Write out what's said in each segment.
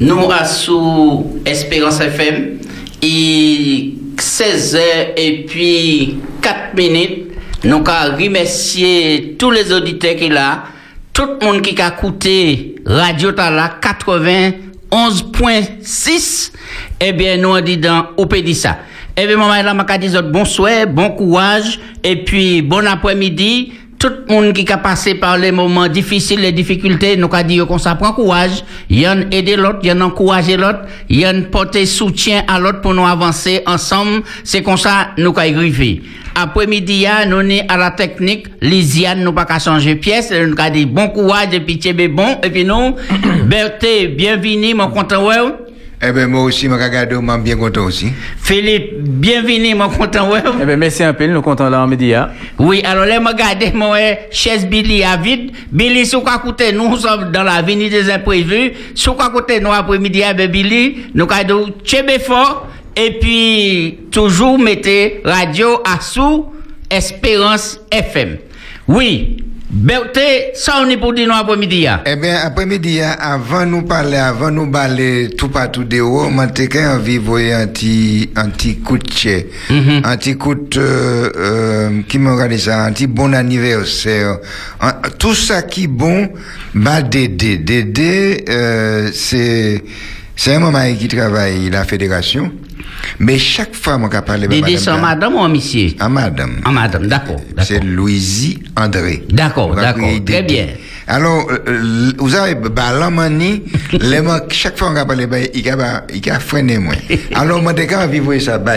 nous à sous Espérance FM et 16h et puis 4 minutes nous avons remercier tous les auditeurs qui là tout le monde qui a écouté Radio Tala 91.6 eh bien nous on dit dans dit ça. Eh bien maman là m'a bonsoir bon courage et puis bon après-midi tout le monde qui a passé par les moments difficiles, les difficultés, nous a dit qu'on ça prend courage, il y en aider l'autre, il y en encourager l'autre, il y en porter soutien à l'autre pour nous avancer ensemble. C'est comme ça nous a arrivé. Après-midi, nous sommes à la technique, Lisiane nous pas qu'à changer pièce, nous a dit bon courage et puis bon, et puis nous, Berthe, bienvenue, mon content, ouais. Eh bien, moi aussi, je suis bien content aussi. Philippe, bienvenue, mon content, ouais. Eh bien, merci un peu, nous content là en média. Oui, alors là, je regarde mon chaise Billy à vide. Billy, si vous écoutez, nous sommes dans l'avenue des imprévus. Si vous écoutez, nous après-midi, avec Billy, nous avons tchébé fort. Et puis, toujours mettez radio à sous Espérance FM. Oui, Berthe, ça on est pour dire nous après-midi. Eh bien, après-midi, avant nous parler, avant nous parler tout partout de haut, moi, j'ai envie de voir un petit, un petit coup de chè, Mhm. un petit coup euh, euh, qui m'a regardé ça, un petit bon anniversaire. Tout ça qui est bon, bah, Dédé. Dédé, euh, c'est, c'est un moment qui travaille la fédération. Mais chaque fois, moi, je parle Dédé, c'est madame ou monsieur? À madame. Ah, madame, d'accord. C'est Louisie André. D'accord, On d'accord, très bien. Alors, euh, euh, vous avez, bah, l'amani, les mots, chaque fois qu'on a parlé, bah, il a, il a freiné moi. Alors, moi, qu'on vivre ça, bah,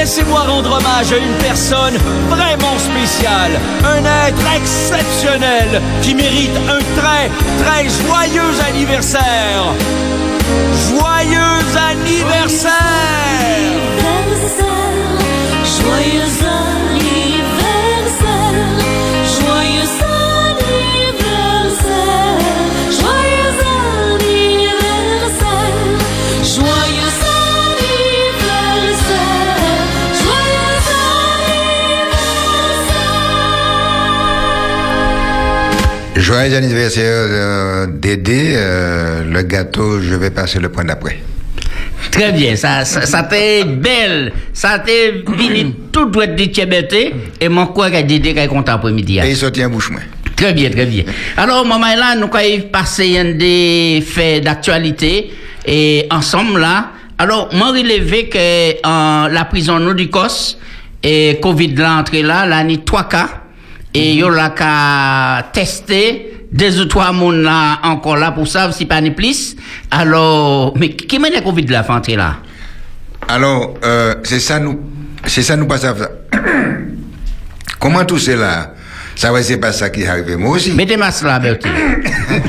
laissez-moi rendre hommage à une personne vraiment spéciale, un être exceptionnel qui mérite un très, très joyeux anniversaire. Joyeux anniversaire Joyeux anniversaire, Joyeux anniversaire euh, Dédé, euh, le gâteau, je vais passer le point d'après. Très bien, ça, ça, ça t'est belle, ça t'est venu tout doit de Tchébété, et mon quoi qu'a dit qu'il est content après-midi. Et il sortit un bouche moins. Très bien, très bien. Alors, maman, là, nous avons passé un des faits d'actualité, et ensemble, là, alors, moi, relevé que en la prison nous du COS, et Covid là, entré là, là, ni trois cas, et yo là, qu'à tester, deux ou trois moun là, encore là, pour savoir si pas ni plus. Alors, mais qui mène le Covid là, fait entrer là? Alors, euh, c'est ça nous, c'est ça nous passe à ça. Comment tout cela, ça va c'est pas ça qui est arrivé moi aussi. Mettez masque là, Bertie.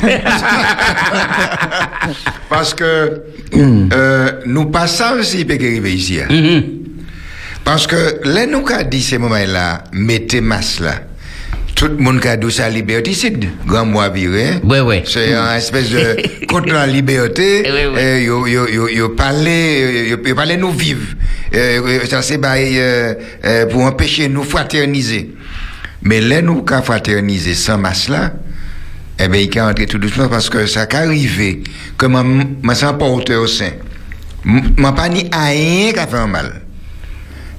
Parce que euh, nous passons aussi peut arriver ici. hein. Mhm. Parce que là nous qu'a dit ces moments-là, mettez masque là. Tout le monde a dit ça liberticide, grand mois viré. Ouais, ouais. C'est un espèce de contre la liberté. Oui, oui. Euh, yo, yo, yo, yo parler, yo, yo parler nous vivre. Euh, ça c'est euh, euh, pour empêcher nous fraterniser. Mais là nous qu'a fraterniser sans masque là, eh bien, il peut entrer tout doucement parce que ça peut arriver que moi, moi, sans porter au sein. Moi, pas ni à rien qui a fait un mal.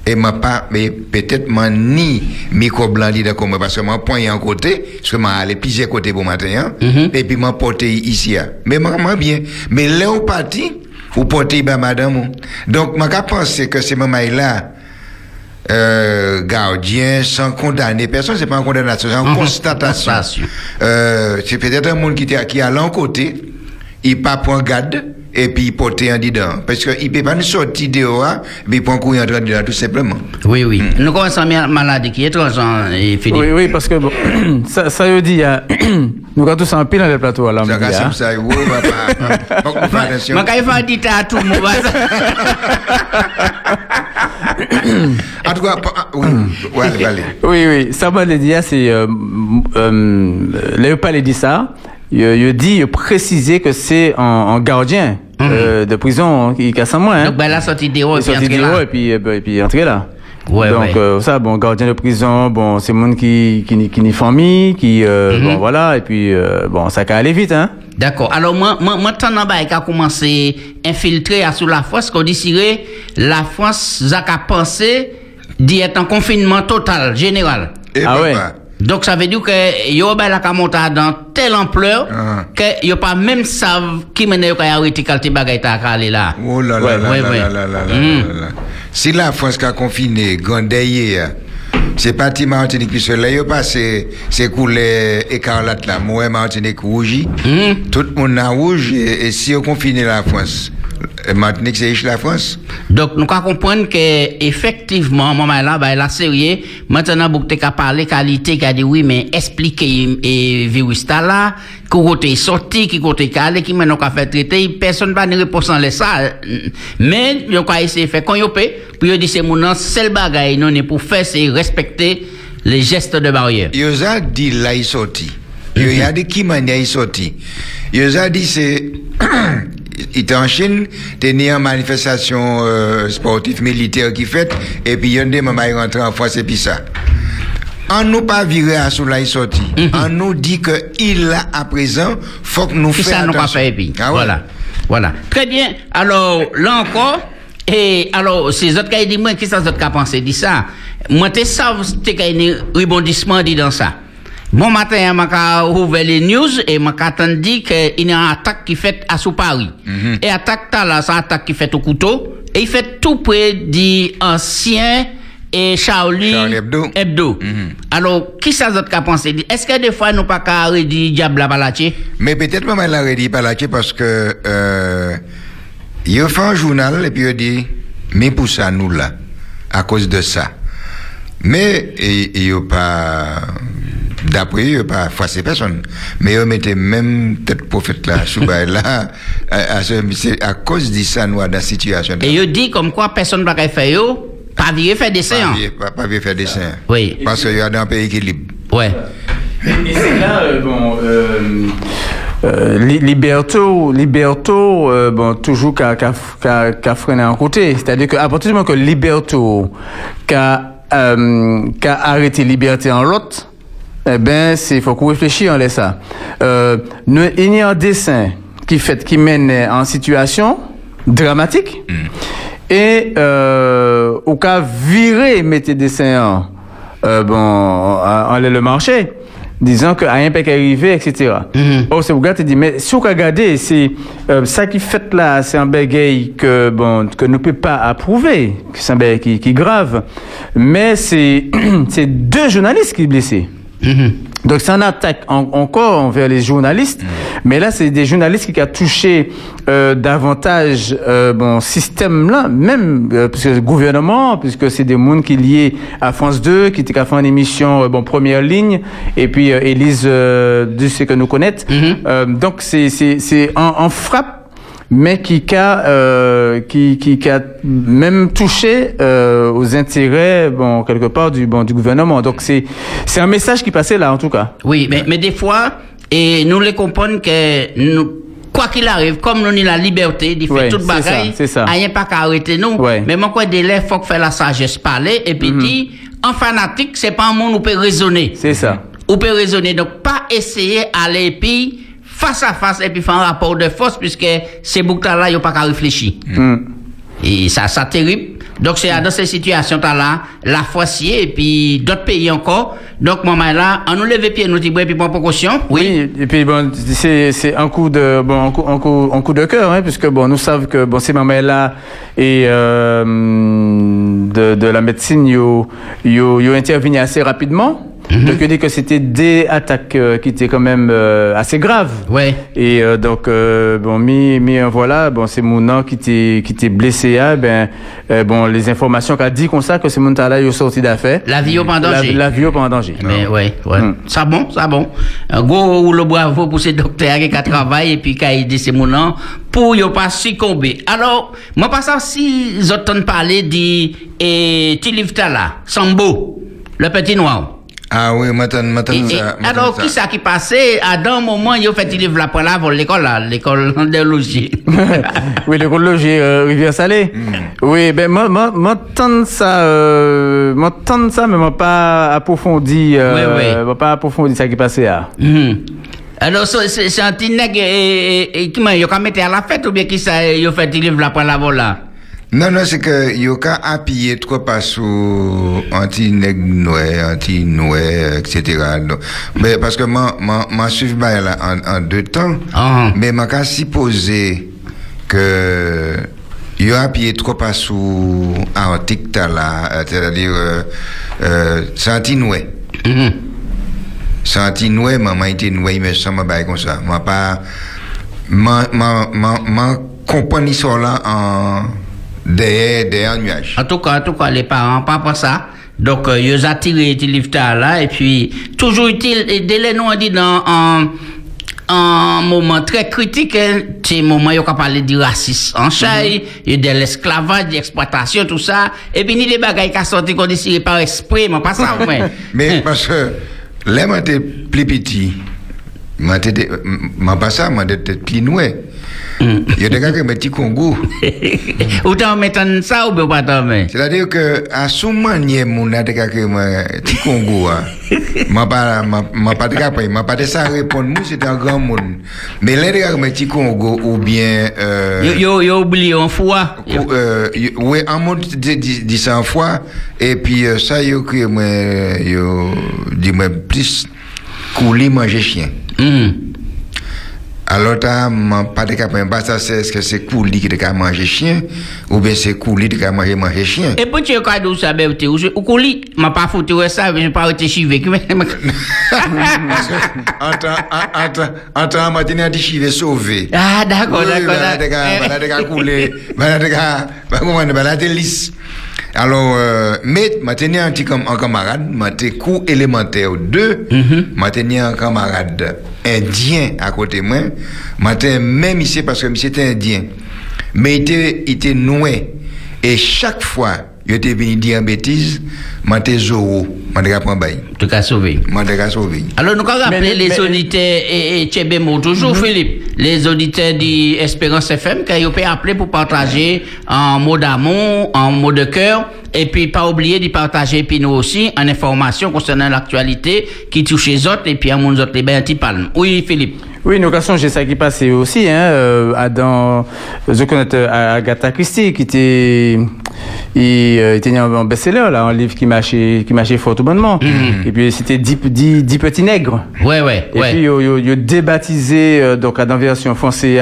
Et moi, pas, mais peut-être, moi, ni micro blanc dit comme parce que moi, point en côté, parce que moi, aller plusieurs côtés pour matin, hein, Mhm. et puis moi, porter ici, hein. Mais moi, bien. Mais là, on parti, vous portez, ben, madame. Donc, moi, je pense que ces moments-là, euh, gardien sans condamner personne, c'est pas une condamnation, c'est une Mhm. constatation. Constatation. Euh, c'est peut-être un monde qui, qui est à l'un côté, il pas prend garde, et puis il porte en dedans. Parce qu'il peut pas nous sortir dehors, hein, mais il prend courir en dedans, tout simplement. Oui, oui. Nous commençons à une maladie qui est étrange, hein, et Philippe. Oui, oui, parce que bon, ça, ça veut dire, nous avons tous un pile dans le plateau à Ça l'homme. casse ça, va pas, pas, pas faire attention. Moi, quand il faut dire à tout le monde, En tout cas, pas- oui, ouais, allez, allez. Oui, oui, ça m'a dit, c'est, euh, euh, les pas dit ça. Il, il dit, il a précisé que c'est un, un gardien euh, de prison qui casse moi. Hein. Donc, ben, la sortie Il et puis là. bureau et puis, et puis, et puis entrer là. Ouais, Donc, ouais. euh, ça, bon, gardien de prison, bon, c'est monde qui, qui, qui, ni famille, qui, euh, Mhm. bon, voilà, et puis, euh, bon, ça peut aller vite, hein. D'accord. Alors, moi, moi, moi, tant a commencé à infiltrer à sous la France, qu'on désirait, la France, ça a pensé d'y être en confinement total, général. Et Ah papa, ouais. Donc, ça veut dire que, yo, ben, la ka monté dans telle ampleur, Ah. que yo pas même savent qui mène yo ka arrêté quand te bagay ta ka aller là. Oh là là là là ouais. là là là là là là. Si la France qui a confiné, Gondaye, c'est parti Martinique, puis là, il passé, c'est coulé écarlate là, moi, Martinique rouge. Mhm. Tout le monde a rouge, et, si on confiné la France, Martinique, c'est la France. Donc, nous pouvons comprendre que, effectivement, moment là, ben, la série, maintenant, beaucoup de parler qualité, qui a dit oui, mais expliquer, et, virus là, qui côté sorti, qui côté calé, qui maintenant qu'a fait traiter, personne va ne répondre sans ça. Mais, yo qu'a essayé de faire peut, puis dit c'est mon seul bagay, non, pour faire, c'est respecter les gestes de barrière. Yo a dit là, il sorti. Yo y a dit qui manière il sorti. Yo a dit c'est, était en Chine, tenait une manifestation euh, sportive militaire qui fait, et puis yon de maman il rentre en France et puis ça. On nous pas viré à là il sorti. On nous dit que il là à présent, faut que nous ça fassions nous pas attention. fait, et puis. Ah ouais. Voilà. Voilà. Très bien. Alors, là encore, et alors, ces autres qui dit, moi, qui ça, autres qui pensé, dit ça? Moi, t'es ça, t'es qu'il y a un rebondissement dit dans ça. Bon matin, m'a ouvert les news et m'a entendu qu'il y a une attaque qui fait à sous Paris. Et attaque ta là, c'est attaque qui fait au couteau. Et il fait tout près d'ancien et Charlie, Charlie Hebdo. Hebdo. Alors, qui ça, autres qui pensé? dit, Est-ce que des fois, nous pas qu'à redire diable à palaché? Mais peut-être maman l'a redit par là parce que euh, il fait un journal et puis il dit mais pour ça nous là à cause de ça. Mais il n'y a pas d'après il a pas froissé personne. Mais il mettait même tête prophète là sous bail là à, à c'est à cause de ça nous dans la situation. Et il dit comme quoi personne ne va faire yo, pas virer faire des pas séances. bien- pas, pas bien faire dessin. Oui. Parce qu'il y a un pays qui est libre. Ouais. Et c'est là, euh, bon, euh, euh, Li- Liberto, Liberto, euh, bon, toujours qu'a qu'a qu'a qu'a freiné un côté. C'est-à-dire qu'à partir du moment que Liberto qu'a euh, qu'a arrêté Liberté en l'autre, eh ben, c'est faut qu'on réfléchisse en laisse ça. Euh, nous- il y a un dessin qui fait qui mène en situation dramatique. Et euh, au cas virer mettez dessin en euh, bon en, en le marché disant que rien peut arriver etc Mhm. oh c'est vous gars dit mais si vous regardez c'est euh, ça qui fait là c'est un bagaille que bon que ne peut pas approuver c'est un bagaille qui, qui est grave. Mais c'est c'est deux journalistes qui sont blessés Mhm. donc c'est une attaque en- encore envers les journalistes, mais là c'est des journalistes qui ont touché euh, davantage euh, bon système là, même euh, puisque le gouvernement, puisque c'est des mondes qui liés à France 2, qui étaient qu'à faire une émission euh, bon première ligne, et puis euh, Élise euh, de ce que nous connaissons. Mhm. Euh, donc c'est c'est c'est en, en frappe mais qui a, euh, qui, qui, qui a même touché euh, aux intérêts, bon, quelque part, du, bon, du gouvernement. Donc, c'est, c'est un message qui passait là, en tout cas. Oui, mais, mais des fois, et nous les comprenons que nous, quoi qu'il arrive, comme nous avons la liberté de faire Ouais, toute bagaille, rien pas qu'à arrêter nous. Ouais. Mais moi, quoi, délai, faut que faire la sagesse parler, et puis dit, en fanatique, c'est pas un monde où on peut raisonner. C'est ça. Ou peut raisonner. Donc, pas essayer aller puis face à face et puis faire un rapport de force puisque ces boucles là, ils n'ont pas qu'à réfléchir. Mm. Et ça, ça terrible. Donc, c'est dans ces situations-là, la foissier et puis d'autres pays encore. Donc, moment là, on nous lève pied, nous dit, et puis prendre précaution. Oui. Oui, et puis bon, c'est c'est un coup de bon un coup un coup, un coup de cœur hein, puisque bon nous savons que bon ces mamans là et euh, de, de la médecine yo intervenu assez rapidement. Donc je dis que c'était des attaques euh, qui étaient quand même euh, assez graves. Ouais. Et euh, donc euh, bon mi euh, voilà bon c'est mon nom qui était qui était blessé hein, ben euh, bon les informations qu'a dit comme ça que c'est mon là il est sorti d'affaire. La vie au pas en La, danger. la vie au pas en danger. Mais ouais, ouais. Mm. Ça bon, ça bon. Un gros ou le bravo pour ces docteurs qui travaillent et puis qui a aidé ces moulins pour ne pas succomber. Alors, moi, pas ça si j'entends parler de et tu livres là, Sambo, le petit noir. Ah oui, maintenant, maintenant, Et- et- ça. maintenant alors, qui ça qui passait? À d'un moment, il a fait il livre la poêle avant l'école, là, l'école de logis. oui, le rôle logé euh, Rivière-Salée. Oui, ben moi, moi, moi, ça, euh, moi, ça, mais moi pas approfondi, euh, Oui, oui. moi pas approfondi ça qui passait là. Mhm. Alors, so- c'est un petit nègre et, et, et qui m'a, il a mis à la fête ou bien qui ça, il a fait il livre la poêle avant là? Non, non, c'est que yo ka appuyé trop pas sur anti-nègre noir, anti-noir, etc. Donc, Mais parce que moi, moi, moi, suivi bah, là en, en deux temps, Ah. mais moi, qu'à supposer que yo appuyé trop pas sur article là, c'est-à-dire, euh, euh, c'est anti-noir. Mhm. C'est anti-noir, maman était noir, mais ça m'a bail comme ça. Moi, pas, moi, moi, moi, comprends l'histoire là en, derrière, derrière un nuage. En tout cas, en tout cas, les parents, pas pour ça. Donc, euh, ils ont livres là, et puis, toujours utile, et dès les noms, on dit dans un, un moment très critique, hein, c'est un moment où on parler du racisme en y a de l'esclavage, de l'exploitation, tout ça, et puis, ni les bagailles qui sont sortis qu'on décide par esprit, mais pas ça, mais. Mais parce que là, moi, plus petit. Moi, moi, pas ça, moi, j'étais plus noir. Il y a des gars qui me petit Congo. Ou t'en mettant ça ou pas t'en mettre? C'est-à-dire que, à ce moment-là, mon a des gars qui me petit Congo. Moi, pas, moi, pas de gars, moi, pas de ça répondre, moi, c'est un grand monde. Mais les gars qui me petit Congo, ou bien, euh, Yo, yo, oublié un fois. Euh, oui, en mode dit, ça en fois, et puis ça, yo, que yo, dit moi plus couler manger chien. Mhm. Alors, t'as, pas de capable, pas ça, c'est, est-ce que c'est couler qui de manger chien, ou bien c'est couler qui de manger manger chien. Et puis, tu as cadeau ça, ben, tu ou couli, m'a pas foutu ça, je pas été chivé. Entre, en matinée, dit chive sauvé. Ah, d'accord, d'accord. bah, comment dit, voilà, des lisses. Alors, euh, mais, m'a tenu un petit comme un camarade, m'a tenu cours élémentaire 2, m'a tenu un camarade indien à côté de moi, m'a tenu même ici parce que monsieur était indien, mais il était, il était noué. Et chaque fois, il était venu dire une bêtise, m'a tenu zoro, m'a tenu prendre bail, Tu as sauvé. m'a tenu sauvé. Alors, nous allons rappeler les mais- auditeurs et, et toujours Philippe, les auditeurs d'Espérance FM, qu'ils peuvent appeler pour partager en mot d'amour, en mot de cœur, et puis pas oublier de partager puis nous aussi en information concernant l'actualité qui touche les autres et puis à mon autres les ben. Oui, Philippe. Oui, une occasion, j'ai ça qui passait aussi, hein, dans, je connais Agatha Christie, qui était, il, euh, était en best-seller, là, un livre qui marchait, qui marchait fort tout bonnement. Et puis, c'était dix, dix, dix petits nègres. Ouais, ouais, Et puis, yo, yo débaptisé, euh, donc, dans version française,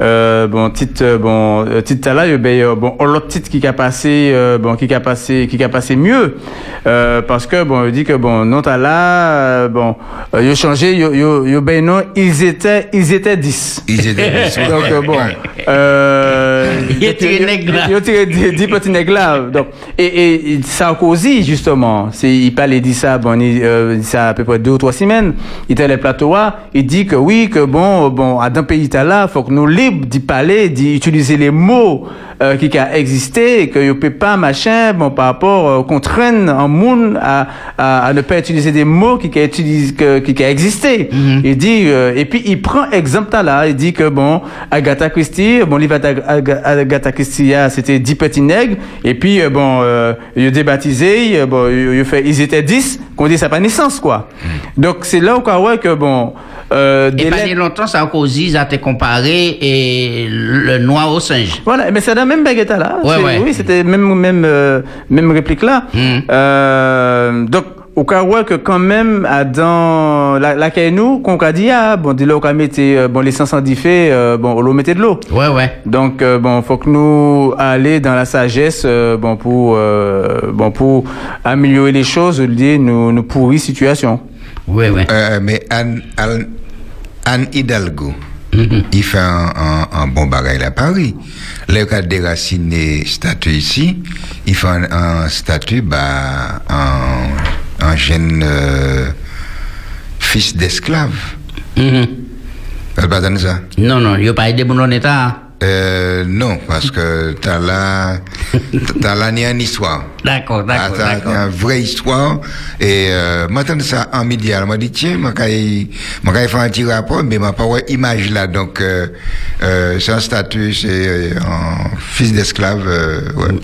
euh, bon, titre, bon, titre là, ben, bon, l'autre titre qui a passé, euh, bon, qui a passé, qui a passé mieux, euh, parce que, bon, il dit que, bon, non, t'as là, bon, euh, yo changé, yo, ben, non, ils étaient, ils étaient 10. Ils étaient Donc, euh, bon, euh, Il a tiré nègre là. tiré dix dix petits nègres là. Donc, et, et, et Sarkozy, justement, c'est, il parlait, dit ça, bon, il, euh, dit ça à peu près deux ou trois semaines. Il était les plateaux, il dit que oui, que bon, bon, à d'un pays là, faut que nous libres d'y parler, d'utiliser les mots, euh, qui a existé, et que ne peut pas, machin, bon, par rapport, euh, qu'on traîne un monde à, à, ne pas utiliser des mots qui a utilisé, que, qui a existé. Il dit, euh, et puis il prend exemple là, il dit que bon, Agatha Christie, bon, livre d'Ag- Ag- Agatha Christie, ah, c'était 10 petits nègres, et puis euh, bon, euh, il a débaptisé, euh, bon, il, il fait, ils étaient 10, qu'on dit ça pas naissance, quoi. Donc c'est là où, quoi, ouais, que bon, euh, Et pas si longtemps, ça a été comparé et le noir au singe. Voilà, mais c'est la même baguette là. Ouais. Oui, c'était même même euh, même réplique là. Mhm. Euh, donc au cas où que quand même à dans la la nous qu'on a dit ah bon de là on a mis bon l'essence en diffé euh, bon on le mettait de l'eau. Ouais, ouais. Donc euh, bon faut que nous aller dans la sagesse euh, bon pour euh, bon pour améliorer les choses nous nous pourrir situation. Ouais, ouais. Euh, mais Anne, Anne, Anne Hidalgo, il fait un, bon bagage à Paris. Le cas déraciné statut ici, il fait un, statut, bah, un, un jeune euh, fils d'esclave. Dans ça. Non, non, il n'y a pas aidé mon état. Euh, non, parce que t'as là, t'as là, a une histoire. D'accord, Ah, d'accord, y d'accord. une vraie histoire. Et, euh, maintenant, ça, en elle m'a dit, tiens, moi, quand il, moi, quand il fait un petit rapport, mais ma pas ouais, image là. Donc, euh, euh, c'est un statut, c'est, euh, un fils d'esclave, euh, ouais.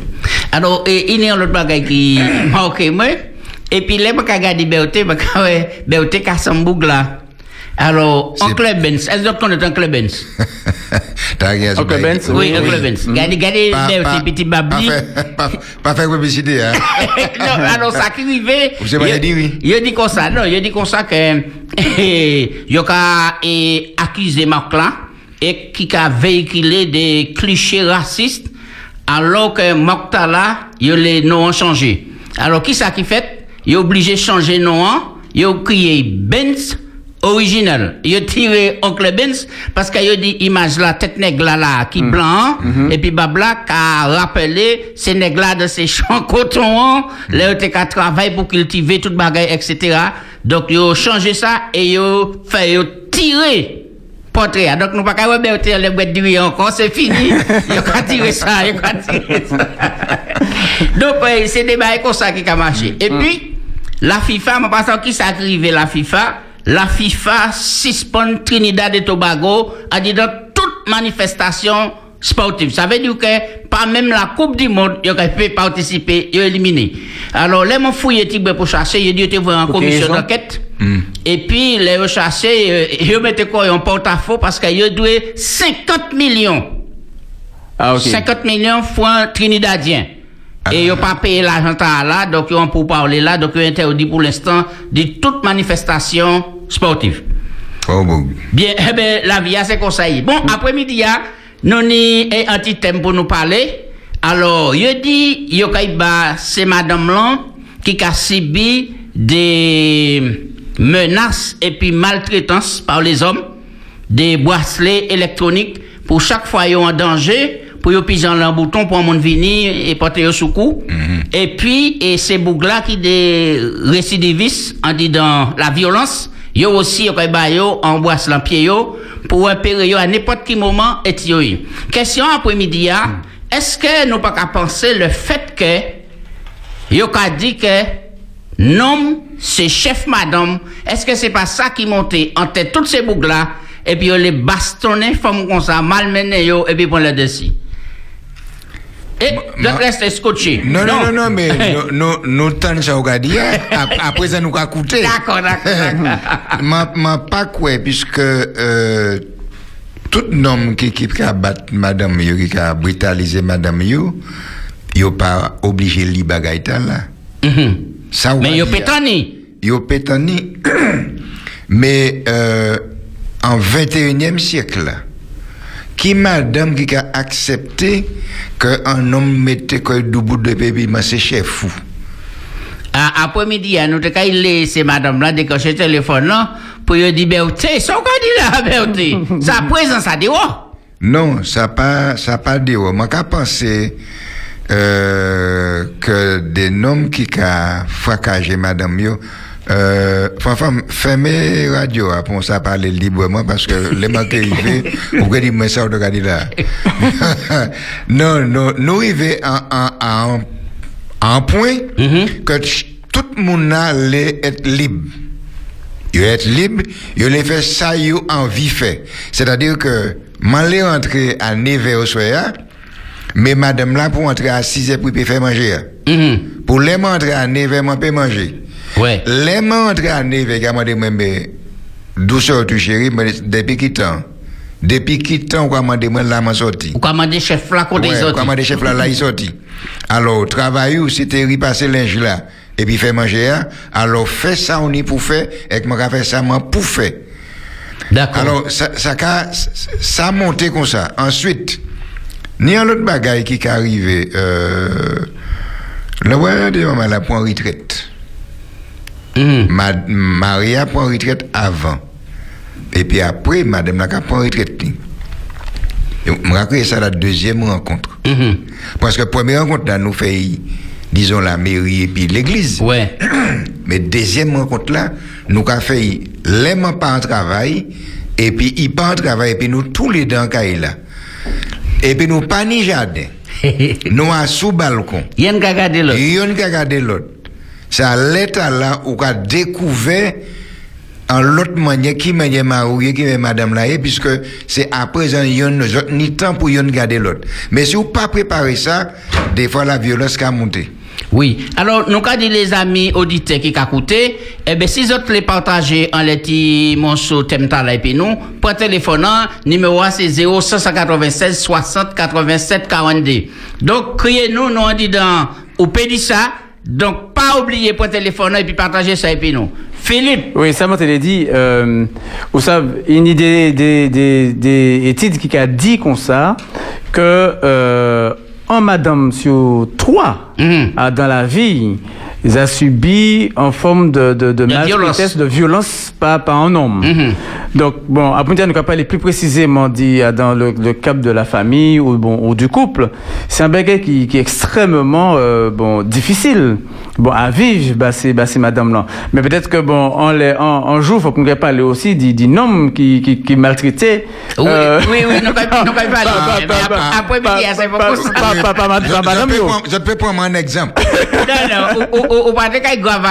Alors, et, il y a un autre bagage qui marque moi. Et puis, là, je regarde Berthe, je ouais, Berthe Kassamboug là. Alors, Oncle Benz, est-ce que tu connais Oncle Benz? Oncle Benz, Oui, Oncle. Benz. Pas, pas, Berthe, petit babli. pas, pas, pas faire publicité, hein. non, alors ça qui arrivait. Vous avez il- dit oui. Il dit comme ça, non, il dit comme ça que, il a eh, accusé Marc là, et qui a véhiculé des clichés racistes, alors que Marc là, il les noms ont changé. Alors, qui ça qui fait? Il est obligé de changer nom, hein. il a créé Benz, original. Il a tiré Oncle Benz parce qu'il a dit image là, tête nègre là, là qui blanc, et puis Babla qui a rappelé ces nègres là de ces champs coton, hein, là, il a travaillé pour cultiver toute bagaille, etc. Donc, il a changé ça et il a fait, a tiré portrait. Donc, nous pas qu'à reberter les boîtes riz encore, c'est fini. Il a tiré ça, il a tiré ça. Donc, c'est des bails comme ça qui a marché. Et puis, la FIFA, je pense qui s'est arrivé la FIFA, la FIFA suspend Trinidad et Tobago a dit dans toute manifestation sportive. Ça veut dire que pas même la Coupe du Monde, il aurait pu participer, il est éliminé. Alors, là, mon fouillé Tigre pour chercher, il a dit, il était en Pour commission quelle raison? d'enquête. Et puis, les recherchés, euh, ils mettaient quoi en porte-à-faux parce qu'ils ont doué 50 millions. Ah, ok. 50 millions francs trinidadiens. Et ils n'ont pas payé l'argent là, donc ils ont pour parler là, donc ils ont interdit pour l'instant de toute manifestation sportive. Oh, bon. Bien, eh ben, la vie, c'est est. Bon, après-midi, il y a, nous avons un petit thème pour nous parler. Alors, il dit, il y a c'est madame là qui a subi des menaces et puis maltraitances par les hommes, des bracelets électroniques pour chaque fois en danger, pour qu'ils puissent en bouton pour monde venir et porter au secours. Et puis, et ces bougs-là qui des récidivistes en disant la violence, yo aussi yo embrasse lan pied yo pour repérer yo à n'importe quel moment et yo. Question après-midi ya, est-ce que nous pas qu'à penser le fait que yo ka dit que nom c'est chef madame, est-ce que c'est pas ça qui montait en tête toutes ces boucles là et puis yo les bastonner femme comme ça malmener yo et puis prendre le dessus. Et moi- donc reste scotché. Non, non, non, non, mais nous, nous tentons ça au gadi, après ça nous a coûté. D'accord, d'accord. Ma, ma pas quoi, puisque, euh, tout homme qui, a battu madame yo, qui a brutalisé madame yo, yo pas obligé de li bagay ta là. Mhm. Ça, ou Mais yo pétani. Yo pétani. Mais, euh, en 21e siècle, qui madame qui a accepté qu'un homme mette quoi du bout de bébé, mais c'est chef fou. À après-midi, à nous te kay laisser madame là décrocher le téléphone là pour lui dire Berté, dit là Berté. Ça présence ça dit oh. Non, ça pas, ça pas dit. Moi, qu'à penser euh, que des noms qui a fracassé madame yo, euh, enfin, fermez radio, après on ça parler librement parce que les manques arrivés, vous pouvez dire, mais ça, on regarde là. non, non, nous arrivons en, en, en, en point que ch- tout le monde allait être libre. Il être libre, il les fait ça yo envie fait. C'est-à-dire que m'allais rentrer à 9h au soir, mais madame là pour entrer à 6h pour faire manger. Mhm. Pour les rentrer à 9h, moi peux manger. Ouais. Les 9h, quand moi demande mais douceur tu chérie, mais depuis qui temps? Depuis qui temps quoi moi demande là m'a sorti Ou commander chef là côté Ouais, autres. comment des chefs là, là, ils sortent. Alors, travail ou c'était repasser linge là, et puis faire manger, hein? alors fais ça on y pour faire, et que moi faire ça moi pour faire. D'accord. Alors, ça, ça, ça a monté comme ça. Ensuite, ni un autre bagaille qui est arrivé, euh, le voyage de maman là pour en retraite. Ma, Maria prend retraite avant. Et puis après, madame la prend retraite. Je me rappelle ça la deuxième rencontre. Mhm. Parce que première rencontre, là, nous fait, disons, la mairie et puis l'église. Ouais. Mais deuxième rencontre là, nous avons fait l'aimant pas en travail, et puis il pas en travail, et puis nous tous les deux en là. Et puis nous pas ni jardin. nous à sous balcon. Yen ka gade l'autre. Yon ka gade l'autre. C'est à l'état là où a découvert en l'autre manière qui manière marié qui est madame là puisque c'est à présent yon autres ni temps pour yon garder l'autre. Mais si vous pas préparé ça, des fois la violence a monté. Oui. Alors, nous avons dit les amis auditeurs qui écouté, eh bien, si vous les partagez en les petits morceaux thème là et puis nous, pour téléphone, numéro c'est 0196 60 87 42. Donc, criez-nous, nous on dit dans, ou dit ça. Donc, pas oublier pour téléphone et puis partager ça et puis nous. Philippe. Oui, ça m'a dit, euh, vous savez, une idée des, des, des études qui a dit comme ça, que, euh, un madame sur trois Mhm. a dans la vie, a subi en forme de, de, de, maltraitance, de violence par, par un homme. Mhm. Donc, bon, nous ne pas parler plus précisément dit euh, dans le, le cap de la famille ou, bon, ou du couple. C'est un bagage qui, qui est extrêmement euh, bon, difficile bon, à vivre, bah, c'est bah, c'est madame là. Mais peut-être que, bon, les, en, en jour, faut qu'on parle aussi du- d'un homme qui, qui, qui maltraitait. Oui, euh, oui, oui, parler. pas- Mais pas- après- pas- Après, pas- midi, c'est pas pas- possible. pas- pas- pas mad- Je, peux prendre- un exemple. Non, non, ou pas de qu'il grave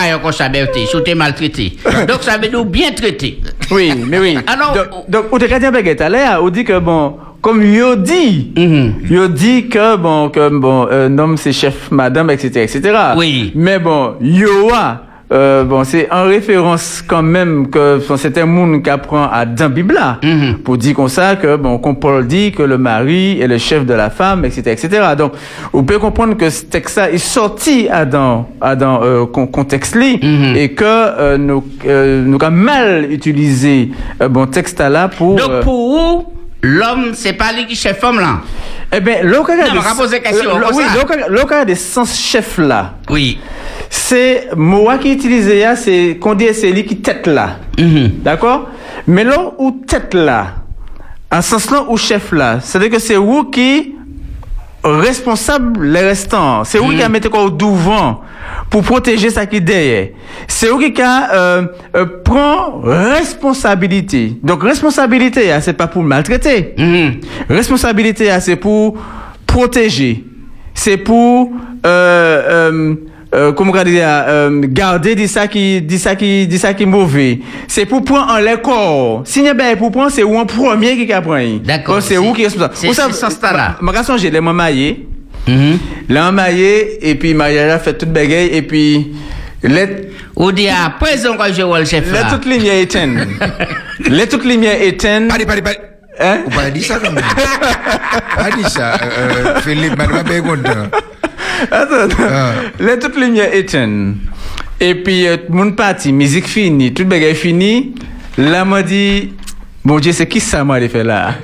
Bertie, si tu es maltraité. Donc, ça veut dire bien traité. Oui, mais oui. Alors, donc, donc, on te dit un l'air, on dit que bon, comme yo dit, Mhm. yo dit que bon, que bon, un homme c'est chef, madame, etc., etc. Oui. Mais bon, yo a, euh, bon, c'est en référence quand même que bon, c'est un monde qui apprend à dans Bible là, Mhm. pour dire comme ça que bon, comme Paul dit que le mari est le chef de la femme, etc., etc. Donc, on peut comprendre que ce texte-là est sorti à dans, à dans euh, con- contexte Mhm. et que euh, nous, euh, nous avons mal utilisé euh, bon texte là pour. Donc, euh, pour l'homme, c'est pas lui qui chef femme là. eh ben, le cas Non, mais on va poser question, le- comme oui, ça. le cas- le cas des sens chef là, Oui. c'est moi qui utilise là, c'est qu'on dit c'est lui qui tête là. Mhm. D'accord? Mais là où tête là, en sens là où chef là, c'est-à-dire que c'est vous qui responsable les restants. C'est vous qui a mis quoi au devant pour protéger ça qui derrière. C'est vous qui a euh, euh, prend responsabilité. Donc responsabilité, hein, c'est pas pour maltraiter. Mhm. Responsabilité, hein, c'est pour protéger. C'est pour euh, euh, comment on dit, euh, garder de ça qui, de ça qui, de ça qui est mauvais. C'est pour prendre en les corps. Si n'y a pas pour prendre, c'est où en premier qui a pris. D'accord, Donc, C'est où qui est responsable? c'est- Vous savez, c'est ce sens-là. Ma ma j'ai les maillés. Mhm. Là, maillé, et puis Maria a fait toute bagaille, et puis, les, Ou dit à présent quand je vois le chef les là? toutes lumières éteintes. les toutes lumières éteintes. Hein? Ou pas dit ça pas dit ça. Euh, euh, Philippe, madame, bien Attends, Ah. les toutes lumières éteintes. Et puis, euh, mon parti, musique finie, toute bagaille finie. Là, m'a dit, bon Dieu, c'est qui ça, moi, les fait là?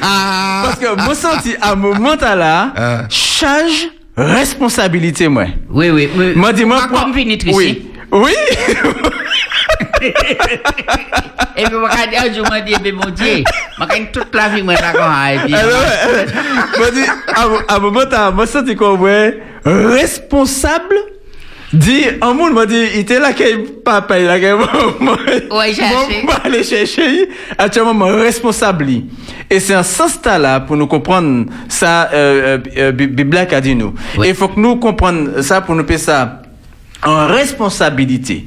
Ah, Parce que, moi, senti, à un moment là, Ah. charge responsabilité, moi. Oui, oui. oui. Moi, Pas comme finit ici. Oui. Oui. Un jour, moi, dit, eh bien, mon Dieu, moi, quand toute la senti responsable, là, qu'il papa, il a moi, aller chercher, actuellement, moi, responsable, lui. Et c'est un sens là pour nous comprendre ça, euh, euh, euh, Bi- Bible a dit nous. Oui. Et il faut que nous comprenions ça pour nous faire ça en responsabilité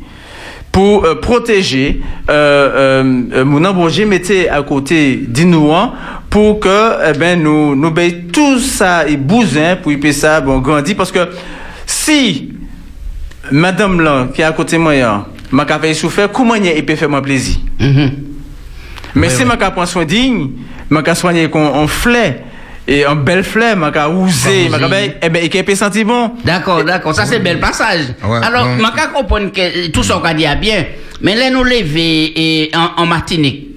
pour euh, protéger euh, euh, euh, mon embauché mettait à côté d'inouan pour que eh ben nous nous ben, tout ça et bousin pour y ça bon grandir parce que si madame là qui est à côté de moi là, m'a fait souffrir comment il peut faire moi plaisir? Mhm. mais si m'a prend soin digne m'a soigner qu'on on flait et en belle fleur m'a oser m'a oser. eh ben sentir bon D'accord, d'accord. Ça, c'est bel passage. Ouais, Alors, ouais. je peux comprendre que tout ça qu'on dit à bien. Mais là, nous lever et en, en Martinique,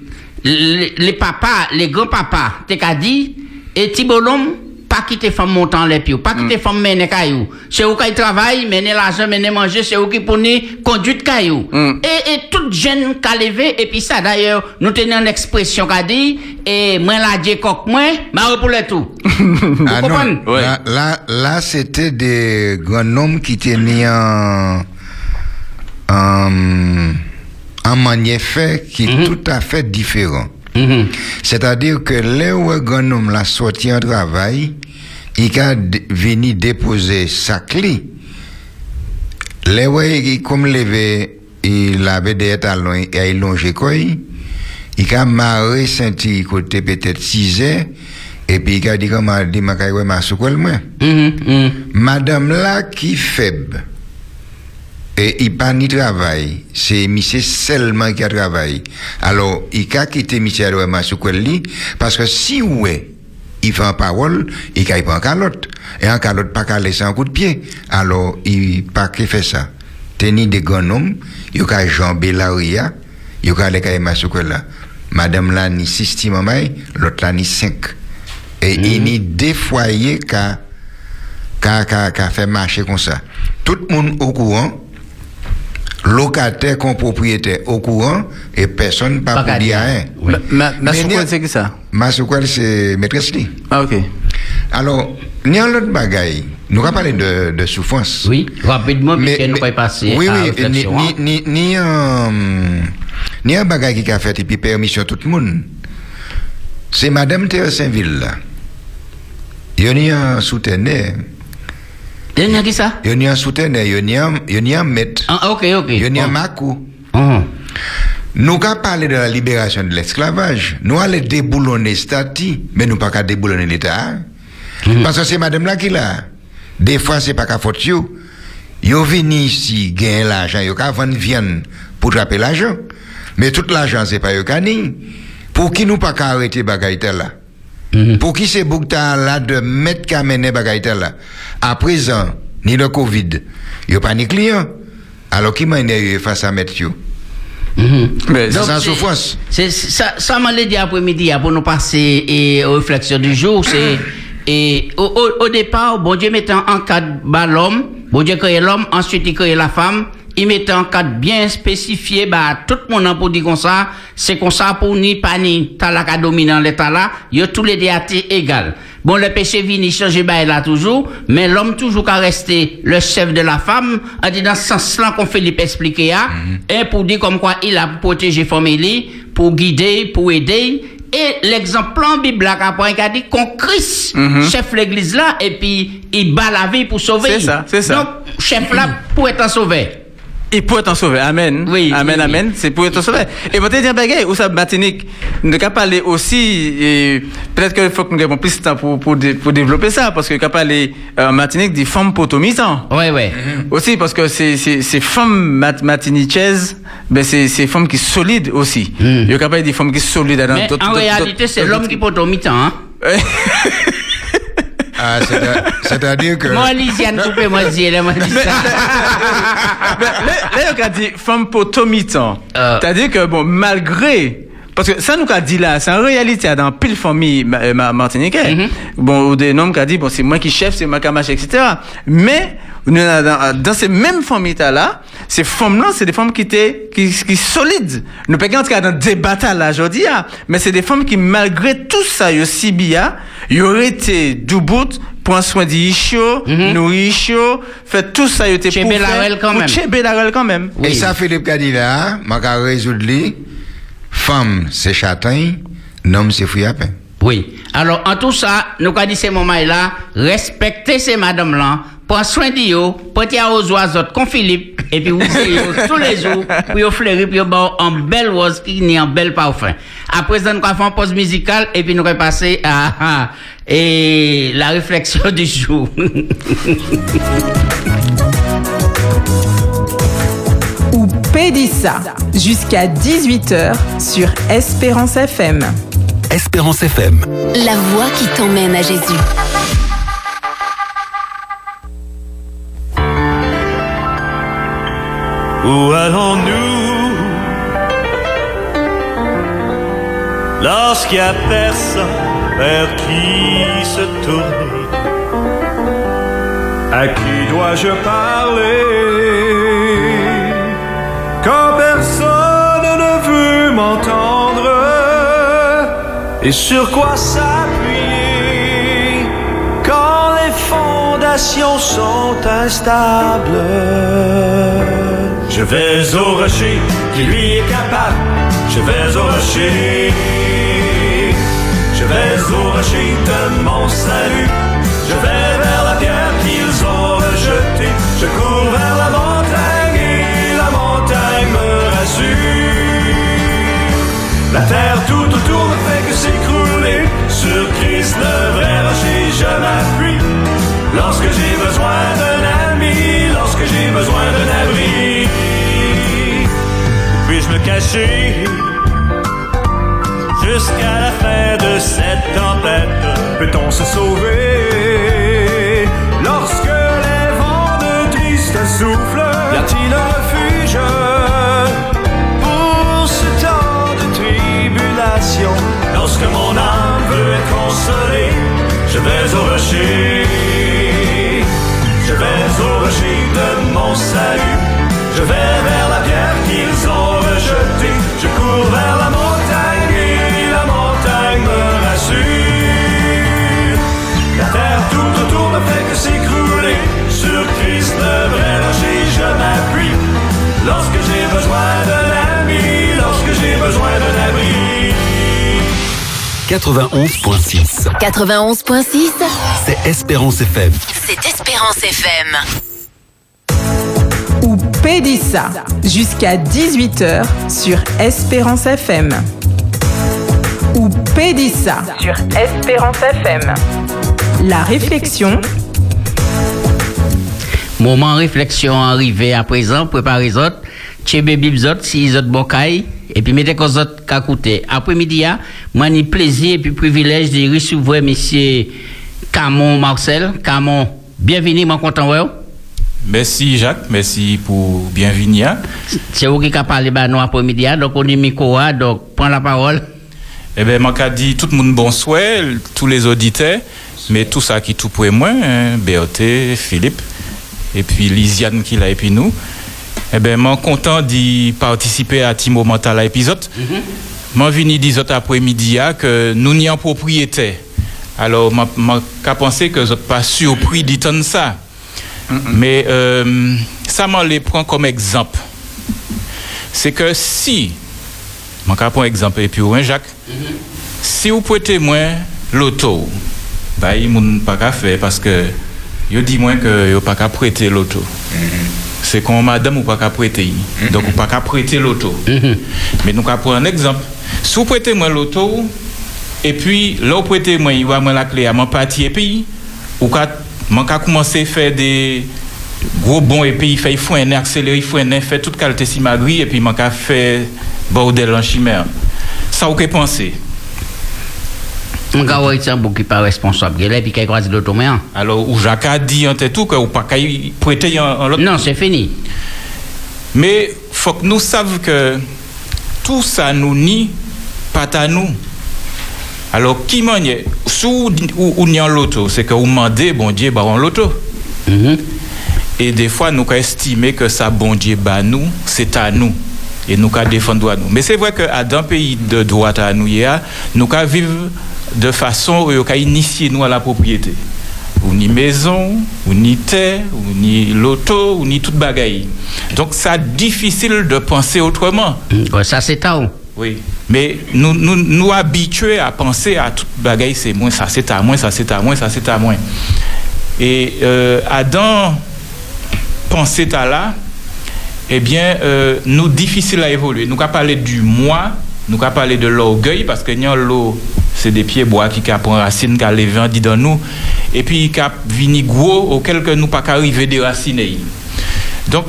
les, les papas, les grands-papas, t'es qu'à dit, et Tibolom, pas quitter femme montant les pieds, pas quitter femme mener caillou. C'est où qu'il travaille, mener l'argent, mener manger, c'est où qui pour conduite caillou. Mm. Et, et toute jeune qu'a levé, et puis ça d'ailleurs, nous tenons une expression qu'a dit, et moi la dit coq moi, ma pour le tout. Vous Ah non? Ouais. là, là, là, c'était des grands hommes qui tenaient en, en, en fait qui est tout à fait différent. Mhm. C'est-à-dire que là où un grand homme l'a sorti en travail, il a venu déposer sa clé. Où il comme levé, il avait des talons et il longé quoi, il? A marré senti côté peut-être 6 heures, et puis il a dit comment dit ma caille ma soukoule moi. Mhm, mhm. Madame là qui faible et il pas ni travail, c'est monsieur seulement qui a travail. Alors, il a quitté monsieur vraiment sur lui parce que si ouais, il fait en parole, il ne pas en calotte. Et en calotte, pas qu'à laisser un coup de pied. Alors, il pas qu'il fait ça. Tenir des grands hommes, il a jambé la ria, il a les sur là. Madame là ni six mamay, l'autre là ni cinq. Et il ni deux foyers qu'a qu'a fait marcher comme ça. Tout le monde au courant, locataire comme propriétaire au courant, et personne pas Pas pour dire rien. Oui. Ma, ma, Mais c'est qui ça? Ma c'est maîtresse li. Ah, ok. Alors, il y a un autre bagaille. Nous allons parler de, de souffrance. Oui, rapidement, puisque nous mais- pouvons passer oui, à oui, ni, réflexion. hein. ni, ni, ni un, ni un bagage qui a fait et puis permission tout le monde. C'est Madame Thérèse Saint-Ville là. Il y a un souteneur. Il y a qui ça Il y a un souteneur. Il y a un, il y a un maître. ah, Ok, ok. Il y a un Oh. macou. Oh. Nous avons parlé de la libération de l'esclavage. Nous allons déboulonner stati, mais nous pas qu'à déboulonner l'État. Parce que c'est madame là qui l'a. Des fois, c'est pas qu'à faute yo. Yo venu ici, gagner l'argent, yo qu'à vendre viande pour trapper l'argent. Mais tout l'argent, c'est pas yo qu'à. Pour qui nous pas qu'à arrêter bagaille tel Mhm. Pour qui c'est Boukta là de mettre qu'à mener bagaille tel là? À présent, ni le Covid, yo pas ni client. Alors qui m'a énervé face à mettre? Mhm. Mais c'est en souffrance. C'est ça, ça m'a dit après-midi pour nous passer et, aux réflexions du jour. C'est et au, au, au départ, bon Dieu mettant en cadre bah, l'homme, bon Dieu créé l'homme, ensuite il créé la femme. Il mettait en cadre bien spécifié, bah, tout le monde pour dire comme ça, c'est comme ça pour ni pas ni, t'as la dominant l'état là, y a tous les déatés égal. Bon, le péché vini changer bah, là toujours, mais l'homme toujours qu'à rester le chef de la femme, a dit dans ce sens-là qu'on Philippe expliquer, hein, et pour dire comme quoi il a protégé famille, pour guider, pour aider, et l'exemple en Bible a dit qu'on Christ, chef l'église là, et puis il bat la vie pour sauver. C'est ça, c'est ça. Donc, chef là, pour être sauvé. Et pour être sauvé, amen. Oui, amen, oui, amen. C'est pour être sauvé. Et pour te dire, bagay, ou ça, Martinique, nous avons parlé aussi, et peut-être qu'il faut que nous ayons plus de temps pour, pour, pour développer ça, parce que nous parlé euh, Martinique des femmes potomisants. Ouais, ouais. Aussi parce que ces, ces, ces femmes mat matinichaises, ben c'est ces femmes qui sont solides aussi. Il y a capable des femmes qui sont solides dans Mais en réalité, c'est l'homme qui mi-temps, hein. Ah, c'est à- c'est-à-dire que. Moi, Lisiane, coupé, moi, dis, elle m'a dit ça. Ben, là, là, on a dit femme potomitan. Euh. C'est-à-dire que, bon, malgré. Parce que ça nous a dit là, c'est en réalité dans pile famille ma, euh, ma- martiniquais. Mhm. Bon, ou des noms qui a dit, bon, c'est moi qui chef, c'est moi qui marche, etc. Mais, nous, dans, dans ces mêmes familles là, ces femmes-là, c'est des femmes qui étaient, qui, qui solides. Nous pas en tout cas dans des batailles là, aujourd'hui, hein, mais c'est des femmes qui, malgré tout ça, yo si bien, ils auraient été du bout, prendre soin chaud, nourrir chaud, fait tout ça, ils étaient Chez Belarel quand même. Quand même. Et ça, Philippe Kadila, m'a qu'à résoudre femme, c'est châtain, homme, c'est fouille à pain. Oui. Alors, en tout ça, nous avons dit ces moments-là, respectez ces madames-là, prends soin d'eux, portez aux oiseaux comme Philippe, et puis vous essayez tous les jours, vous fleurir, puis vous en belle rose qui n'est en bel parfum. Après, ça, nous allons faire une pause musicale, et puis nous allons passer à, à- et la réflexion du jour. Pédissa jusqu'à 18h sur Espérance FM. Espérance FM. La voix qui t'emmène à Jésus. Où allons-nous? Lorsqu'il n'y a personne vers qui se tourner À qui dois-je parler? Et sur quoi s'appuyer quand les fondations sont instables? Je vais au rocher qui lui est capable. Je vais au rocher vais au rocher de mon salut. Je vais vers la pierre qu'ils ont rejetée. Je cours vers la montagne et la montagne me rassure. La terre tout Le vrai rocher, je m'appuie. Lorsque j'ai besoin d'un ami, lorsque j'ai besoin d'un abri, puis-je me cacher jusqu'à la fin de cette tempête? Peut-on se sauver lorsque les vents de triste soufflent? Y a-t-il un refuge je vais au rocher. Je vais au rocher de mon salut. Je vais vers la pierre qu'ils ont rejetée. Je cours vers la montagne et la montagne me rassure. La terre tout autour ne fait que s'écrouler. Sur Christ, le vrai rocher, je m'appuie. Lorsque j'ai besoin 91.6. 91.6, C'est Espérance FM. c'est Espérance FM. ou Pédissa jusqu'à 18h sur Espérance FM. Ou Pédissa sur Espérance FM. La réflexion, Moment réflexion arrivé à présent, préparez autres, tchébé bibzot, si mettez qu'aux autres qu'à côté. Après-midi, ah, moi, ni plaisir et puis privilège de recevoir monsieur Camon Marcel. Camon, bienvenue, moi content, ouais. Merci Jacques, merci pour bienvenue. C'est vous qui a parlé bah, nous après-midi, donc on est micro, ah, donc prends la parole. Eh bien, moi, dit tout le monde bonsoir, tous les auditeurs, mais tout ça qui tout pour moi, hein, BOT, Philippe, et puis Lisiane qui l'a, et puis nous. Eh bien, moi, content d'y participer à Timo Mental à l'épisode. Moi, venu dire autres après-midi ah, que nous n'y en propriétaire. Alors, qu'à penser que je pas surpris d'entendre ça. Mais euh, ça m'en les prend comme exemple. C'est que si, je vais prendre exemple, et puis, ouais, Jacques, si vous prêtez moins l'auto, bah, il ne pas faire parce que je dis moins que vous pas qu'à prêter l'auto. C'est comme madame ou pas qu'à prêter. Donc, vous pas qu'à prêter l'auto. Mais nous, prendre un exemple. Si vous prêtez moins l'auto, et puis, là, vous prêtez moi, il va moi la clé à mon parti et puis, ou qu'à, moi, commencer à faire des gros bons et puis, il fait, il faut un accéléré, il faut un fait toute qualité simagri et puis, moi, qu'à faire bordel en chimère. Ça, vous que pensez? On va voir ça beaucoup pas responsable. Et là, puis qu'il croise hein. Alors, ou Jacques a dit en tout que ou pas qu'à y prêter en, l'autre. Non, c'est fini. Mais faut que nous savions que tout ça nous nie pas à nous. Alors, qui manie Sous ou, ou ni en l'auto, c'est que vous demandez, bon Dieu, bah en l'auto. Mhm. Et des fois, nous estimons que ça, bon Dieu, bah nous, c'est à nous. Et nous défendre à nous. Mais c'est vrai qu'à dans pays de droit à nous, il a, nous vivre de façon où qu'à initier nous à la propriété. Ou ni maison, ou ni terre, ou ni loto, ou ni toute bagaille. Donc, c'est difficile de penser autrement. Ouais, Ça, c'est tard. Oui. Mais nous nous, nous habitués à penser à toute bagaille, c'est moins, ça c'est à moins, ça c'est à moins, ça c'est à moins. Et euh, Adam pensait à là, eh bien, euh, nous difficile à évoluer. Nous avons parlé du moi, nous avons parlé de l'orgueil, parce que nous, l'eau, c'est des pieds bois qui prend racine, qui vents dit dans nous, et puis a vini gros, auquel que nous pas arriver déraciner. Donc,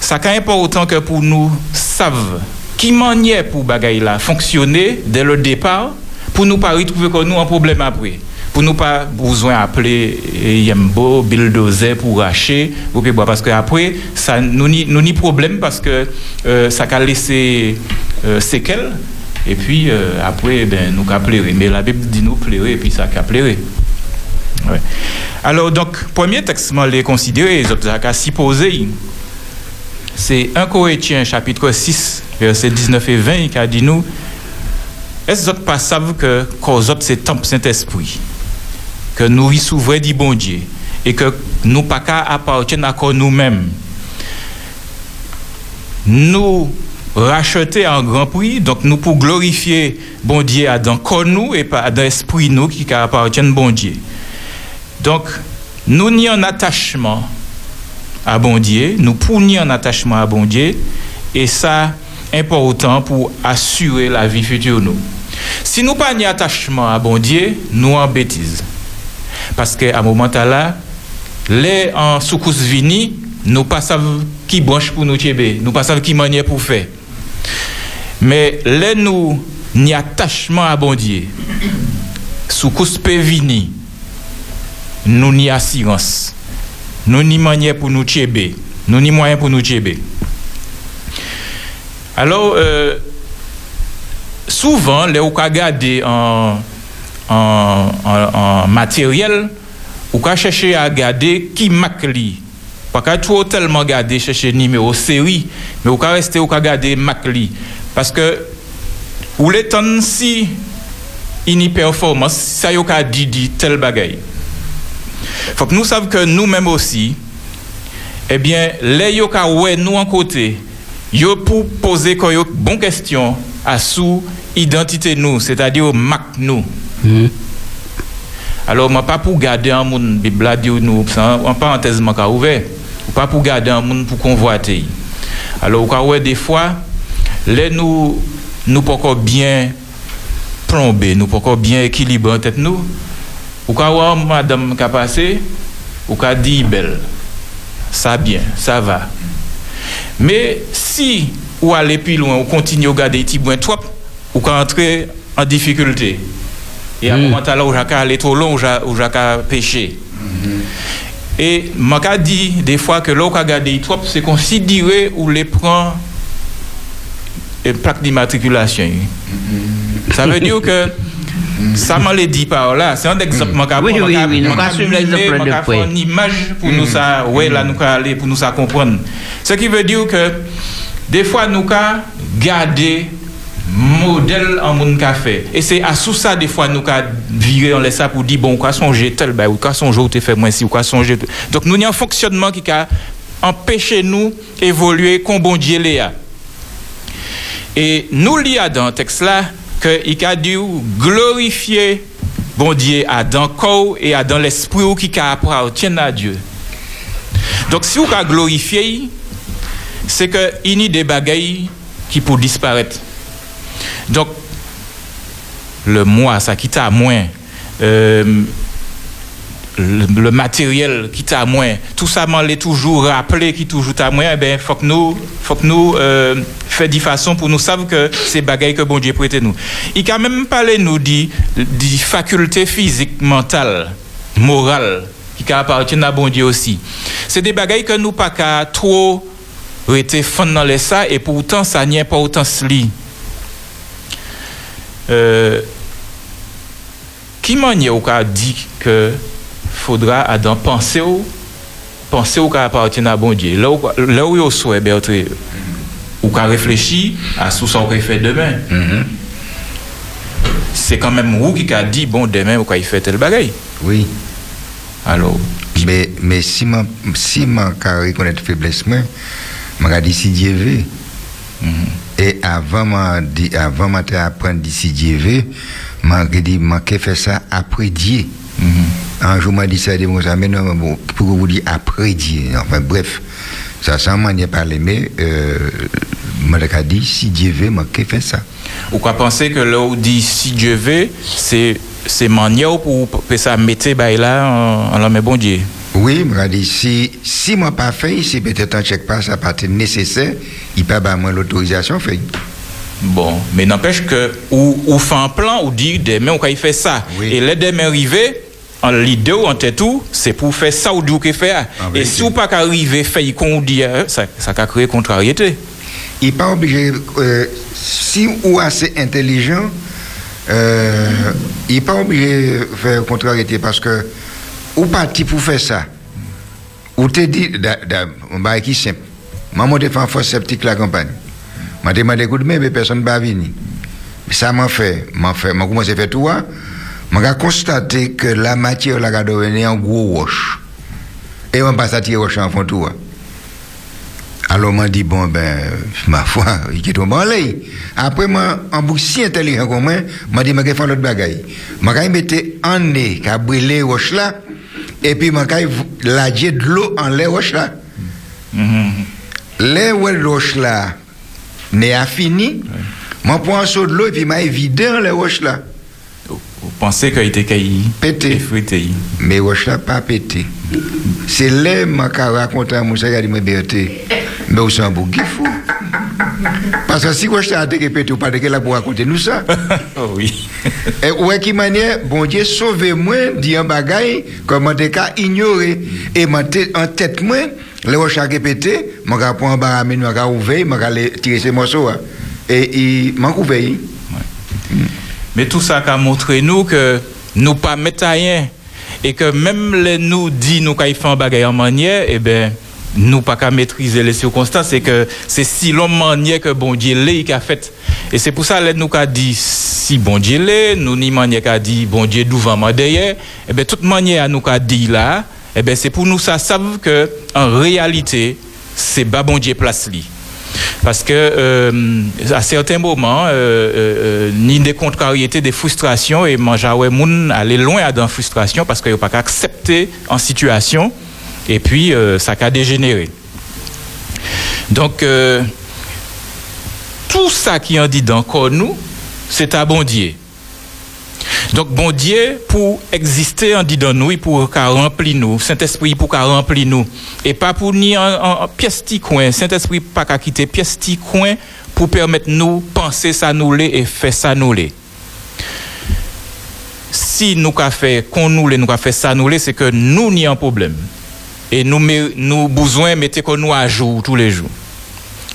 ça n'est pas autant que pour nous savent qui manière pour bagaille là fonctionner dès le départ, pour nous pas retrouver que nous un problème après. Pour nous pas besoin d'appeler Yembo, bulldozer pour racher, parce que après, ça nous ni, nous ni problème parce que euh, ça a laissé euh, séquelles, et puis euh, après, ben, nous qu'à pleurer. Mais la Bible dit nous pleurer, et puis ça qu'à pleurer. Ouais. Alors, donc, premier texte, les considérer, les autres, c'est 1 Corinthiens, chapitre 6, versets 19 et 20, qui a dit nous, est-ce que pas savez que cause c'est temple Saint-Esprit, que nous y souverains du bon Dieu, et que nous pas qu'à appartenir à nous-mêmes. Nous racheté en grand prix, donc nous pour glorifier bon Dieu à dans corps nous et pas dans l'esprit nous qui appartiennent bon Dieu. Donc, nous n'y en attachement à bon Dieu, nous pour ni en attachement à bon Dieu, et ça important pour assurer la vie future nous. Si nous pas ni attachement à bon Dieu, nous en bêtise. Parce qu'à un moment là, les en soukous vini, nous pas savons qui branche pour nous tchéber, nous pas savons qui manière pour faire. Mais les nous ni attachement à bon Dieu, soukous peut vini, nous ni assurance, nous ni manière pour nous tchéber, nous ni moyen pour nous tchéber. Alors, euh, souvent, les ou gade en, en, en, matériel, ou ka chercher à garder qui mak li. Pas qu'à trop tellement garder chercher numéro série, mais ou ka rester ou garder mak Paske ou le ton si ini performans, sa yo ka didi tel bagay. Fok nou sav ke nou menm osi, ebyen, eh le yo ka we nou an kote, yo pou pose kon yo bon kestyon asou identite nou, se ta di yo mak nou. Mm. Alors, man pa pou gade an moun bibla di yo nou, an parantez man ka ouve, ou pa pou gade an moun pou konvoate. Alors, ou ka we defwa, les nous, nous pas encore bien plombés, nous pas encore bien équilibrés en tête nous, ou quand ouais, madame qui a passé, ou quand dit belle, ça bien, ça va. Mais si ou aller plus loin, ou continue à garder petit point trop, ou quand entrer en difficulté. Et à un moment là où j'ai aller trop long, où j'ai péché. Et m'a dit des fois que l'eau qu'a gardé trop, c'est considéré ou les prend plaque d'immatriculation. Ça veut dire que ça m'a dit par là, c'est un exemple. m'a Oui, oui, oui, nous près. une image pour nous ça, ouais, là, nous qu'à aller pour nous ça comprendre. Ce qui veut dire que des fois, nous qu'à garder modèle en qu'a fait. Et c'est à sous ça, des fois, nous qu'à virer, on laisse ça pour dire, bon, quoi songer tel, ben, ou quoi songer, ou fait moins si, ou quoi songer. Donc, nous, il y a un fonctionnement qui a empêché nous évoluer, qu'on bon Dieu. Et nous, a dans le texte là, qu'il a dû glorifier bon Dieu à dans corps et à dans l'esprit qui appartient à Dieu. Donc, si vous avez glorifié, c'est que il y a des bagailles qui pour disparaître. Donc, le moi, ça quitte à moins, euh, le, matériel qui t'a moins, tout ça m'en l'est toujours rappelé qui toujours à moins, eh ben, faut que nous, faut que nous, euh, fait de façon pour nous savoir que c'est bagaille que bon Dieu prête nous. Il a même parlé nous dit, des facultés physiques, mentales, morales, qui appartiennent à bon Dieu aussi. C'est des bagailles que nous pas qu'à trop rester fond dans les ça et pourtant ça n'y est pas autant li. Euh, qui qu'a dit que fodra adan panse ou, panse ou ka apartyen a bon Dje. La ou yo sou e Bertre, ou ka reflechi mhm. bon, a sou sa ou ka fè demen. Mm -hmm. Se kan menm ou ki ka di, bon demen ou ka fè tel bagay. Oui. Alo. Me si man, si man ka rekonet feblesmen, man ka di si Dje ve. Mm -hmm. E avan man, avan man te apren di si Dje ve, man ke di man ke fè sa apre Dje. Un jour m'a dit ça, mais non, bon, pour vous dire après Dieu. Enfin, bref, ça, ça m'a parlé, mais, euh, m'a dit, si Dieu veut, m'a faire ça? Ou quoi penser que là où dit si Dieu veut, c'est c'est manière pour que ça mette bah, là en, en la main bon Dieu? Oui, m'a dit, si, si moi pas fait, si peut-être un chèque pas, ça pas nécessaire, il pas moi l'autorisation fait. Bon, mais n'empêche que ou, ou fait un plan ou dit demain quand il fait ça. Oui. Et les demain arrivé, An lide ou an tetou, se pou fè sa ou di ou ke fè a. E si ou pa ka rive fè yi kon ou di a, sa, sa ka kreye kontraryete. I pa oblige, euh, si ou ase intelijan, euh, i pa oblige fè kontraryete, paske ou pati pou fè sa. Ou te di, da, da, mba e ki semp. Maman te fan fos septik la kampany. Mwen te mwen de koudme, be person ba vini. Sa mwen fè, mwen fè, mwen kouman se fè tou a, hein. m'a constaté que la matière la devenue en gros roche. Et on passe à tirer roche en fond tout. Alors, m'a dit, bon, ben, ma foi, il est tombé en l'air. Après, moi, en boucle si intelligent comme moi, m'a dit, m'a fait l'autre bagaille. M'a mettre en nez, qu'à brûler roche là, et puis m'a lager de l'eau en l'air roche là. Les roche là, n'est a fini, m'a prends un seau de l'eau, et puis m'a vidé en les roches là. Vous pensez qu'il était caillé Pété. Mais roche là, pas pété. C'est là, m'a qu'à raconter à Moussa, a dit, mais où c'est un bouc fou. Parce que si roche là a été pété, ou pas de là pour raconter nous ça. Oh oui. Et ouais, qui manière, bon Dieu, sauvez-moi, dit un bagaille, comment t'es qu'à ignorer. Et en tête, moi, les roches a pété, mon gars prend un baramine, gars ouvert, mon gars les tirer ces morceaux. hein. Et il m'a couvert. Mais tout ça a montré nous que nous pas mettre rien et que même les nous dit nous qu'il fait un bagage en manière, eh ben nous pas qu'à maîtriser les circonstances et que c'est si long manière que bon Dieu qui a fait. Et c'est pour ça que nous qu'a dit si bon Dieu l'est, nous ni manière qu'a dit bon Dieu devant moi eh ben toute manière nous qu'a là, eh ben c'est pour nous ça savent que en réalité c'est pas bon Dieu place li. Parce que euh, à certains moments, euh, euh, ni des contrariétés, des frustrations, et mangeaoué moun aller loin dans la frustration parce qu'il n'y a pas qu'à accepter en situation, et puis ça a dégénéré. Donc, tout ça qui en dit dans nous, c'est à bon Dieu. Donc, bon Dieu, pour exister en dit dans nous, pour qu'à remplir nous. Saint-Esprit pour qu'à remplir nous. Et pas pour ni en, en, pièce coin. Saint-Esprit pas qu'à quitter pièce coin pour permettre nous penser ça nous et faire ça nous. Si nous qu'a fait qu'on nous nous qu'a fait ça nous c'est que nous n'y un problème. Et nous, nous besoin mettez qu'on nous à jour tous les jours.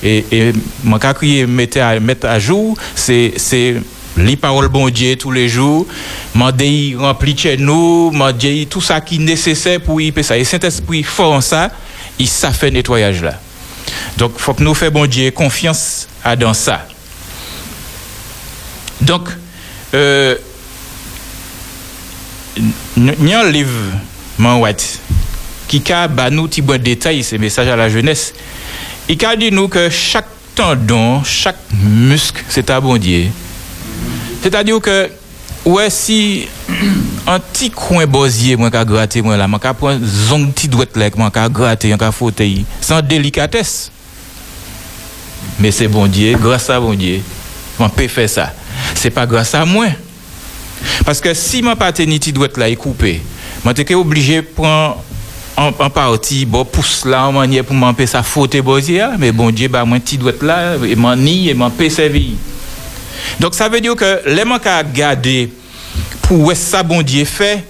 Et, et mon cas crier à, mettre à jour, c'est les paroles bon Dieu tous les jours, demander rempli chez nous, demander tout ça qui est nécessaire pour y faire ça. Et Saint-Esprit fort en ça, il ça fait nettoyage là. Donc faut que nous fassions bon Dieu confiance à dans ça. Donc euh, a un livre white qui a bah, nous petit bon détail ces messages à la jeunesse. Il a dit nous que chaque tendon, chaque muscle, c'est à bon Dieu. C'est-à-dire que, ouais, si un petit coin bosier, moi, qu'a gratter, moi, là, moi, qu'a prendre zone petit droite, là, moi, qu'a gratter, qu'a fauteuil, sans délicatesse. Mais c'est bon Dieu, grâce à bon Dieu, on peut faire ça. C'est pas grâce à moi. Parce que si ma paternité doit là est coupée, moi t'es obligé de prendre en, partie bon pouce là en manière pour m'empêcher ça faute bosier mais bon Dieu bah moi petit doit là et m'en ni et m'en peut servir. Donc ça veut dire que les manques à garder pour ça bon Dieu fait,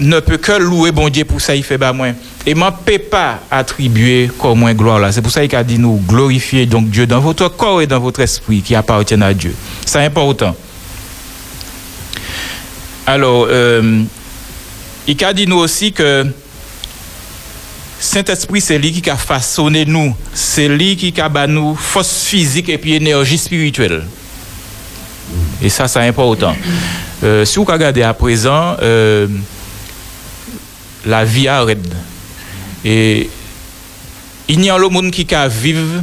ne peut que louer bon Dieu pour ça il fait bah moi et moi peut pas attribuer comme moins gloire là. C'est pour ça qu'il a dit nous glorifier donc Dieu dans votre corps et dans votre esprit qui appartiennent à Dieu. C'est important. Alors, euh, il a dit nous aussi que Saint-Esprit, c'est lui qui a façonné nous. C'est lui qui a nous force physique et puis énergie spirituelle. Et ça, c'est important. Euh, si vous regardez à présent, euh, la vie arrête. Et il y a le monde qui a vivre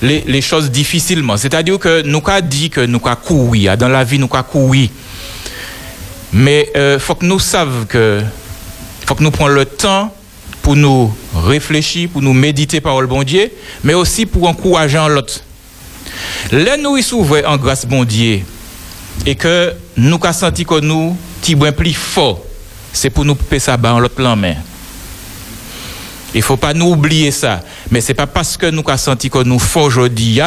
les, choses difficilement. C'est-à-dire que nous avons dit que nous avons couru. Dans la vie, nous avons couru. Mais il euh, faut que nous savions que faut que nous prenions le temps pour nous réfléchir, pour nous méditer par le bon Dieu, mais aussi pour encourager l'autre. Là, nous y s'ouvrir en grâce bon Dieu et que nous avons senti que nous, petit plus fort, c'est pour nous couper ça en l'autre main. Il ne faut pas nous oublier ça. Mais ce n'est pas parce que nous avons senti que nous forts aujourd'hui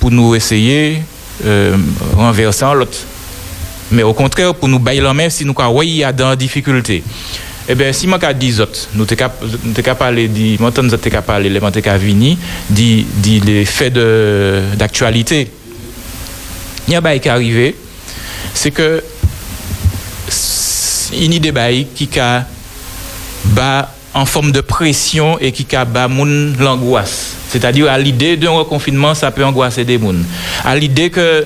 pour nous essayer euh, renverser l'autre. Mais au contraire, pour nous bailler la main si nous avons dans difficulté. Eh bien, si moi dis autres, nous sommes capables de nous sommes de les venir, dit les faits d'actualité. Il y a un qui arrivé, c'est que il y a des bails qui bas en forme de pression et qui bas l'angoisse. C'est-à-dire à, l'idée d'un reconfinement, ça peut angoisser des gens. À l'idée que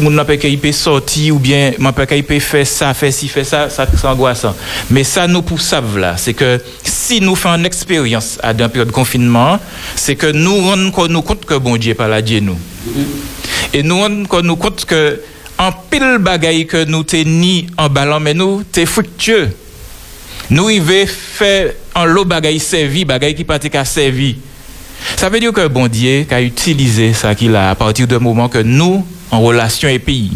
moun nan pe ke il peut sortir ou bien man pe ke il peut faire ça, faire ci, faire ça, ça c'est angoissant. Mais ça nous pour savent là, c'est que si nous faisons une expérience à une période de confinement, c'est que nous rendons nous compte que bon Dieu pas là Dieu nous. Et nous rendons nous compte que en pile bagaille que nous ni en ballon mais nous t'es fructueux. Nous y veut faire en l'eau bagaille servi, bagaille qui pas servi. Ça veut dire que bon Dieu a utilisé ça qu'il a à partir du moment que nous en relation et pays.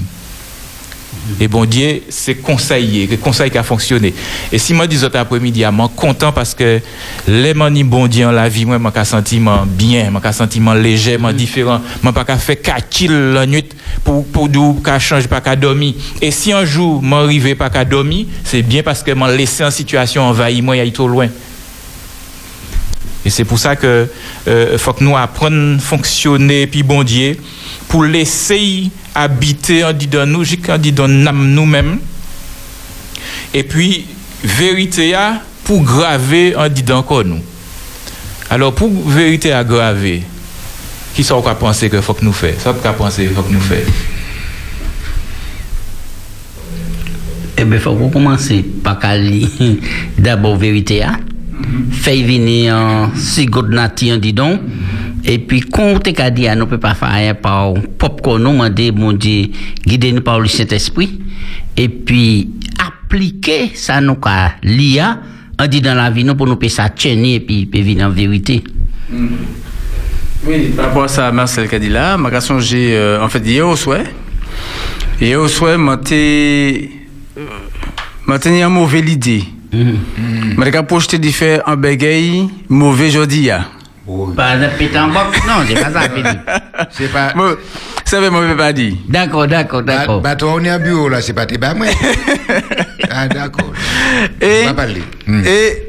Et bon Dieu, c'est conseillé, le conseil qui a fonctionné. Et si moi dis après-midi, je suis content parce que les mani bon Dieu en la vie, moi, je me sentiment bien, je me sentiment léger, je différent, je pas faire quatre la nuit pour pour dire qu'à changer pas qu'à dormir. Et si un jour je arrive pas qu'à dormir, c'est bien parce que je laissé en situation envahie, moi, il est trop loin. Et c'est pour ça que euh, faut que nous apprenions à fonctionner puis bon Dieu pour laisser habiter en dit dans nous, en dit dans nous-mêmes. Et puis vérité a pour graver en dit dans nous. Alors pour vérité à graver, qui sont qu'à penser que faut que nous faire Ça qu'à penser faut que nous faire. Eh bien, faut qu'on commence par d'abord vérité. Hein? Fait venir en si good nati, dis donc. Et puis, quand on t'a dit, nous ne peut pas faire par pop qu'on nous demande, mon Dieu, guider nous par le Saint-Esprit. Et puis, appliquer ça nous qu'a l'IA, on dit dans la vie, nous pour nous faire ça tenir et puis, puis venir en vérité. Oui, par rapport à ça, Marcel là, ma question, j'ai, euh, en fait, hier au souhait. Hier au souhait, m'a été, m'a tenu un mauvais idée. Je vais projeter de faire un bagaille mauvais jeudi. là. Pas de pétanboc, non, c'est pas ça, Pédi. C'est pas. Ça veut mauvais pas dit. D'accord, d'accord, Bah, d'accord. bah, toi, on est en bureau là, c'est pas tes bas, moi. ah, d'accord. Et, On va parler. Hmm. et,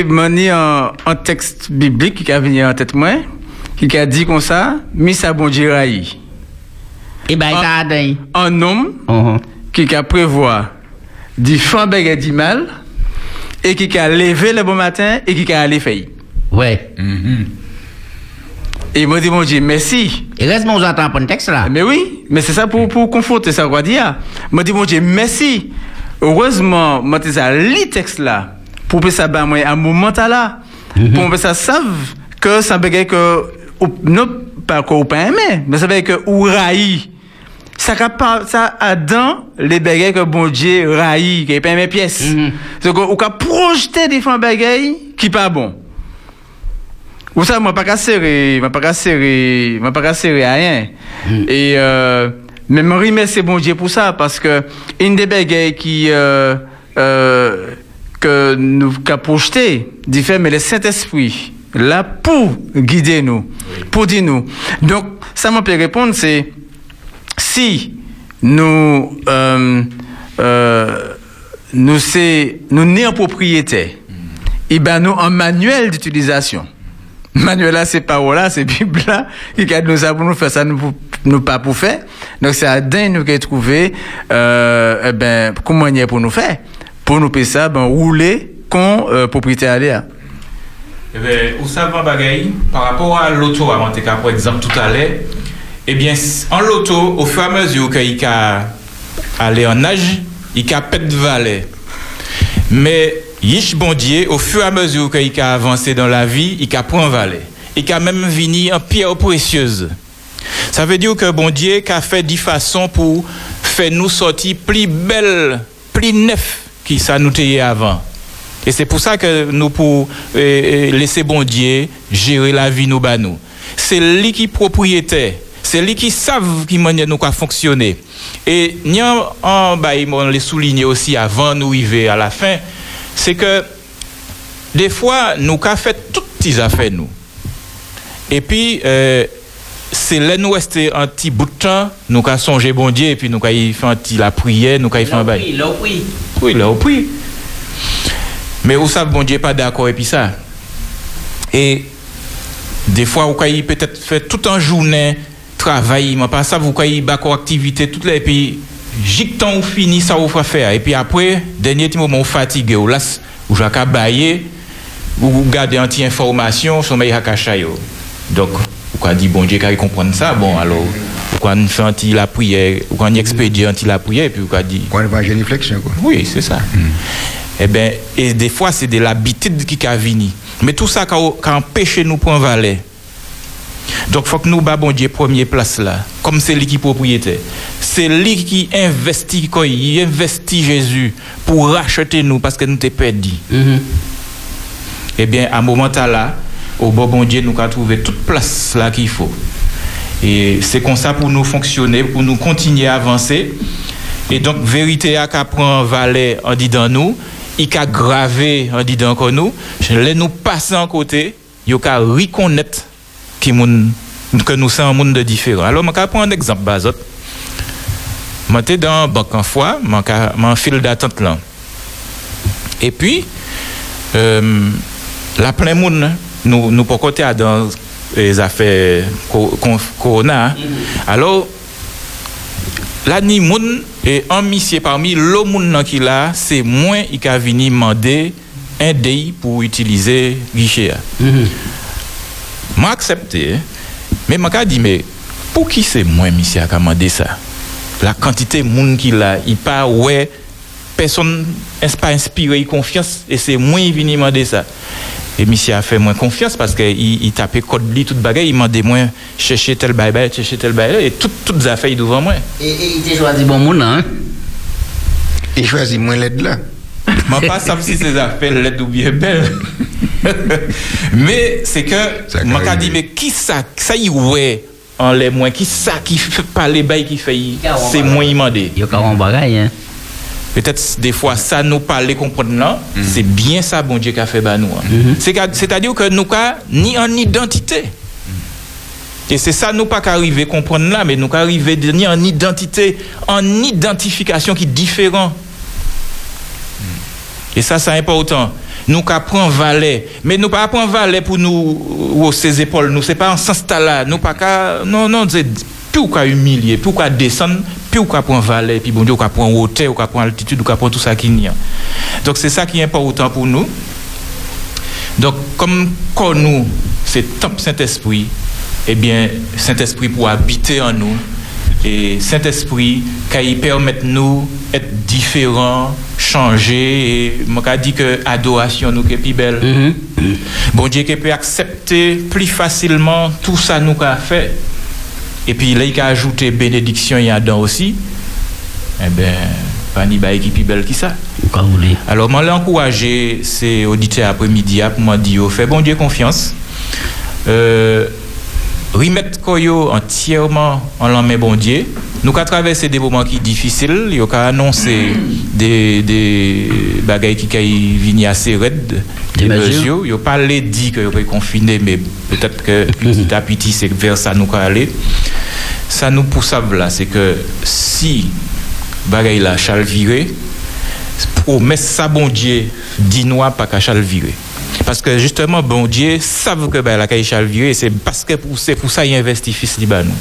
et mani un, un texte biblique qui a venu en tête moi, qui a dit comme ça, mis sa bon Dieu raï. Et ben, Ah. ça a dit. Un homme Mhm. qui a prévoir du fin baguette du mal et qui a levé le bon matin et qui a allé faire. Ouais. Et il m'a dit, mon Dieu, merci. Et reste, mon entend pour le texte là. Mais oui, mais c'est ça pour, pour conforter ça, quoi dire. M'a dit, mon Dieu, merci. Heureusement, moi, t'es ça, lit texte là, pour que ça, ben, moi, un moment là, pour que ça savent que ça veut dire que, non, pas qu'on pas aimé, mais ça veut dire que, ou raï. Ça pas, ça a dans les bagailles que bon Dieu raï, qui pas mes pièces. C'est qu'on, on a projeté des fois bagailles qui pas bon. Ou ça, moi, pas serrer, moi, pas serrer, moi, pas à rien. Et, euh, mais je remercie bon Dieu pour ça, parce que, une des bagailles qui, euh, euh, que nous, qu'a projeté, dit fait, mais le Saint-Esprit, là, pour guider nous, pour dire nous. Donc, ça m'a peut répondre, c'est, si nous, euh, euh, nous, c'est, nous n'est en propriétaire, et ben nous, en manuel d'utilisation. Manuel là, c'est paroles là, c'est Bible là, qui nous a pour nous faire ça, nous, nous pas pour faire. Donc c'est à nous qui trouvé, euh, eh ben, comment y pour nous faire? Pour nous payer ça, ben, rouler, con, euh, aller, hein. Eh un bagaille, par rapport à l'auto, avant par exemple tout à l'heure, eh bien, en l'auto, au fur et à mesure qu'il a allé en âge, il a pète de valet. Mais, Yish bon Dieu, au fur et à mesure qu'il a avancé dans la vie, il a un valet. Il a même venu en pierre précieuse. Ça veut dire que bon Dieu a fait dix façons pour faire nous sortir plus belle, plus neuf qui ça nous était avant. Et c'est pour ça que nous pour euh, euh, laisser bon Dieu gérer la vie nous bas. C'est lui qui propriétaire. C'est lui qui savent qui manière nous quoi fonctionner. Et en, bah, m'a les souligné aussi avant nous arriver à la fin, c'est que des fois nous qu'a fait toutes ces affaires nous. Et puis euh, c'est là nous rester un petit bout de temps, nous qu'a songé bon Dieu et puis nous qu'a fait un petit la prière, nous qu'a fait un bail. Oui, là, oui. Oui, là, oui. Mais vous savez, bon Dieu pas d'accord et puis ça. Et des fois, vous peut-être fait tout un journée travail, mais pas ça, vous avez d'accord activité toute là, et puis, jique temps ou fini, ça vous fait faire. Et puis après, dernier petit moment, vous fatigué, vous laisse, vous avez bailler, vous gardez anti information, sommeil à cachayo. Donc, vous avez dit, bon Dieu, quand il comprend ça, bon, alors, quand on fait anti la prière, ou on expédie anti la prière, puis on dit. Quand on va géniflexion, quoi. Oui, c'est ça. Eh bien, et des fois, c'est de l'habitude qui a vini. Mais tout ça, quand, quand empêche nous prendre valet. Donc, il faut que nous, bon Dieu, première place là. Comme c'est lui qui est propriétaire. C'est lui qui investit, quoi, il investit Jésus pour racheter nous parce que nous t'es perdu. Eh bien, à un moment là, au bon bon Dieu, nous avons trouvé toute place là qu'il faut. Et c'est comme ça pour nous fonctionner, pour nous continuer à avancer. Et donc, vérité a qu'à prendre valet en disant nous, il a gravé en disant nous, je nous passer en côté, il a reconnaître qui moun- que nous sommes un monde de différent. Alors, je vais prendre un exemple, Bazot. Je suis dans une banque en fois, je suis en file d'attente là. Et puis, euh, la plein monde, nous, nous pour côté dans les affaires Corona. hein. Alors, là, ni moun et un monsieur parmi le monde qui là, c'est moins il a venu demander un DI pour utiliser guichet. Mwen aksepte, men mwen ka di, men, pou ki se mwen misi akamande sa? La kantite moun ki la, i pa we, person espa inspire, i konfians, e se mwen vini mande sa. E misi a fe mwen konfians, paske i tape kod li tout bagay, i mande mwen chèche tel bay bay, chèche tel bay bay, e tout, tout zafè yi douvan mwen. E yi te chwazi bon moun an? Yi chwazi mwen led la. Mwen pa sap si se zafè led ou bien bel. mais c'est que, arrive. dit, mais qui ça, ça y ouais en les moins, qui ça qui fait pas les bails qui fait, c'est moins demandé. Il y a quand même bagaille, hein? Peut-être des fois ça nous parle comprendre là, c'est bien ça bon Dieu qui a fait bah nous. hein. C'est qu'à- C'est-à-dire que nous pas ni en identité. Et c'est ça nous pas qu'arriver comprendre là, mais nous qu'arriver ni en identité, en identification qui est différent. Et ça c'est important. Nous qu'à prendre valet, mais nous pas prendre valet pour nous hausser ses épaules, nous c'est pas en sens nous pas qu'à non non c'est plus qu'à humilier, plus qu'à descendre, plus qu'à prendre valet, puis bon Dieu qu'à prendre hauteur, qu'à prendre altitude, qu'à prendre tout ça qui n'y a. Donc c'est ça qui est important pour nous. Donc, comme quand nous, c'est temple Saint-Esprit, eh bien, Saint-Esprit pour habiter en nous. Et Saint-Esprit, il permet nous être différents, changer, et moi, dit que adoration nous qui est plus belle. Bon Dieu qui peut accepter plus facilement tout ça nous qu'a fait. Et puis là, il a ajouté bénédiction il y a dedans aussi. Eh bien, pas ni qui plus belle qui ça. Alors, moi, encourager ces auditeurs après-midi pour moi dire, fais bon Dieu confiance. Euh, remettre Koyo entièrement en l'en bon Dieu. Nous avons traversé des moments qui sont difficiles. Il y a annoncé des, des bagailles qui sont venues assez raides. Des mesures. Il n'y a pas dit que vous confiné, mais peut-être que petit à petit, c'est vers ça nous allons aller. Ça nous pousse à là, c'est que si bagaille là, chal viré, promesse ça bon Dieu dit nous pas qu'à chal virer parce que justement bon Dieu savent que ben la caille chal virer c'est parce que c'est pour ça il investit fils Libanon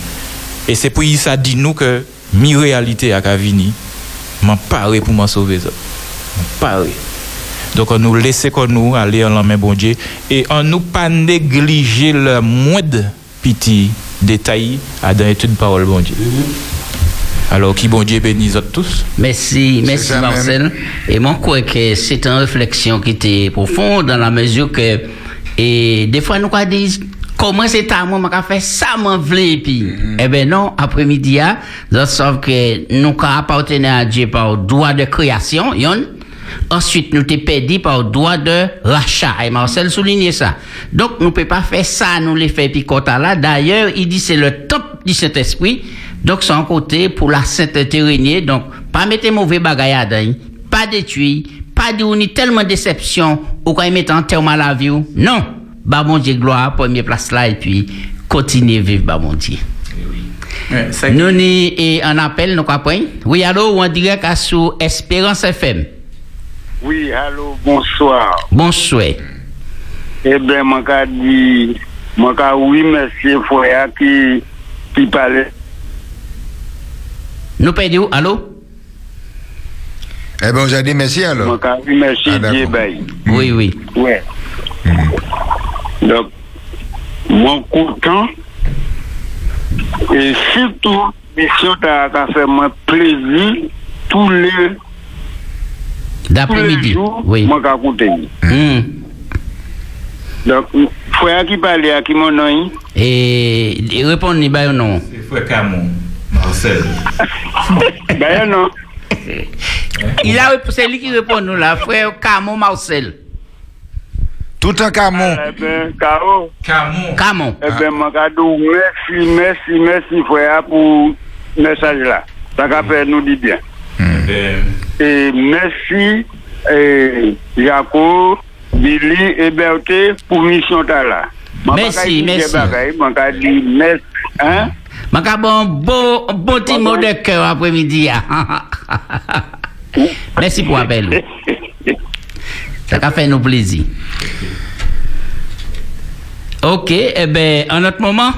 et c'est pour ça dit nous que mi réalité a vini m'en parler pour m'en sauver ça. Parler. Donc on nous laisser qu'on nous aller en la main bon Dieu et on nous pas négliger le moindre petit détail à dans étude parole bon Dieu alors qui bon Dieu bénisse tous Merci, merci Marcel. Et moi, je crois que c'est une réflexion qui était profonde dans la mesure que, et des fois, nous quoi disent, comment c'est à moi, je faire ça, m'en voulais, et puis, eh ben non, après-midi, ah, je savent que nous quoi appartenir à Dieu par droit de création, yon. Ensuite, nous t'es perdu par droit de rachat. Et Marcel soulignait ça. Donc, nous ne pouvons pas faire ça, nous les faire picota là. D'ailleurs, il dit c'est le top du Saint-Esprit. Donc, c'est un côté pour la sainteté régner. Donc, pas mettre mauvais bagaille à dedans, pas détruire, pas dire ni tellement déception, ou quand il met en terme à la vie. ou. Non. Bah, mon Dieu, gloire, première place là, et puis, continuer vivre, bah, mon Dieu. Ouais, ça- Nous, ni, et en appel, nous, point? Oui, allô, ou en direct à sous Espérance FM. Oui, allô, bonsoir. Bonsoir. Eh bien, moi, qu'a dit, moi, qu'a oui, monsieur Foya qui, qui parlait. Nous perdons, allô? Eh bien, j'ai dit merci alors. monsieur Ah. Dieu, Baye. Oui, oui. Ouais. Donc, mon content, Et surtout, mission t'a fait moi plaisir tous les tous les D'après-midi. jours, Oui. moi qu'a écouté. Hmm. Donc, frère qui parlait à qui mon nom, Et il répond ni bah non. C'est frère Camon, Ansel. Bayan nan. Se li ki repon nou la, fwe Kamon Marcel. Tout an Kamon. Eh eh Kamon. Kamon. Ebe Magadou, mersi, mersi, mersi fwe a pou mesaj la. Sa ka fe nou di bien. Eh e mersi Jaco, Billy e Berthe pou misyon ta la. Mersi, mersi. Mwen ka di mersi. Dit? Maka bon beau bon petit mot de cœur après-midi. ah. Merci pour l'appel. Ça a fait nous plaisir. Ok, eh ben, en autre moment?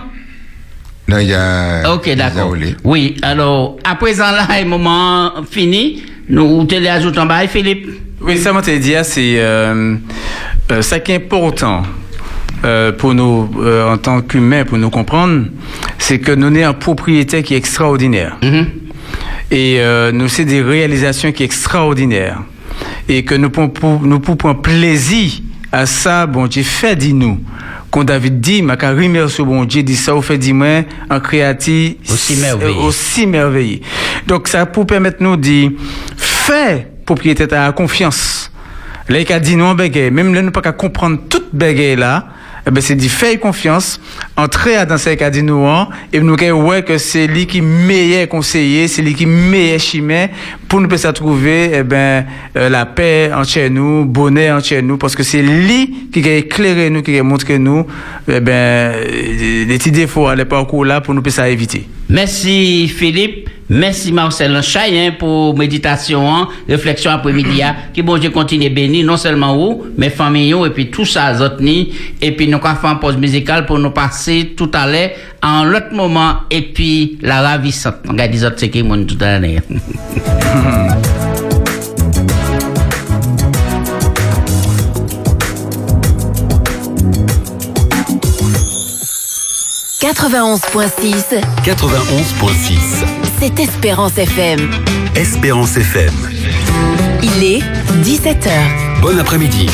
Non, il y a. Ok, d'accord. Oui, alors, à présent, là, un moment fini, nous téléajoutons bas, Philippe. Oui, ça, moi, te dire, c'est euh, euh, ça qui est important euh, pour nous, euh, en tant qu'humains, pour nous comprendre, c'est que nous avons un propriétaire qui est extraordinaire. Et euh, nous, c'est des réalisations qui sont extraordinaires. Et que nous pouvons, nous pouvons plaisir à ça, bon Dieu, fait dit nous. Quand David dit, ma remercier bon Dieu, dit ça, au fait dit moi, en créatif, Aussi merveilleux. euh, aussi merveilleux. Donc, ça pour permettre nous de faire propriétaire à confiance. Là, il a dit non, bégay. Même là, nous pas qu'à comprendre toute bégay là. Eh ben, c'est dit faire confiance, entrer dans ce qu'a dit nous, hein, et nous, qu'à ouais, que c'est lui qui meilleur conseiller, c'est lui qui meilleur chimé, pour nous peut trouver, eh ben, euh, la paix en chez nous, bonheur en chez nous, parce que c'est lui qui a éclairé nous, qui a montré nous, eh ben, euh, les petits défauts à l'époque là, pour nous peut éviter. Merci Philippe, merci Marcel Chayen pour méditation, hein, réflexion après-midi, hein, qui bon Dieu continue béni, non seulement vous, mais famille et puis tout ça, autres ni, et puis nous avons une pause musicale pour nous passer tout à l'heure en l'autre moment, et puis la ravissante. On regarde les autres, c'est qui tout à l'heure. 91.6, 91.6. c'est Espérance FM. Espérance FM. Il est 17h. Bon après-midi.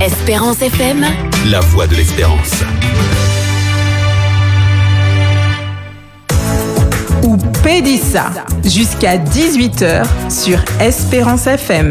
Espérance FM, La voix de l'espérance. ou Pédissa jusqu'à 18h sur Espérance FM.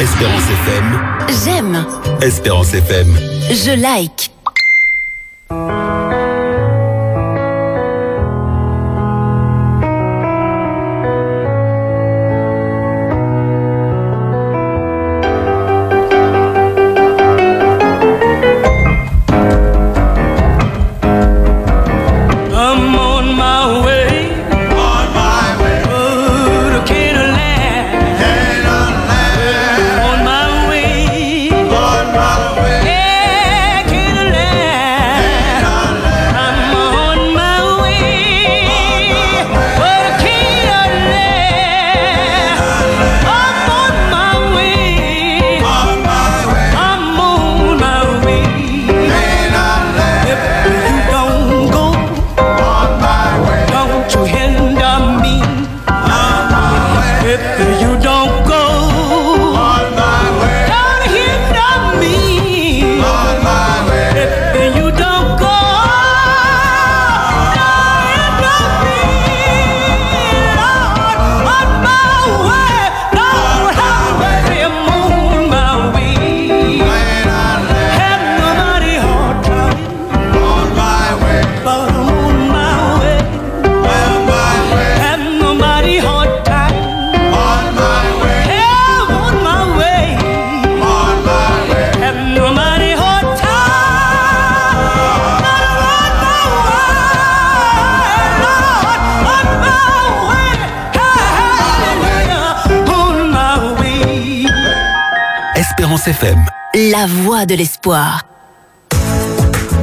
Espérance FM. j'aime, Espérance FM. je like. Espérance FM. La voix de l'espoir.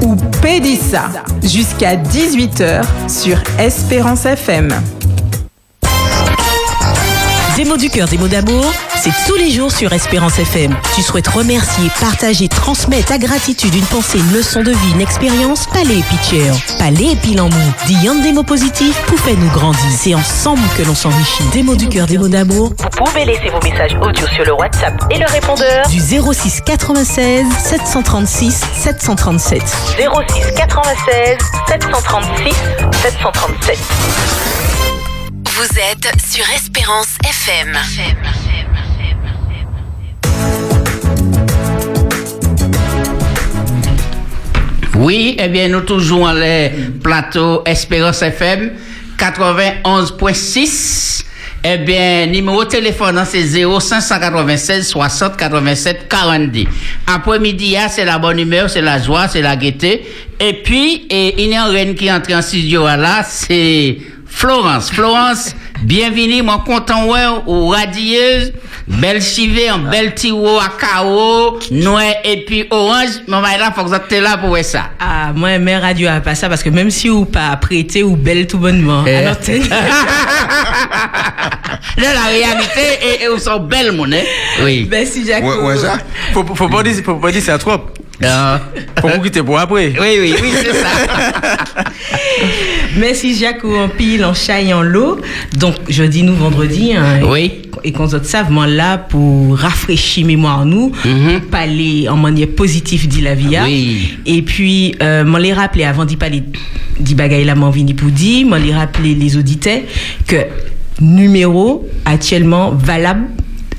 Ou Pédissa, jusqu'à 18h sur Espérance FM. Des mots du cœur, des mots d'amour, c'est tous les jours sur Espérance FM. Tu souhaites remercier, partager, transmettre ta gratitude, une pensée, une leçon de vie, une expérience, palais et pitcher. Palais et pile en mou. Dis un des mots positifs pour faire nous grandir. C'est ensemble que l'on s'enrichit. Des mots du cœur, des mots d'amour. Vous pouvez laisser vos messages audio sur le WhatsApp et le répondeur Du 06 96 736 737. 06 96 736 737. Vous êtes sur Espérance FM. Oui, eh bien, nous toujours dans les plateaux Espérance FM 91.6. Eh bien, numéro de téléphone, hein, c'est 0596 60 87 42. Après-midi, hein, c'est la bonne humeur, c'est la joie, c'est la gaieté. Et puis, et, il y a un reine qui entre en studio là, c'est Florence. Florence, bienvenue, moi content ouais, aux radieuses, belle chivée, en belle tiro à KO, noir et puis orange. Maman, là, faut que vous êtes là pour voir ça. Ah, moi, mes radio a pas ça parce que même si ou pas prêté ou belle tout bonnement, Eh. à l'antenne. Là, la réalité, et, et vous sont belles, mon hein? Oui. Merci, Jacques. Ouais, ouais, ça. Faut, faut pas dire, faut pas dire c'est trop. Faut vous quitter pour après. Oui, oui, oui, c'est ça. Merci Jacques ou en pile, en chaille, en l'eau. Donc, jeudi, nous, vendredi. hein, Oui. Et qu'on soit savement là pour rafraîchir mémoire nous, parler en manière positive dit la vie. Oui. Et puis, euh, m'en les rappeler avant d'y parler d'y bagaille là, m'en vini pour dire, m'en les rappeler les auditeurs que numéro actuellement valable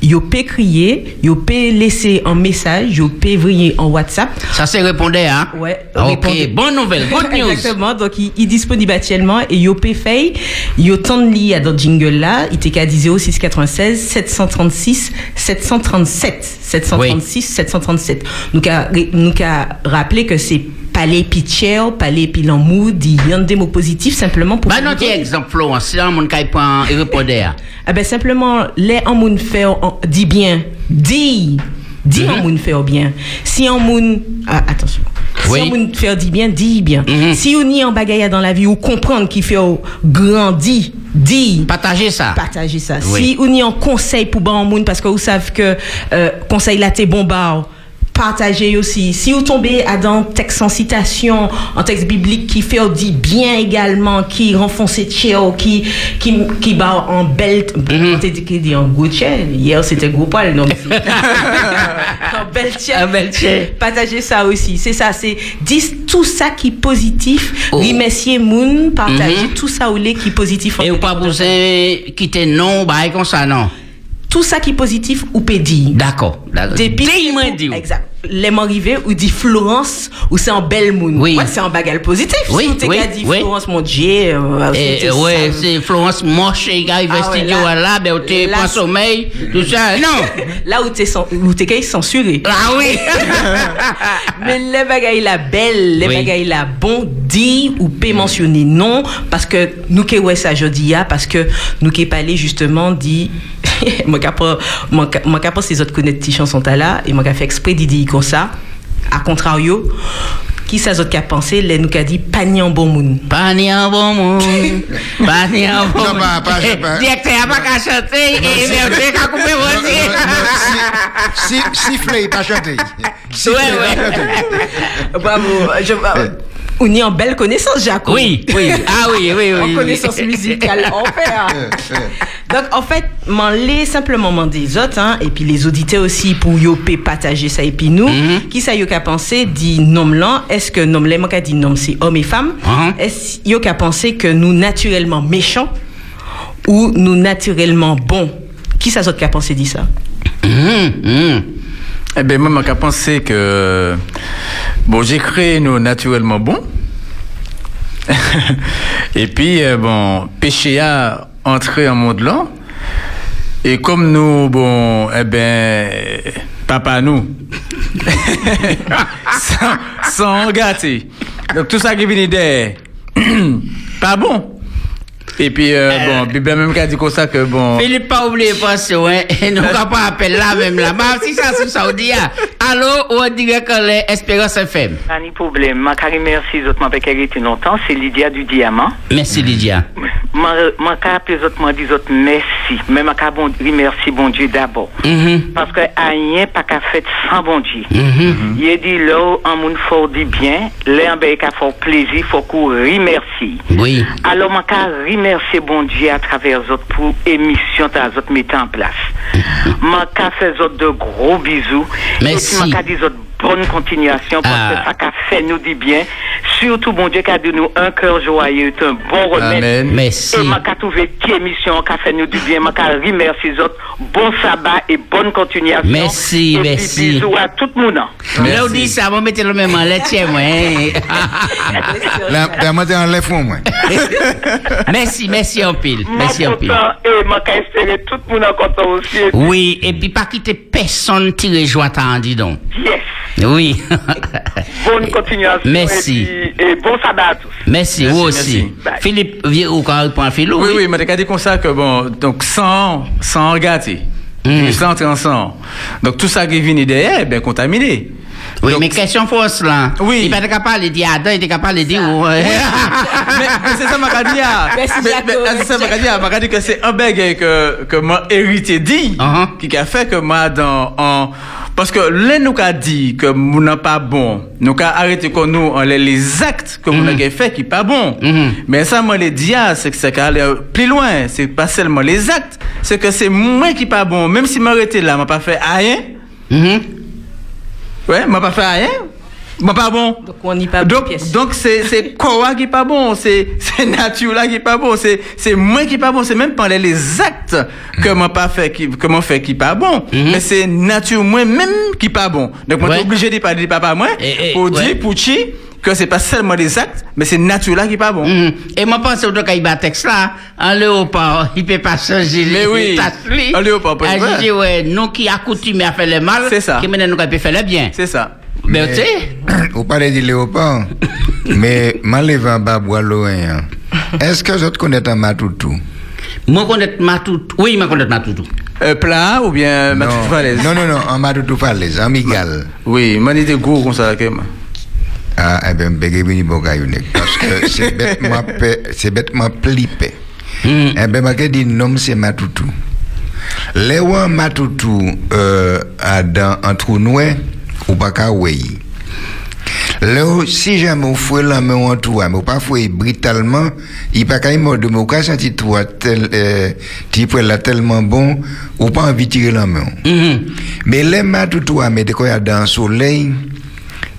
yo peut crier, yo peut laisser un message, yo peut vriller en WhatsApp. Ça, c'est répondait, hein? Ouais. Ok, répondez. bonne nouvelle, good news. Exactement. Donc, il, est disponible actuellement et yo peut faire, yo tant de li à dans jingle là, il était qu'à 10 0696 736 737 736 737. Nous qu'a nous qu'a rappeler que c'est palais pitcher, palais il y a des mots positifs simplement pour Bah, non, tiens, exemple, Florence, si un monde qui prend et répondait, ah ben simplement, les en moun fait, en- dit bien, dit, dit en moun fait bien. Si en moun, ah, attention. Oui. Si on fait dit bien, dit bien. Si on y en bagaille dans la vie, ou comprendre qu'il fait au grandi, dit. Partagez ça. Partagez ça. Oui. Si on y en conseil pour ban moun, parce que vous savez que euh, conseil là t'es bombard. Partagez aussi. Si vous tombez à dans texte en citation, en texte biblique qui fait dit bien également, qui renfonce tchèo, qui qui qui bat en belle, t'es dit qui dit en gros tchè. Hier c'était gros poil, non mais en belle tchè. Partagez ça aussi. C'est ça, c'est dis tout ça qui est positif. Remercier moun, partager Oh. Mhm. tout ça ou les qui est positif. Et ou pas besoin quitter non, bah, comme ça, non. Tout ça qui est positif ou peut dire. D'accord, d'accord. Depuis Dis, moi, dis. Exact. Les arrivé ou dit Florence ou c'est en belle moon. Oui. Ouais, c'est en bagal positif. Oui, si t'es oui, dit oui. Florence mon Dieu. euh, Et, c'était ouais, c'est Florence Moche, il arrive Ah au ouais, là- ben, prends c'est- sommeil, tout ça. Non! Là où t'es où t'es censuré. Ah oui! Mais les bagailles la belle, les Oui. bagailles la bon, dit ou peut mentionner non, parce que nous qui ouais ça jeudi parce que nous qui parlé justement dit, pas, qui- moi qui pas ces autres connaître petites chansons là, et qui fait exprès d'y ça, à contrario, qui ça autres qui a pensé, les nous qui a dit panier en bon moon. Panier en bon monde. Panier en bon Non, pas- pas- Eh, pas- Directeur, a pas qu'à chanter, et qu'à couper votre Si, siffler, pas chanter. Ouais, ouais. Bravo. Je, euh, on est en belle connaissance, Jacques. Oui, oui. Ah oui, oui, oui. En oui. connaissance musicale, en fait. hein. Donc, en fait, m'en les simplement m'en des autres, hein, et puis les auditeurs aussi, pour yo pe partager ça, et puis nous, Mhm. qui ça yo qu'a pensé, dit nom là, est-ce que nom là, moi qu'a dit nom, c'est homme et femme, Mhm. est-ce yo qu'a pensé que nous naturellement méchants, ou nous naturellement bons? Qui ça autre qu'a pensé dit ça? Hum, hum. Eh bien, moi, j'ai pensé que, bon, j'ai créé nous naturellement bon. Et puis, euh, bon, péché a entré en monde là. Et comme nous, bon, eh ben, papa nous, sans, sans gâter. Donc, tout ça qui vient derrière, pas bon. Et puis, euh, bon, Bible même qu'a dit comme ça que bon. Philippe, pas oublier penser, ouais. Et nous, on pas appeler là même là. Bah, si ça, c'est ça, on dit, ah. Allô, on dirait que les Espérance FM. Pas de problème. Ma carré merci, autres m'ont été longtemps. C'est Lydia du Diamant. Merci, Lydia. Ma carré les autres m'ont dit autres merci. Mais ma carré bon, merci, bon Dieu d'abord. Mhm. Parce que rien pas qu'à fait sans bon Dieu. Mhm. Il a dit là, en moun faut dit bien, là, en ben, qu'à faire plaisir, faut qu'on remercie. Oui. Alors, ma carré remercier bon Dieu à travers autres pour émission t'as autres mettre en place. Ma carré fait autres de gros bisous. Merci. Et puis, autres bonne continuation parce Ah. que ça qu'a fait nous dit bien. Surtout, bon Dieu, qui a donné nous un cœur joyeux, un bon remède. Amen. Merci. Et m'a qu'a trouvé qui émission qui a fait nous du bien. M'a qu'a remercier les autres. Bon sabbat et bonne continuation. Merci, et puis merci. bisous à tout le monde. Là, on dit ça, on mettre le même en laitier, moi. hein. Montée en lèvres, moi. Merci, merci en pile. Merci en pile. Content et m'a qu'a espéré tout le monde en content aussi. Oui, et puis pas quitter personne tirer joie, t'en dis donc. Yes. Oui. Bonne continuation. Merci. Et, puis, et bon sabbat à tous. Merci, vous aussi. merci. Philippe, viens ou quand répond à Philou. Oui, oui, mais t'as dit comme ça que bon, donc sans, sans regarder, Mhm. sans transcend. Donc tout ça qui vient derrière, est bien contaminé. Oui, Donc, mais question fausse là. Oui. Il pas capable de dire Adam, il était capable de dire. ouais. mais, mais c'est ça, m'a dit. ah. C'est ça, m'a dit. ah, m'a dit que c'est un beg que, que moi hérité dit, Uh-huh. qui a fait que moi dans, en, parce que là, nous a dit que nous n'a pas bon. Nous a arrêté que nous, on les, les actes que nous avons fait qui pas bon. Mhm. Mais ça, moi, les dit, c'est que c'est qu'aller plus loin. C'est pas seulement les actes. C'est que c'est moi qui pas bon. Même si m'arrêté là, m'a pas fait rien. Mhm. Ouais, m'a pas fait rien. M'a pas bon. Donc, on n'y pas Donc, pièce. donc c'est c'est quoi qui est pas bon, c'est c'est nature là qui est pas bon, c'est c'est moi qui est pas bon, c'est même pas les, les actes que moi pas fait qui que moi fait qui pas bon, mais c'est nature moi même qui pas bon. Donc moi. Ouais. suis obligé de pas dire papa moi Et- et- pour ouais. dire pour chi que c'est pas seulement les actes, mais c'est nature là qui est pas bon. Mhm. Et moi, pense au cas il bat texte là, en léopard, il peut pas changer Mais oui, en léopard, pas je dis, ouais, nous qui accoutumés à faire le mal, C'est ça. qui maintenant nous qui faire le bien. C'est ça. Mais tu sais, Vous parlez de léopard, mais m'enlève en bas bois loin. Est-ce que vous connaissez un matoutou? moi connais ma tout. Oui, moi connais ma tout. Euh, plat ou bien Non. Mathieu Falaise? Non, non, non, en matoutou falaise, en migal. Oui, moi dit gros comme ça que moi. Ah, eh bien, bégué vini bogayounek. Parce que c'est bêtement, c'est bêtement plipé. Mhm. Eh bien, ma dit nom c'est matoutou. Les ouan matoutou, euh, dans un trou noir, ou pas qu'à. Là, si jamais fouez la main en tout, mais pas brutalement, il pas qu'à mais vous qu'à sentir tout tel, euh, là tellement bon, ou pas envie de tirer la main. Mhm. Mais les matoutou à mettre quoi dans le soleil,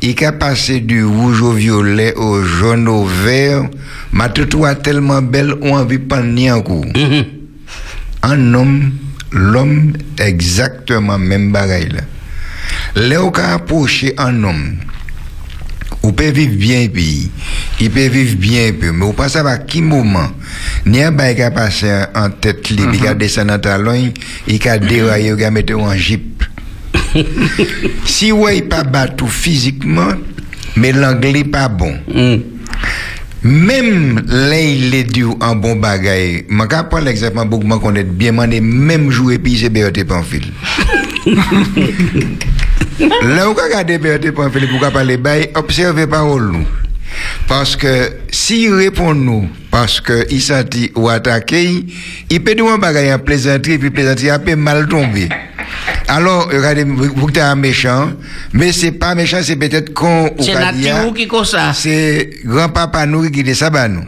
il a passé du rouge au violet au jaune au vert. Matoutou a tellement belle, on a envie de prendre un coup. Mhm. Un homme, l'homme, exactement même bagaille là. On a approché un homme. On peut vivre bien puis il peut vivre bien peu mais on pense à qui moment ni un bail qui a passé en tête libre il a descendu dans talon il a déraillé il a mis en jeep si wè y pa batou fizikman, me l'anglè pa bon. Mèm lè y lè diw an bon bagay, man ka pon l'exemple bouk man konet, byen man de mèm jou epi se beyote pan fil. Lè ou ka gade beyote pan fil pou ka pale bay, observe parol nou. Parce que s'il répond nous parce que il sentit ou attaqué il peut dire un en plaisanterie puis plaisanterie a peut mal tomber alors regardez vous êtes un méchant mais c'est pas méchant c'est peut-être con ou C'est nature qui ça. c'est grand-papa nous qui dit ça bah nous.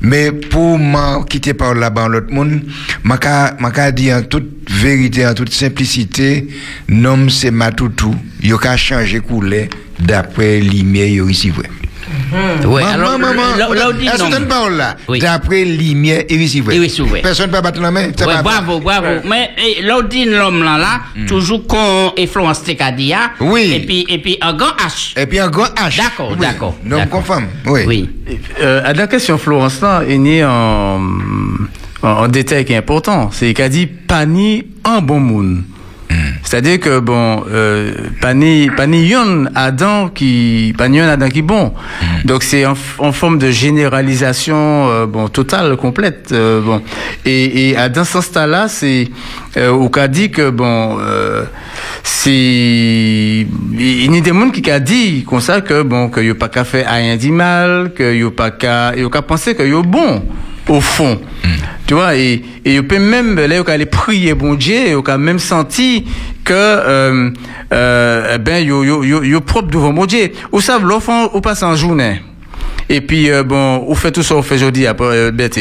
Mais pour moi quitter par là-bas l'autre monde, m'a m'a dit en toute vérité, en toute simplicité, nom c'est Matoutou, yo ka changer couleur d'après yo ici vrai. Ouais, Maman, alors, maman, là, là, dit est-ce non. là Oui. D'après lumière et. Et. Personne ne peut battre la main. Ouais, bravo, bravo. Mais eh, l'autre dit l'homme là, là toujours qu'on influence Tekadia. Oui. Et puis, et puis un grand H. Et puis un grand H. D'accord, Oui. d'accord. Non, d'accord. conforme. Oui. Oui. Euh, à la question Florence là, il y a un, un, un détail qui est important. C'est qu'elle dit pas ni un bon monde. C'est-à-dire que bon, euh, pani pani yon Adam qui pani yon Adam qui bon. Donc c'est en, en forme de généralisation euh, bon totale complète euh, bon. Et, et à dans ce sens-là, c'est euh, au cas dit que bon euh, c'est il y a des gens qui a dit comme ça que bon que y a pas qu'à faire rien dit mal, que y a pas qu'à y a qu'à penser que y a bon au fond. Tu vois, et, et il peut même, là, il aller prier bon Dieu, il a même senti que, euh, euh, eh ben, yo, yo, yo, yo propre devant mon Dieu. Vous savez, l'enfant, on passe en journée. Et puis, euh, bon, on fait tout ça, on fait aujourd'hui, après, euh, bête.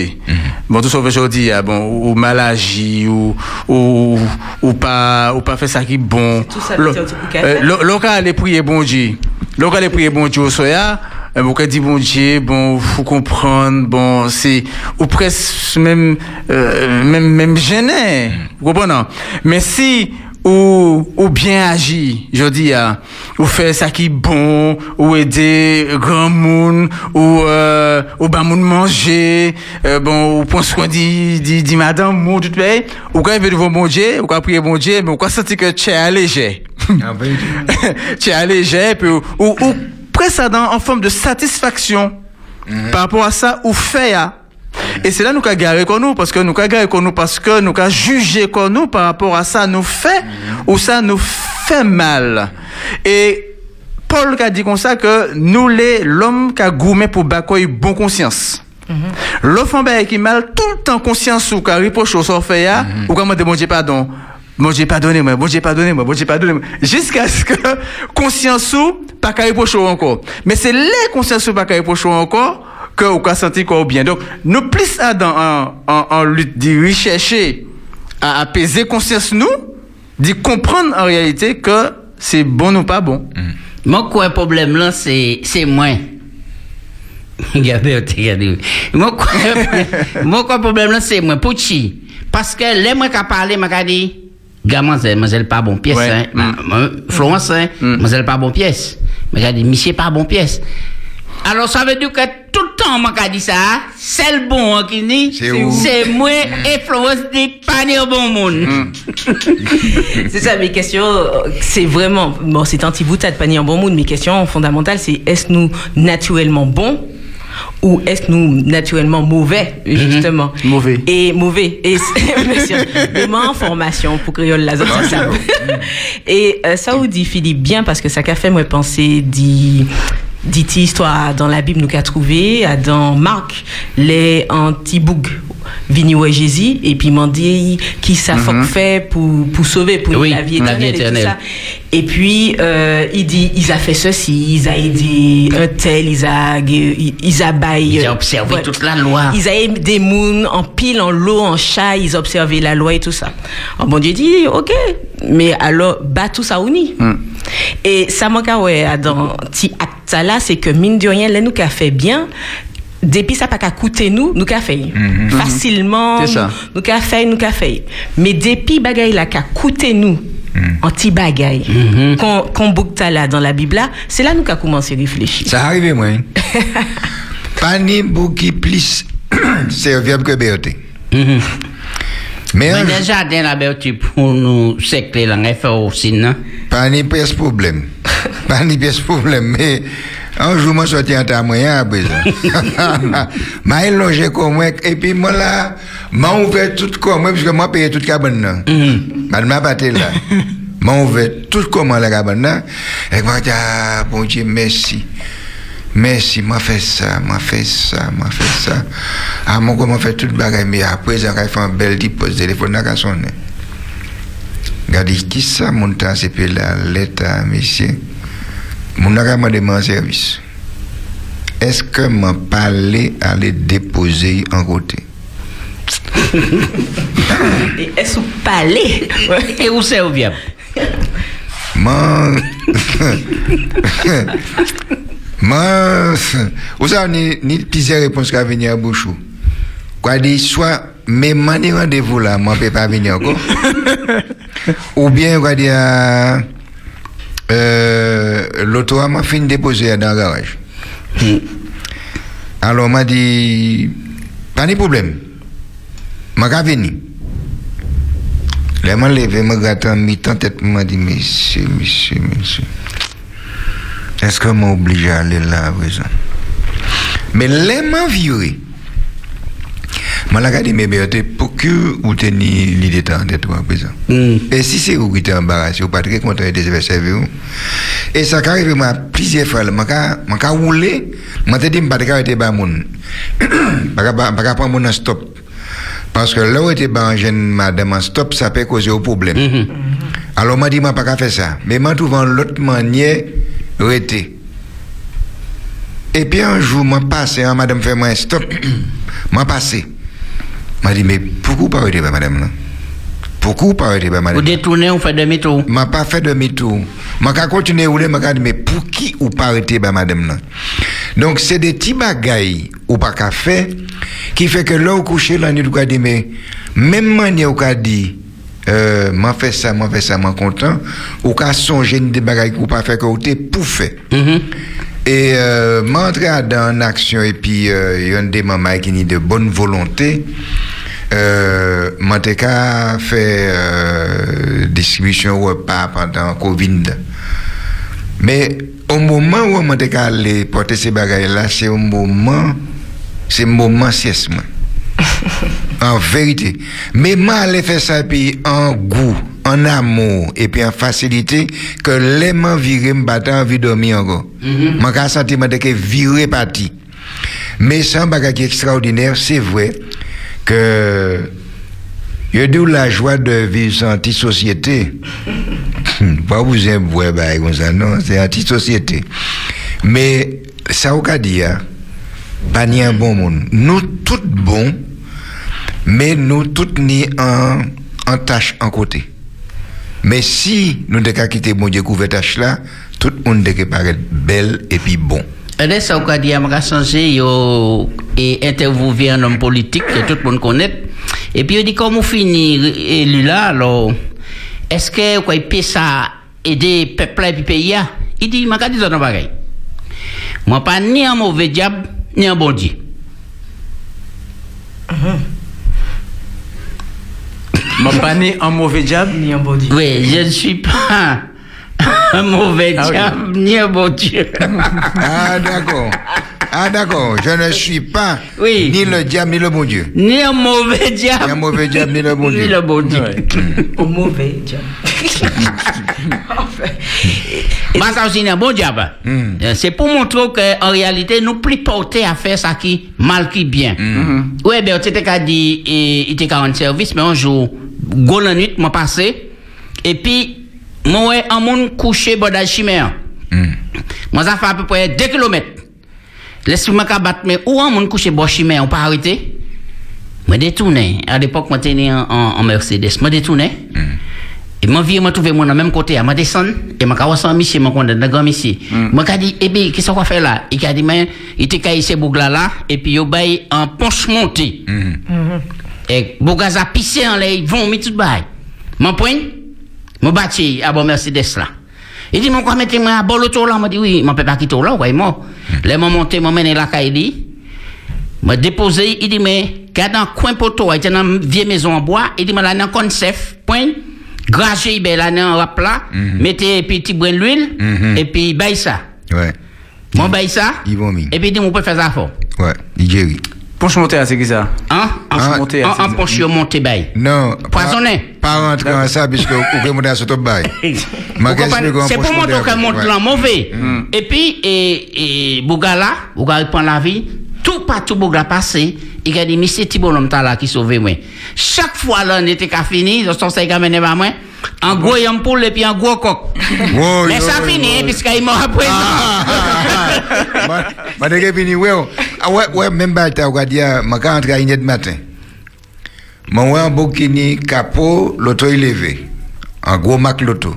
Bon, tout ça, on fait aujourd'hui, ah, bon, ou, ou maladie, ou, ou, ou pas, ou pas fait ça qui est bon. Tout ça, euh, L'on va aller prier bon Dieu. L'on aller prier bon Dieu au soya. Euh, Vous dit bon Dieu, bon, faut comprendre, bon, c'est, ou presque même, euh, même, même gêné. Vous comprenez? non? Mais si, ou, ou bien agi, je dis, ah, ou faire ça qui est bon, ou aider grand monde, ou, euh, ou bah moun manger, euh, bon, ou prendre soin dit, dit, dit madame, moun, tout paye, ou quand il veut devant bon Dieu, ou quand prier bon Dieu, mais ou quand sentir que tu es allégé. tu es allégé, puis, ou, ou, ou dans, en forme de satisfaction par rapport à ça, ou fait. Et c'est là nous qu'a garé qu'on nous, parce que nous qu'a garé qu'on nous, parce que nous qu'a jugé qu'on nous par rapport à ça nous fait, ou ça nous fait mal. Et Paul qu'a dit comme ça que nous les, l'homme qu'a gourmet pour bakoy bon conscience. L'enfant ben qui mal tout le temps conscience ou qu'a reproche au sort fait ya, ou comment demander bon Dieu pardon. Bon Dieu pardonnez-moi, bon Dieu pardonnez-moi, bon Dieu pardonnez-moi. Jusqu'à ce que conscience ou pas qu'à reprocher encore. Mais c'est les consciences ou pas qu'à reprocher encore que ou qu'a senti quoi ou bien. Donc, nous plus à dans en, en, en lutte de rechercher à apaiser conscience nous, d'y comprendre en réalité que c'est bon ou pas bon. Moi, quoi, problème là, c'est, c'est moi. Regardez, regardez. Moi, quoi, moi, quoi, problème là, c'est moi. Pouchi. Parce que les moi qui parlé, m'a dit, gamin, c'est, mademoiselle pas bon pièce, Ouais. hein. Ma- ma- Florence, hein. Mademoiselle pas bon pièce. Dit, monsieur pas bon pièce. Alors, ça veut dire que tout le temps, m'a dit ça, c'est le bon, hein, qui dit, c'est moi et Florence dit pas ni au bon monde. C'est ça, mes questions, c'est vraiment, bon, c'est anti-boutade, pas ni en bon mood. Mes questions fondamentales, c'est est-ce nous naturellement bons ou est-ce nous naturellement mauvais, justement? Mauvais. Et mauvais. Et sûr. Mais moi, en formation pour créole la zone, ça. Et euh, ça vous dit Philippe bien parce que ça qu'a fait moi penser dit dit histoire dans la Bible nous qu'a trouvé dans Marc les anti-boug vini ouais Jésus et puis m'en dit qui ça faut Mhm. fait pour pour sauver pour Oui, la vie la éternelle, vie et tout éternelle. ça. Et puis, euh, il dit, ils a fait ceci, ils a aidé un tel, ils a, ils, a. Ils ont observé toute la loi. Ils a aidé des mouns en pile, en lot, en chat, ils observaient la loi et tout ça. Alors, bon Dieu dit, ok, mais alors, bat tout ça ou ni. Et ça manque à ouais, dans petit acte là, c'est que mine de rien, là, nous qu'a fait bien. Depuis ça pas qu'à coûter nous, nous qu'a fait. Facilement, C'est ça. nous qu'a fait, nous qu'a fait. Mais depuis bagay là qu'a coûté nous, anti bagay, qu'on qu'on boucle là dans la Bible là, c'est là nous qu'a commencé à réfléchir. Ça arrive, moi. hein. Pas ni beaucoup plus serviable que Berté. Mais Mais un- le jardin là-bas, tu pour nous sécler fait aussi, non? pas ni pièce problème. pas ni pièce problème. Mais un jour, moi, sorti en temps moyen à présent. Mais il logeait comme moi. Et puis, moi, là, moi, ouvert tout comme moi, puisque moi, payé toute cabane, là. Madame m'a battu là. Moi, ouvert tout comme moi, la cabane, là. Et moi, ah, bon Dieu, merci. Merci, moi fait ça, moi fait ça, moi fait ça. Ah, moi, comment fait toute bagaille, mais après, j'ai fait un bel dépôt de téléphone, là, qu'à sonner. Regardez, qui ça, mon temps, c'est puis là, l'État, monsieur? Mon agama de mon service. Est-ce que m'a parlé à les déposer en côté? Est-ce ou palais Et où c'est, où vient? Moi, Mans, ou sa ni, ni pise repons ka veni a bouchou. Kwa di swa, me mani randevou la, mwen pe pa veni anko. ou bien kwa di a, euh, loto a mwen fin depose ya dan garaj. Hmm. Alo mwen di, pa ni problem, mwen ka veni. Le mwen leve, mwen gata mi tan tet mwen di, misi, misi, misi. Est-ce que m'a obligé à aller là, à présent? Mais là, m'a viré. M'a la regardé, mais ben, pour que vous teniez l'idée tête, à présent. Et si c'est vous qui êtes embarrassé, vous pas très content de faire servir, et ça arrive moi plusieurs fois, m'a ka roulé, m'a te dit m'a pas arrêter ba moun. Pas pas pas prendre mon stop. Parce que là où était ban jeune madame en stop, ça peut causer un problème. Alors m'a dit m'a pas qu'à faire ça, mais m'a trouvé l'autre manière Et puis un jour m'a passé, hein, madame fait moi stop. m'a passé. M'a dit mais pourquoi pas arrêter madame là Pourquoi pas arrêter madame Vous détournez, on fait demi-tour. m'a pas fait demi-tour. M'a ka continuer rouler, dit mais pour qui ou pas arrêter madame là. Donc c'est des petits bagailles ou pas qu'à faire qui fait que là la nuit ou ka dit mais même manière ka dit euh, m'a fait ça, m'a fait ça, m'a content, ou ka songer des bagailles ou pas fait t'es pour faire. Et euh, m'entrer dans une action et puis euh, il y a des mamans qui ont de bonne volonté. Euh, m'en cas fait euh, distribution repas pendant Covid. Mais au moment où m'en cas aller porter ces bagages là, c'est un moment, c'est moment sieste. en vérité. Mais aller faire ça puis en goût, en amour et puis en facilité que les mains virées me battent envie de dormir encore. Moi, quand senti moi que viré parti. Mais sans bagage extraordinaire, c'est vrai que je dis la joie de vivre sans anti-société. Pas vous aimez voir bah, comme ça, non, c'est anti-société. Mais ça, au cas dire, pas ni un bon monde. Nous, tous bons, mais nous, tous ni en, en tâche en côté. Mais si nous devons quitter mon Dieu couvert tâche là, tout le monde devait paraître belle et puis bon. Et ça, on a dit, on a changé, et interviewé un homme politique que tout le monde connaît. Et puis, il dit, comment finir? Élu là, alors, est-ce que, quoi, il peut ça aider le peuple et le pays, là? Il dit, m'a dit ça dans pareil. Moi, pas ni un mauvais diable, ni un bon Dieu. M'a pas ni un mauvais diable ni un bon Dieu. Oui, je ne suis pas un mauvais Ah oui. diable, ni un bon Dieu. Ah, d'accord. Ah, d'accord. Je ne suis pas ni le diable, ni le bon Dieu. Ni un mauvais diable. Ni un mauvais diable, ni le bon Dieu. Ni le bon Dieu. Au mauvais diable. Bah, ça aussi, c'est un bon diable. Euh, C'est pour montrer qu'en réalité, nous plus portés à faire ça qui mal qui bien. Oui, ben, tu dit, et, il était 40 service, mais un jour, go la nuit, m'a passé, et puis, moi, un monde couché, bodage chimère. Moi, ça fait à peu près 2 km. Laisse-moi qu'à battre, mais où un monde couché, chimère, on peut arrêter? Moi, détourné. À l'époque, moi, j'étais en, en, en Mercedes. Moi, détourné. Et moi, vie, moi, trouvé moi dans le même côté. Je descend et je suis en monsieur, je suis dans grand monsieur. Moi, je dit, eh bien, qu'est-ce qu'on va faire là? Il a dit, mais, il était caillé ces bougla là, et puis, il bail en ponche montée. Et bougla a pissé en l'air, ils vont mettre tout le bail. Mon point, mon bâti à bon Mercedes là. Il dit, mon quoi, mettez-moi à bon l'auto là? Je dit, oui, je peux pas quitter là, ouais, moi. Là, je monté, je mené la caille, m'a déposé, il dit, mais, quand dans coin poteau, il était dans une vieille maison en bois, il dit, mais là, dans concept, point, gragé, ben là, dans un rap là, mettez petit brin d'huile, Mhm. et puis, baille ça. Ouais. Mon baille ça, Ils vont et puis, il dit, on peut faire ça fort. Ouais, Nigérie. Ponche montée, c'est qui ça? Hein? Ponche montée, En, c'est en ça? ponche monté baille. Non. Poisonné. Pas rentrer dans ça, puisque vous pouvez monter à ce top bail. C'est pour montrer qu'elle monte là mauvais. Et puis, et, et Bougala, Bougala prend la vie, tout partout Bougala passé, il a dit, mais c'est Thibault l'homme là qui sauve moi. Chaque fois là, on était qu'à fini, son conseil qu'a mené par moi, en gros yam poule et puis en gros coq. Oh, Mais ça hein, puisqu'il mort après. Ma de fini, ouais. oh. Ah ouais, ouais, même pas, t'as regardé, ma quand à une matin. Mon ouais, un bouquini, capot, l'auto est levé. En gros, mac l'auto.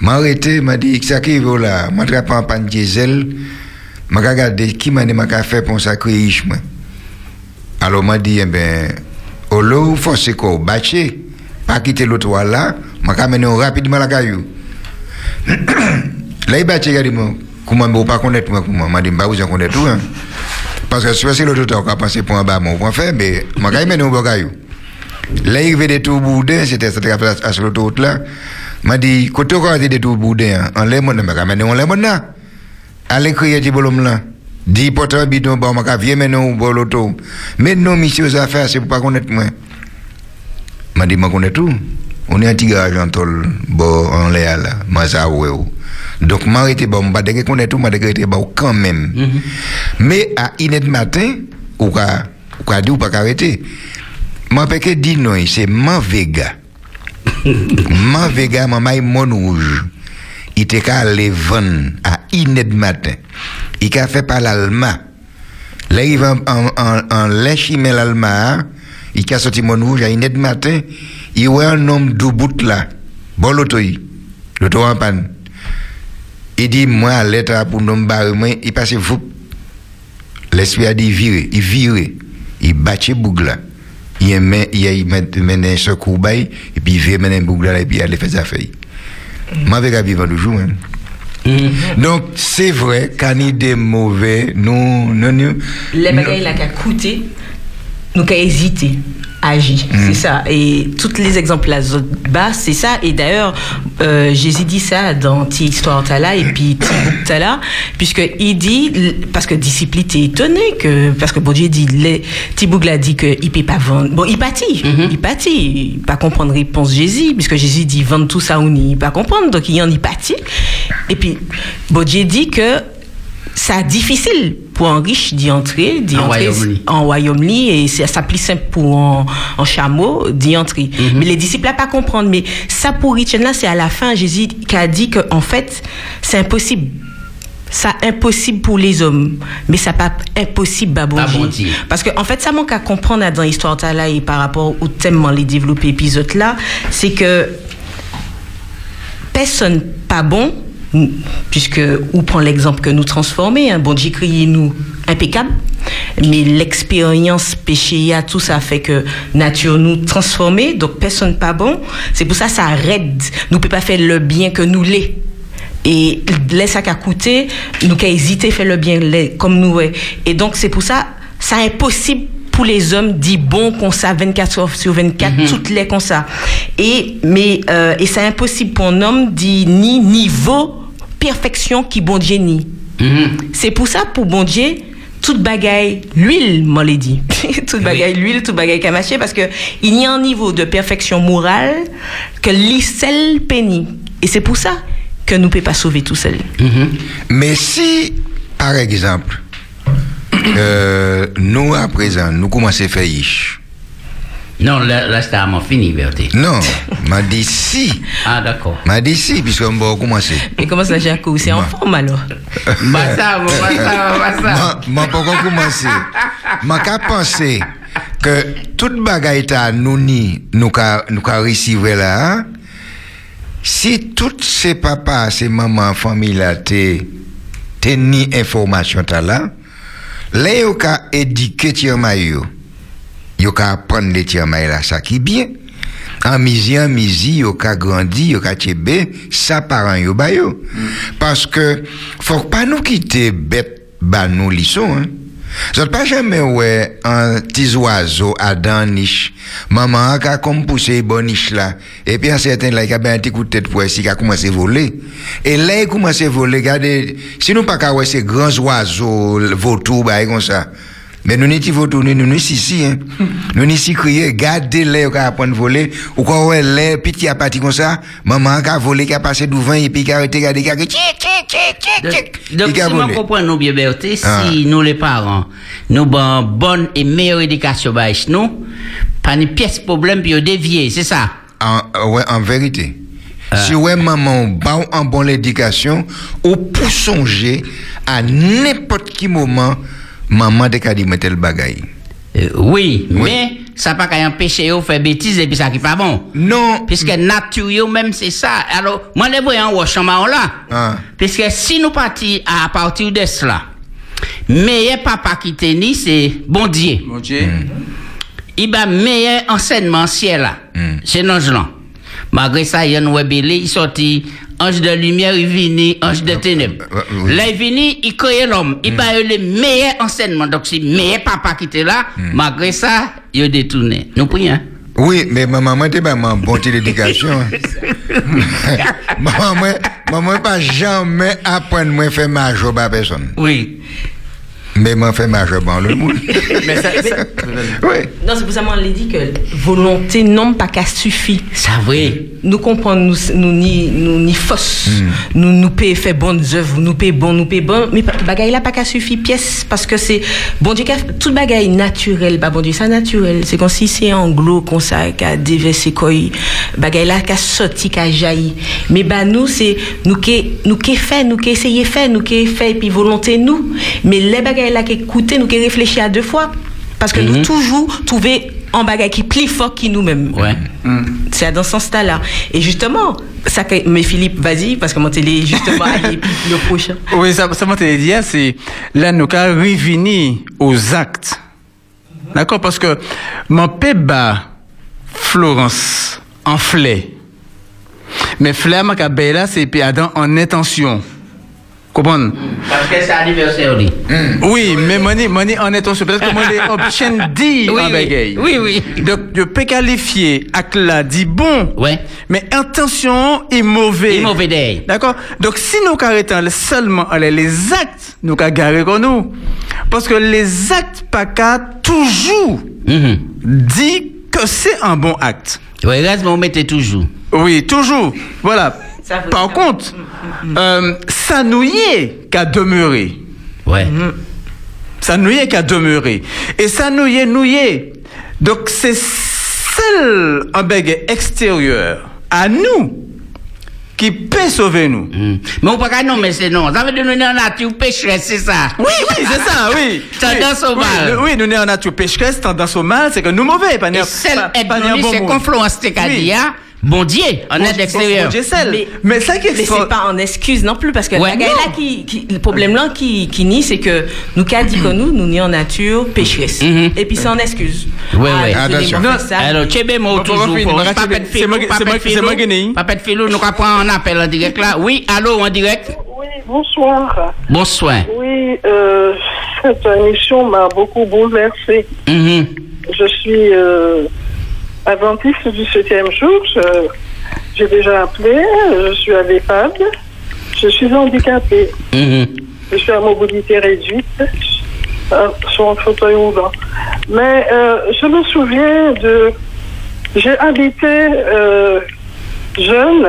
M'a arrêté, m'a dit, ça qui là, m'a attrapé en panne diesel, m'a regardé qui m'a fait pour ça créer riche. Alors, m'a dit, eh ben, au lot, forcé quoi, bâché, pas quitter l'auto là, m'a amené rapidement la caillou. Là, il dit, moi, comment ne pas connaître moi, comment? M'a dit, bah, vous en connaissez tout, hein. Parce que si c'est l'autre temps qu'on a passé pour un bas, mon point faire, mais, m'a quand même au caillou. Là, il y avait des tours boudins, c'était cette à, à l'autoroute là. M'a dit, côté a des tours boudins, hein. en lemon, m'a ramené en lemon là. Allez crier du bolom là. Dis porteur bidon, bon, m'a viens maintenant au l'auto. Mais non, monsieur, aux affaires, c'est pour pas connaître moi. M'a dit, m'a connaît tout. On est un petit garage en tol, bon, en l'air là, m'a ça ouais. ou. Donc, m'a arrêté, bon, m'a tout, m'a bon, quand même. Mais à inet matin, ou ka, ou ka dit ou pas arrêter. M'a pas que dit non, c'est man vega. man vega, maman, mon rouge. Il était qu'à aller vendre à inet matin. Il a fait par l'alma. Là, il va en, en, en l'alma, il a sorti mon rouge à inet matin. Il voit un homme de bout là. Bon, l'auto, y. l'auto en panne. Il dit, moi, l'état pour nous barrer, il passe fou. L'esprit a dit virer, il virer. Il battait boug là. Il il menait un secours et puis il vient mener un boug là, et puis il allait faire feuille. Moi, avec la vivre toujours, hein. Donc, c'est vrai, quand a des mauvais, nous, nous, nous. Les bagailles là qui a coûté, nous qui hésité à agir. C'est ça. Et tous les exemples là bas, c'est ça. Et d'ailleurs, euh, Jésus dit ça dans Ti Histoire Tala et puis Ti Tala, puisque il dit, parce que disciple était étonné que, parce que bon Dieu dit, Ti Book l'a dit que il peut pas vendre. Bon, il pâtit, il pâtit, il pas comprendre réponse Jésus, puisque Jésus dit vendre tout ça ou ni, il pas comprendre, donc il y en y pâtit. Et puis, bon Dieu dit que ça difficile pour un riche d'y entrer, d'y En entrer Royaume-Uni. en Royaume-Uni et c'est- ça plus simple pour un, un chameau d'y entrer. Mais les disciples n'ont pas comprendre. Mais ça pour Richard là, c'est à la fin Jésus qui a dit que en fait c'est impossible. Ça impossible pour les hommes, mais ça pas impossible Dieu. Parce que en fait, ça manque à comprendre dans l'histoire de là et par rapport au thème les développé épisode là, c'est que personne pas bon, puisque ou prend l'exemple que nous transformer, hein, bon Dieu crié nous impeccable, mais l'expérience péché à tout ça fait que nature nous transformer, donc personne pas bon. C'est pour ça ça raide. Nous peut pas faire le bien que nous l'est. Et laisse ça qu'à coûter, nous qu'à hésiter faire le bien comme nous ouais. Et donc c'est pour ça c'est impossible pour les hommes dit bon comme ça 24 heures sur 24 toutes les comme ça et mais euh, et c'est impossible pour un homme dit ni niveau perfection qui bon Dieu ni. C'est pour ça pour bon Dieu toute bagaille l'huile m'en l'a dit. Toute bagaille l'huile toute bagaille qu'a marché parce que il y a un niveau de perfection morale que l'icelle péni et c'est pour ça que nous ne pouvons pas sauver tout seul. Mais si, par exemple, euh, nous à présent, nous commençons à faire ish. Non, là, là c'était à mon fini, Bertie. Non, m'a dit si. Ah, d'accord. M'a dit si, puisqu'on va commencer. et comment ça Jaco c'est en forme alors? Bah ça, bah ça, bah ça. M'a pas encore commencé. M'a qu'à penser que toute bagaille ta nous ni, nous qu'à, nous qu'à recevoir là, hein, si toutes ces papas, ces mamans, famille là, t'es, ni information là, Le yo ka edike tirmay yo, yo ka apren le tirmay la sa ki bie, an mizi an mizi yo ka grandi, yo ka tebe, sa paran yo bayo. Mm. Paske fok pa nou kite bet ba nou lison, an. Vous pas jamais ouais un petit oiseau à dans niche. Maman a comme poussé bon niche là. Et puis un certain là, il a bien un petit coup de tête pour essayer, il a commencé à voler. Et là, il commence à voler, regardez, si nous pas qu'à ces grands oiseaux, bah. Mais nous n'étions pas tournés, nous nous ici, hein. Nous ici crier, gardez les qui apprendre à voler, ou quand ouais, les petits à partir comme ça, maman qui a volé, qui a passé devant, et puis qui a arrêté, qui a dit, tchic, tchic, tchic. Donc, si a nous bien, Bertie, Ah. si nous les parents, nous avons bonne et meilleure éducation, bah, nous, pas une pièce problème, puis dévier, c'est ça? En, euh, ouais, en vérité. Si ouais, maman, ba en bonne éducation, ou pour songer à n'importe qui moment, maman de ka di mettre le bagaille. Euh, oui, mais ça pas qu'à empêcher de faire bêtises et puis ça qui pas bon. Non. Puisque nature yo même c'est ça. Alors, moi les voyons en chambre là. Ah. Puisque si nous partis à partir de cela, meilleur papa qui tenait c'est bon Dieu. Bon Dieu. Il va meilleur enseignement ciel là. C'est l'ange là. Malgré ça, il y a une webélé, il sorti ange de lumière, il vini, ange de ténèbres. oui. Là, il vini, il crée l'homme. Il va le meilleur enseignement. Donc, c'est meilleur papa qui était là. Malgré ça, il a détourné. Nous prions. Oui, mais maman, moi, t'es maman, bonne l'éducation. maman, moi, maman, pas jamais apprendre moi faire major par personne. Oui. Mais moi, fait major bon le monde. Mais ça, oui. Non, c'est pour ça que je dit que volonté non pas qu'à suffit. Ça vrai. Nous comprenons, nous, nous ni, nous ni fausse. Nous nous paye fait bonnes œuvres, nous paye bon, nous paye bon. Mais bagaille là pas qu'à suffit pièce parce que c'est bon Dieu qu'a- tout bagaille naturel, bah bon Dieu ça naturel. C'est comme si c'est anglo comme ça qu'a déversé quoi. Bagaille là qu'a sorti qu'a jailli. Mais bah nous c'est nous qui nous qui fait, nous qui essayer faire, nous qui fait et puis volonté nous. Mais les bagailles là qui écouter, nous qui réfléchir à deux fois parce que nous toujours trouver en bagaille qui plus fort que nous-mêmes. Ouais. C'est dans ce sens-là. Et justement, ça que, mais Philippe, vas-y, parce que mon télé, justement, le prochain. Oui, ça, ça m'a dit, hein, c'est là, nous qu'à revenir aux actes. D'accord? Parce que mon péba, Florence, en flé. Mais flé, ma là, c'est Adam en intention. Comprendre? Parce que c'est anniversaire, lui. Oui, mais money, money en intention. Peut-être que moi, les options dit Oui, en bagaille. Oui, oui. Donc, je peux qualifier acte là, dit bon. Ouais. Mais intention est mauvais. Et mauvais d'ail. D'accord? Donc, si nous arrêtons seulement les, les actes, nous comme nous. Parce que les actes, pas qu'à toujours dit que c'est un bon acte. Oui, reste, mais on mettait toujours. Oui, toujours. Voilà. Ça veut Par dire- contre, euh, ça nous y est qu'à demeurer. Ouais. Ça nous y est qu'à demeurer. Et ça nous y est, nous y est. Donc, c'est seul un bègue extérieur à nous qui peut sauver nous. Mais on peut pas nommer ces noms. Ça veut dire que nous sommes en nature pécheresse, c'est ça? Oui, oui, c'est ça, oui. Tendance oui, au mal. Oui, nous sommes en nature pécheresse, tendance au mal, c'est que nous mauvais, pas Et pas est n'importe c'est confluence de Oui. Cadia, bon Dieu, en aide extérieure. bon Dieu seul. Mais, Mais ça qui est mais c'est pas en excuse non plus, parce que Ouais, la là qui, qui- le problème là qui, qui nie, c'est que nous, qu'a dit que nous, nous ni en nature pécheresse. Mhm. Et puis c'est en excuse. Ouais, Ah, Attention. moi, ça. Alors, Tchébé, moi, Bon, toujours, pas c'est filou, moi- pas moi- moi qui pas pète filou, nous prendre un appel en direct là. Oui, allô, en direct? Oui, bonsoir. Bonsoir. Oui, euh, cette émission m'a beaucoup bouleversée. Mhm. Je suis euh, adventiste du septième jour. Je- J'ai déjà appelé. Je suis à l'EHPAD. Je suis handicapée. Mhm. Je suis à mobilité réduite euh, sur un fauteuil roulant. Mais euh, je me souviens de... J'ai habité euh, jeune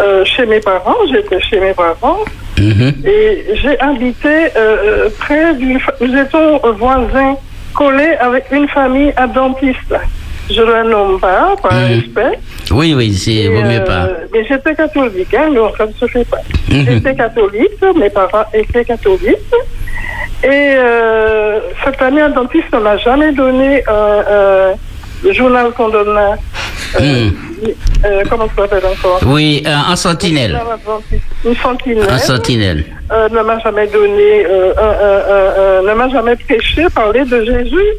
euh, chez mes parents. J'étais chez mes parents. Mhm. Et j'ai habité près d'une... Nous étions voisins collés avec une famille adventiste. Je ne la nomme pas, par Mhm. respect. Oui, oui, c'est, vaut mieux Euh, pas. Mais j'étais catholique, hein, mais ça ne se fait pas. Mhm. J'étais catholique, mes parents étaient catholiques. Et euh, cette famille adventiste ne m'a jamais donné un un journal qu'on donne là. Euh, euh, comment ça s'appelle encore? Oui, euh, en sentinelle. Une sentinelle. En sentinelle. Euh, ne m'a jamais donné, euh, un- un- un- un- ne m'a jamais prêché, parler de Jésus.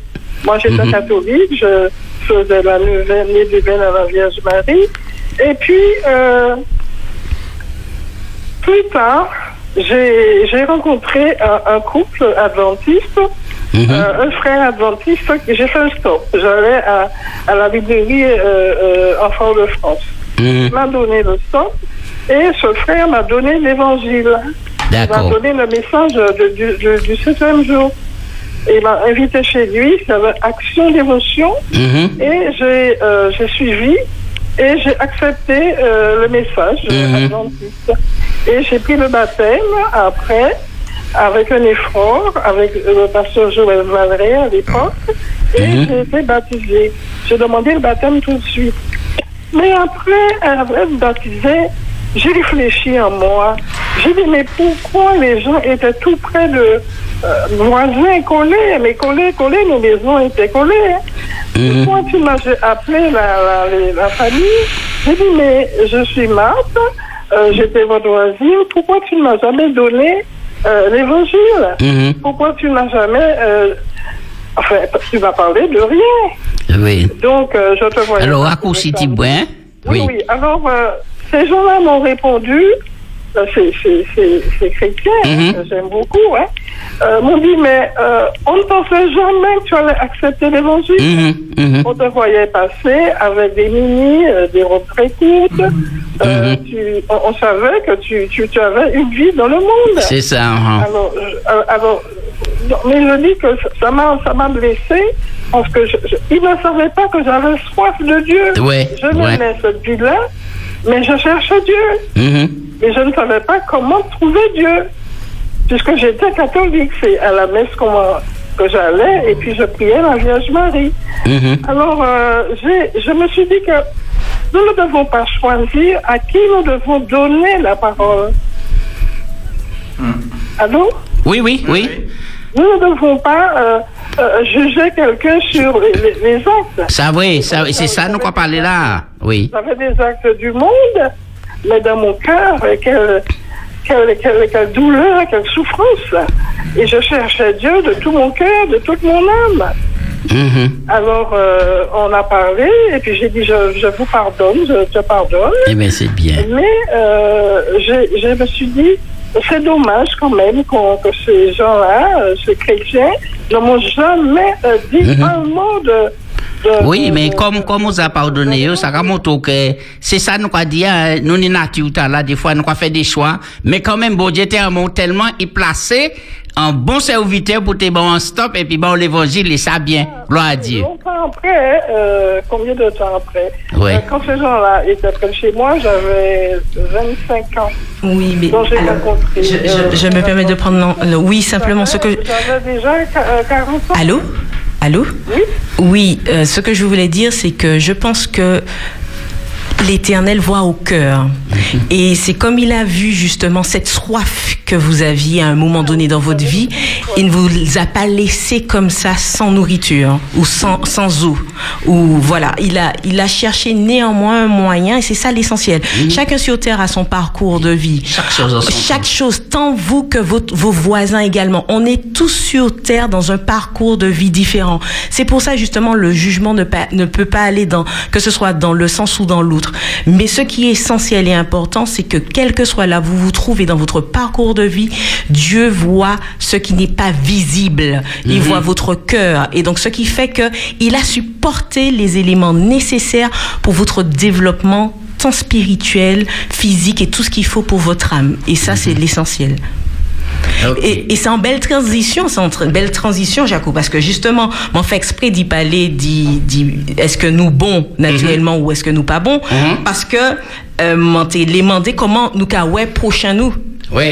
Moi, j'étais Mhm. catholique, je faisais la neuvaine, les neuvaines à la Vierge Marie. Et puis, euh, plus tard, j'ai rencontré un, un couple adventiste, euh, un frère adventiste. J'ai fait un stop. J'allais à, à la librairie euh, euh, Enfants de France. Mhm. Il m'a donné le stop et ce frère m'a donné l'évangile. Il m'a donné le message de- du, du, du septième jour. Il m'a invité chez lui, avait action dévotion. Mhm. Et j'ai euh, j'ai suivi et j'ai accepté euh, le message Mhm. Et j'ai pris le baptême après, avec un effort, avec euh, le pasteur Joël Valré à l'époque. Et Mhm. j'ai été baptisé. J'ai demandé le baptême tout de suite. Mais après, après être baptisé, j'ai réfléchi en moi. J'ai dit, mais pourquoi les gens étaient tout près de euh, voisins collés, mais collés, collés, nos maisons étaient collées. hein. Mhm. Quand tu m'as appelé la, la, famille, j'ai dit, mais je suis Marthe, euh, j'étais votre voisine, pourquoi tu ne m'as jamais donné euh, l'évangile Mhm. Pourquoi tu n'as jamais... euh, enfin, tu m'as parlé de rien? Oui. Donc, euh, je te voyais... Alors, raccourci Tibouin. Oui, Oui. oui. Alors, euh, ces gens-là m'ont répondu euh, c'est- chrétien, Mhm. euh, j'aime beaucoup, hein, euh, m'ont dit, mais euh, on ne pensait jamais que tu allais accepter l'évangile. Mhm, mhm. On te voyait passer avec des mini, euh, des robes très courtes. Tu- on, on savait que tu, tu, tu avais une vie dans le monde. C'est ça. hein. Alors, mais je dis que ça- m'a ça m'a blessé parce que je, je- ils ne savaient pas que j'avais soif de Dieu. Ouais, je ouais. menais cette vie-là, mais je cherchais Dieu. Mhm. Et je ne savais pas comment trouver Dieu. Puisque j'étais catholique, c'est à la messe qu'on que j'allais et puis je priais la Vierge Marie. Mhm. Alors, euh, je me suis dit que nous ne devons pas choisir à qui nous devons donner la parole. Allô? Oui, oui, oui. Nous ne devons pas euh, euh, juger quelqu'un sur les, les- les actes. Ça, oui, ça, c'est ça nous qu'on parlait là. Oui. J'avais des actes du monde, mais dans mon cœur, quelle, quelle, quelle, quelle douleur, quelle souffrance. Et je cherchais Dieu de tout mon cœur, de toute mon âme. Mhm. Alors, euh, on a parlé, et puis j'ai dit, je, je vous pardonne, je te pardonne. Eh bien, c'est bien. Mais je, je me suis dit, c'est dommage quand même qu'on- que ces gens-là, euh, ces chrétiens, ne m'ont jamais euh, dit Mhm. un mot de... de- Oui, de- mais de- comme, comme vous a pardonné, ça remonte au que c'est ça nous quoi dire, hein, nous ni nature là, des fois nous quoi fait des choix, mais quand même, bon Dieu t'es un mot tellement il placé un bon serviteur pour te bon en stop et puis bon l'évangile et ça bien, gloire à Dieu. Longtemps après, euh, combien de temps après? Ouais. Euh, Quand ces gens-là étaient près de chez moi, j'avais 25 ans. Oui, mais Donc j'ai alors, rencontré. je, je- je me permets de prendre. non, non, oui, simplement ce que. J'avais déjà qu- euh, 40 ans. Allô? Allô Oui. euh, ce que je voulais dire, c'est que je pense que l'Éternel voit au cœur. Et c'est comme il a vu justement cette soif que vous aviez à un moment donné dans votre vie. Il ne vous a pas laissé comme ça sans nourriture ou sans, sans eau. Ou voilà, il a, il a cherché néanmoins un moyen et c'est ça l'essentiel. Chacun sur terre a son parcours de vie. Chaque chose en son Chaque chose, tant vous que votre- vos voisins également. On est tous sur terre dans un parcours de vie différent. C'est pour ça justement le jugement ne, pas- ne peut pas aller dans que ce soit dans le sens ou dans l'autre. Mais ce qui est essentiel et important, c'est que quel que soit là vous vous trouvez dans votre parcours de vie, Dieu voit ce qui n'est pas visible. Il Mhm. voit votre cœur et donc ce qui fait que il a su porter les éléments nécessaires pour votre développement tant spirituel, physique et tout ce qu'il faut pour votre âme. Et ça, c'est l'essentiel. Et, et c'est en belle transition, c'est en belle transition, Jaco, parce que justement, m'en fait exprès d'y parler, d'y- d'y- est-ce que nous bons naturellement ou est-ce que nous pas bons, parce que euh, t'ai demandé comment nous ka ouais prochain nous? Oui.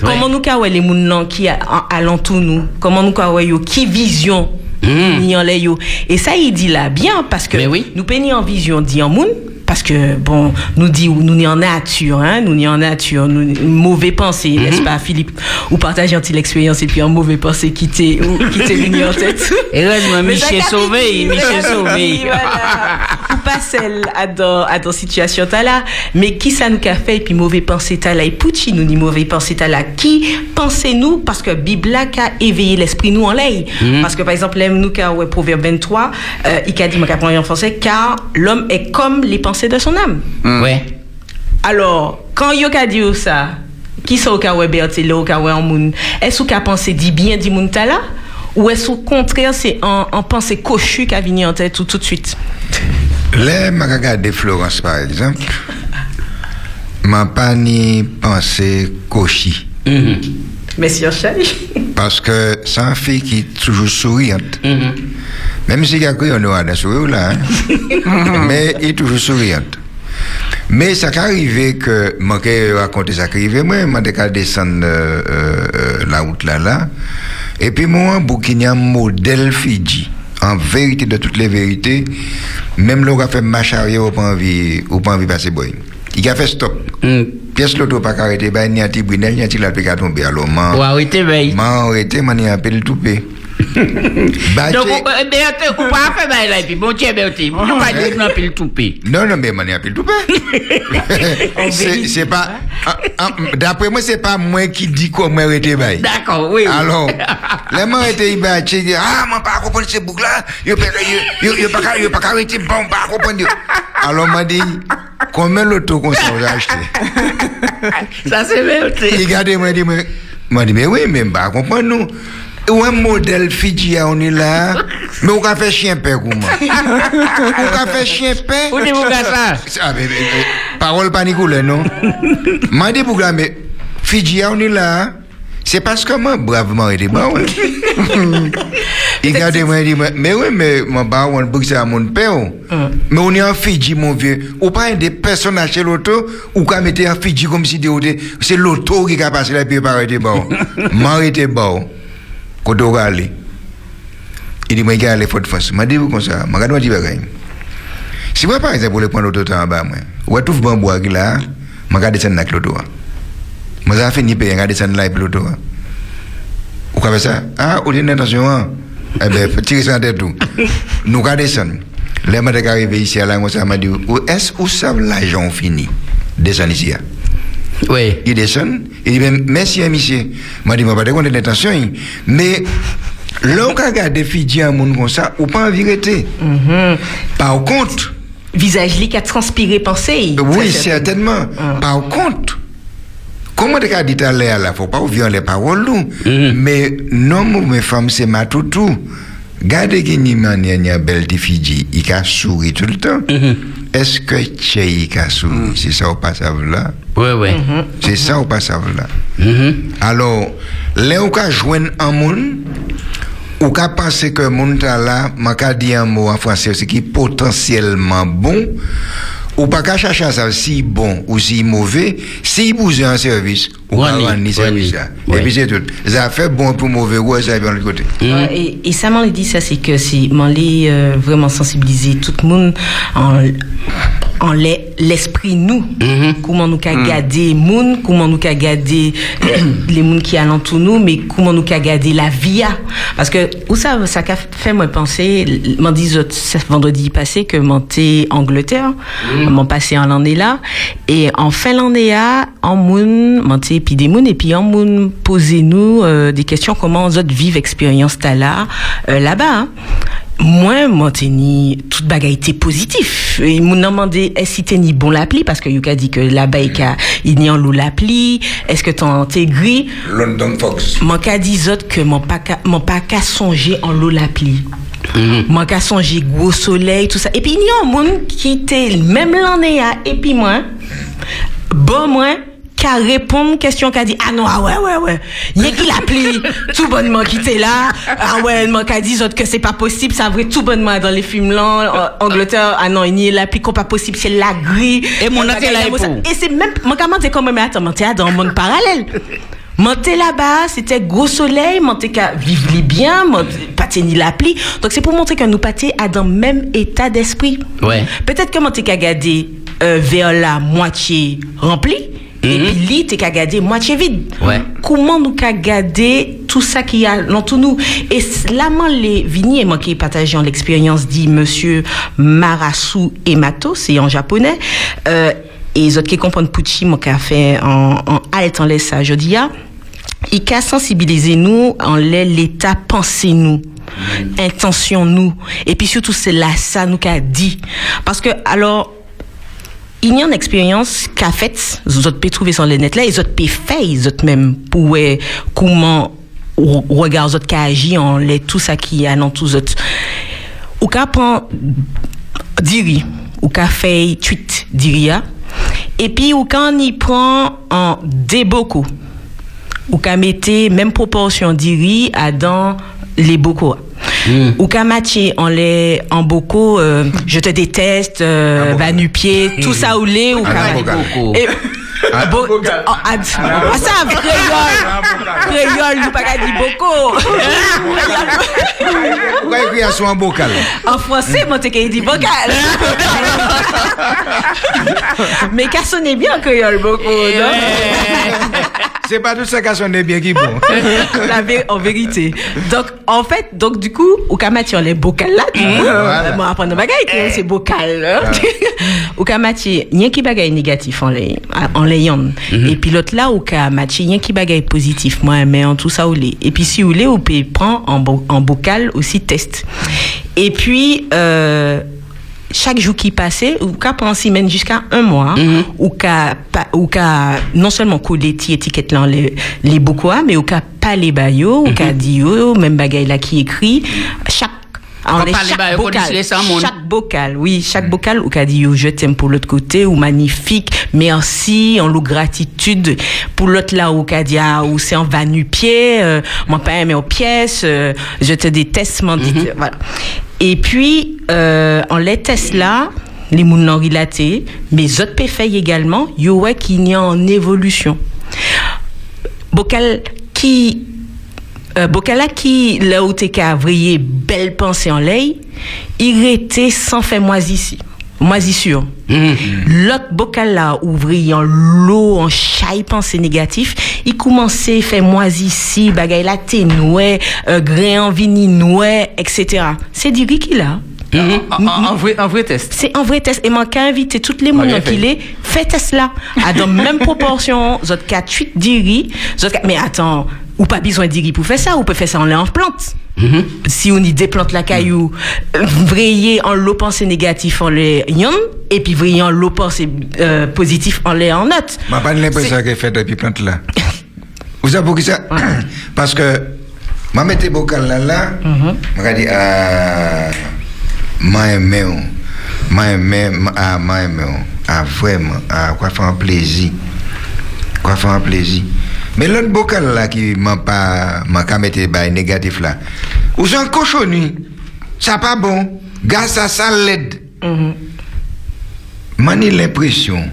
Comment nous ka ouais les moun qui alentour nous, comment nous ka ouais yo? Qui vision ni en les yo? Et ça il dit là bien parce que nous pénis en vision dit en moun parce que bon nous dit nous ni en nature hein nous ni en nature nous mauvais pensée n'est-ce pas Philippe? Ou partager une petite expérience et puis en mauvais pensée quitter ou quitter l'union en tête. Heureusement, Michel sauvé, Michel sauvé. ou pas celle à dans, à dans situation t'as là. Mais qui ça nous qu'a fait et puis mauvais pensée t'as là? Et pouchi nous ni mauvais pensée t'as là. Qui pensez-nous parce que Bible là qu'a éveillé l'esprit nous en l'air Mhm. parce que par exemple nous qu'a ouais proverbe 23 euh, il qu'a dit moi en français car l'homme est comme les pensées de son âme Ouais. alors, quand yo ka dit ça, qui sont au cas où Bertie, là, au cas où en moun, est-ce qu'a pensé dit bien dit moun ta là? Ou est-ce au contraire, c'est en, en pensée cochu qu'a venu en tête tout, tout de suite? Là, je regarde Florence, par exemple. Je pas ni pensé cochi. Monsieur Chay? Parce que c'est une fille qui est toujours souriante. Même si il y a on aura des sourires là, hein. mais il est toujours souriante. Mais ça arrivé que, moi, que raconter ça qui arrivé, moi, je qu'à descendre euh, euh, euh, la route là, là. Et puis, moi, Burkina, modèle Fidji. En vérité, de toutes les vérités, même l'on a fait marche arrière, ou pas envie, ou pas envie passer boy. Il a fait stop. Pièce l'auto pas arrêté, ben, il y a un petit brunel, il y a un petit lapin qui a tombé. Alors, man. Ou arrêté, veille. Man, arrêté, man, y a un peu le toupé. Bah, Donc, euh, ou pas fait bail là, puis bon Dieu, Berthe, ou pas dire non, puis le toupé. Non, non, mais man, y a un peu le toupé. c'est c'est pas. ah, ah, D'après moi, c'est pas moi qui dis comment arrêter bail. D'accord, oui. Alors, les battus, ils disent, ah, moi, pas comprendre ce bouc là, yo, pas- yo, pas, yo, pas arrêter, bon, pas comprendre. Alors, m'a dit, Combien l'auto qu'on s'en acheté Ça, c'est vérité. Regardez-moi, dit, moi, moi, dit, mais oui, mais bah, comprends nous. Ou un modèle Fidji, on est là? Mais on a fait chien père, comment On a fait chien père. Où ça? Ah, mais, parole panicoule, non? Dit, pour mais Fidji, on est là. Se paske mwen bravman e di bawen. I gade mwen di mwen, me we mwen bawen bukse a moun pe ou. Me ou ni an Fiji moun vie. Ou pa yon de personaj se loto, ou ka mette an Fiji kom si de ou de, se loto ki ka pase la pi par e di bawen. Man e di bawen. Koto gale. I di mwen gale fote fos. Mwen di mwen konsa, mwen gade mwen di bagay. Si mwen par exemple ou le pon loto tan ba mwen, ou a touf bambou a gila, mwen gade sen nak loto an. A payer, regardez ça dans l'auto. Vous savez ça Ah, d'une attention, hein? Eh bien, tirez ça en tête tout. Nous regardons ça. Les qui arrivent ici, à la m'a dit, où est-ce où ça l'argent fini Descend ici. Oui. Il descend, il dit, ben, merci, monsieur. M'a dit, moi, pas de hein. mais, là, on regarde des Fidji un monde comme ça, ou pas en vérité. Par contre, Visage li qui a transpiré pensée. oui, certainement. Par contre, comment tu as dit tout à l'heure, là, faut pas oublier les paroles, nous. mais non, mes femmes, c'est ma toutou. Gardez y a une belle de Fidji, il a souri tout le temps. Est-ce que Tché, il a souri? C'est ça au passage là? Oui, oui. C'est ça au passage là? Alors, là, on a joindre un monde, ou ka penser que moun ta là, m'a dit un mot en français aussi qui est potentiellement bon, ou pas qu'à chercher savoir si bon ou si mauvais, si vous un service, Wani, là. Et Oui. puis c'est tout. Ça fait bon pour mauvais, ça vient de l'autre côté. Ouais, et, et ça m'en dit ça, c'est que m'en les euh, vraiment sensibiliser tout le monde en en l'es- l'esprit nous comment nous qu'a garder moun comment nous qu'a garder euh, les moun qui alentour nous mais comment nous qu'a garder la vie a. parce que où ça ça fait moi penser m'en dit vendredi passé que m'en t'es Angleterre m'en passé en l'année là et en fin l'année là en moun m'en t'es puis des et puis en moun poser nous euh, des questions comment autres vivent expérience là euh, là-bas hein. moi moi ni toute bagaille était positif et moun nan demandé est-ce que t'es ni bon l'appli? Parce que Yuka dit que là-bas il y a il n'y a l'eau l'appli est-ce que t'as intégré London Fox. Moi qu'a dit autres que mon pas qu'à- mon pas qu'à songer en l'eau l'appli. Moi qu'à songer gros soleil tout ça et puis il y a un monde qui était même l'année à et puis moi bon moi qu'à répondre question qu'a dit ah non ah ouais ouais ouais. Y a qui l'appli tout bonnement qui était là. Ah ouais moi qu'a dit autres que c'est pas possible ça vrai tout bonnement dans les films là Angleterre. Ah non il y a l'appli qu'on pas possible c'est la grille. Et mon et c'est même moi comment c'est quand même attends t'es dans un monde parallèle. Monter là-bas, c'était gros soleil, monter qu'à vivre bien, monter- pas tenir l'appli. Donc c'est pour montrer que nous pâtés à dans le même état d'esprit. Ouais. Peut-être que monter qu'à garder euh, vers la moitié rempli, et puis lit t'es qu'à garder moitié vide. Ouais. Comment nous qu'à garder tout ça qui y a dans tout nous? Et là, moi, les vignes, moi qui partagé en l'expérience, dit Monsieur Marasu Emato, c'est en japonais. Euh, et les autres qui comprennent Pucci, moi qui a fait en, en en laisse ça, je dis, ah, il a sensibilisé nous en l'est l'état pensée nous intention nous et puis surtout c'est là ça nous qu'a dit parce que alors il y a une expérience qu'a faite, vous pouvez trouver sur le net là, autres pouvez faire, les autres même, pour comment les autres qui agit en les tout ça qui a dans tous autres. Ou qu'a prend diri, ou qu'a fait tweet diria, et puis ou quand on y prend en déboko, ou qu'a mettez même proportion diri à dans les bocaux. Ou qu'a matché en les en bocaux, euh, je te déteste, euh, va nu pied, tout ça ou les ou Ah, qu'a bocal. Et- Bo- ça, créole, créole, nous pas qu'à dire beaucoup. Pourquoi écrire à son bocal En français, moi, t'es qu'à dire vocal. Mais qu'à sonner bien non? C'est pas tout ça qui bien qui bon. En vérité. Donc, en fait, donc, du coup, au Kamati, on les bocal là, du coup. Voilà. Moi, apprendre bagaille, c'est bocal. Au Kamati, il y a qui bagaille négatif en les, en les yon. Et puis l'autre là, au Kamati, il y a qui bagaille positif, moi, mais en tout ça, ou les. Et puis, si vous voulez, vous pouvez prendre en, bo- en bocal aussi test. Et puis, euh, chaque jour qui passait, ou qu'à prendre semaine jusqu'à un mois, ou qu'à ou qu'à non seulement coller ti étiquette là les les bokoa, mais ou qu'à pas les bayo, ou qu'à dire même bagay là qui écrit chaque Enlève parler chaque bocal, chaque oui, chaque bocal ou qu'a dit je t'aime pour l'autre côté ou magnifique, merci, en loue gratitude pour l'autre là ou qu'a dit ah, ou c'est en va nu pied, euh, mon pas aimé aux pièces, euh, je te déteste, m'en dit, voilà. Et puis euh, en les tests là, les moun non relatés, mais autres péfeuilles également, yo ouais qu'il y a en évolution. Bocal qui euh, Bocala qui, là où t'es qu'à vriller belle pensée en l'ail, il était sans faire moisissi. Moisissure. L'autre bocal là, en l'eau, en chaille pensée négatif, il commençait à faire moisissi, bagay la ténoué, euh, grain en vini noué, etc. C'est du riz qu'il En, en vrai, en vrai test. C'est un vrai test. Et moi, qu'à inviter toutes les fait. qu'il est, fait test là. À dans même proportion, zot 4, 8 diri. zot quatre- Mais attends, ou pas besoin de diri pour faire ça, ou peut faire ça en lait en plante. Si on y déplante la caillou, euh, vrayer en l'eau pensée négatif en lait yon, et puis vrayer en l'eau pensée euh, positif en lait en note. m'a pas l'impression qu'elle fait depuis plante là. Vous savez pour qui ça? Parce que, m'a mettez bocal là là, ah, aimé, oh. M'a aimé, m'a- ah, m'a aimé, oh. ah, vraiment, ah, quoi faire un plaisir. Quoi faire un plaisir. Mais l'autre bocal là qui m'a pas, m'a qu'à mettre bah, négatif là, ou bon, gaz ça, ça l'aide. M'en ai l'impression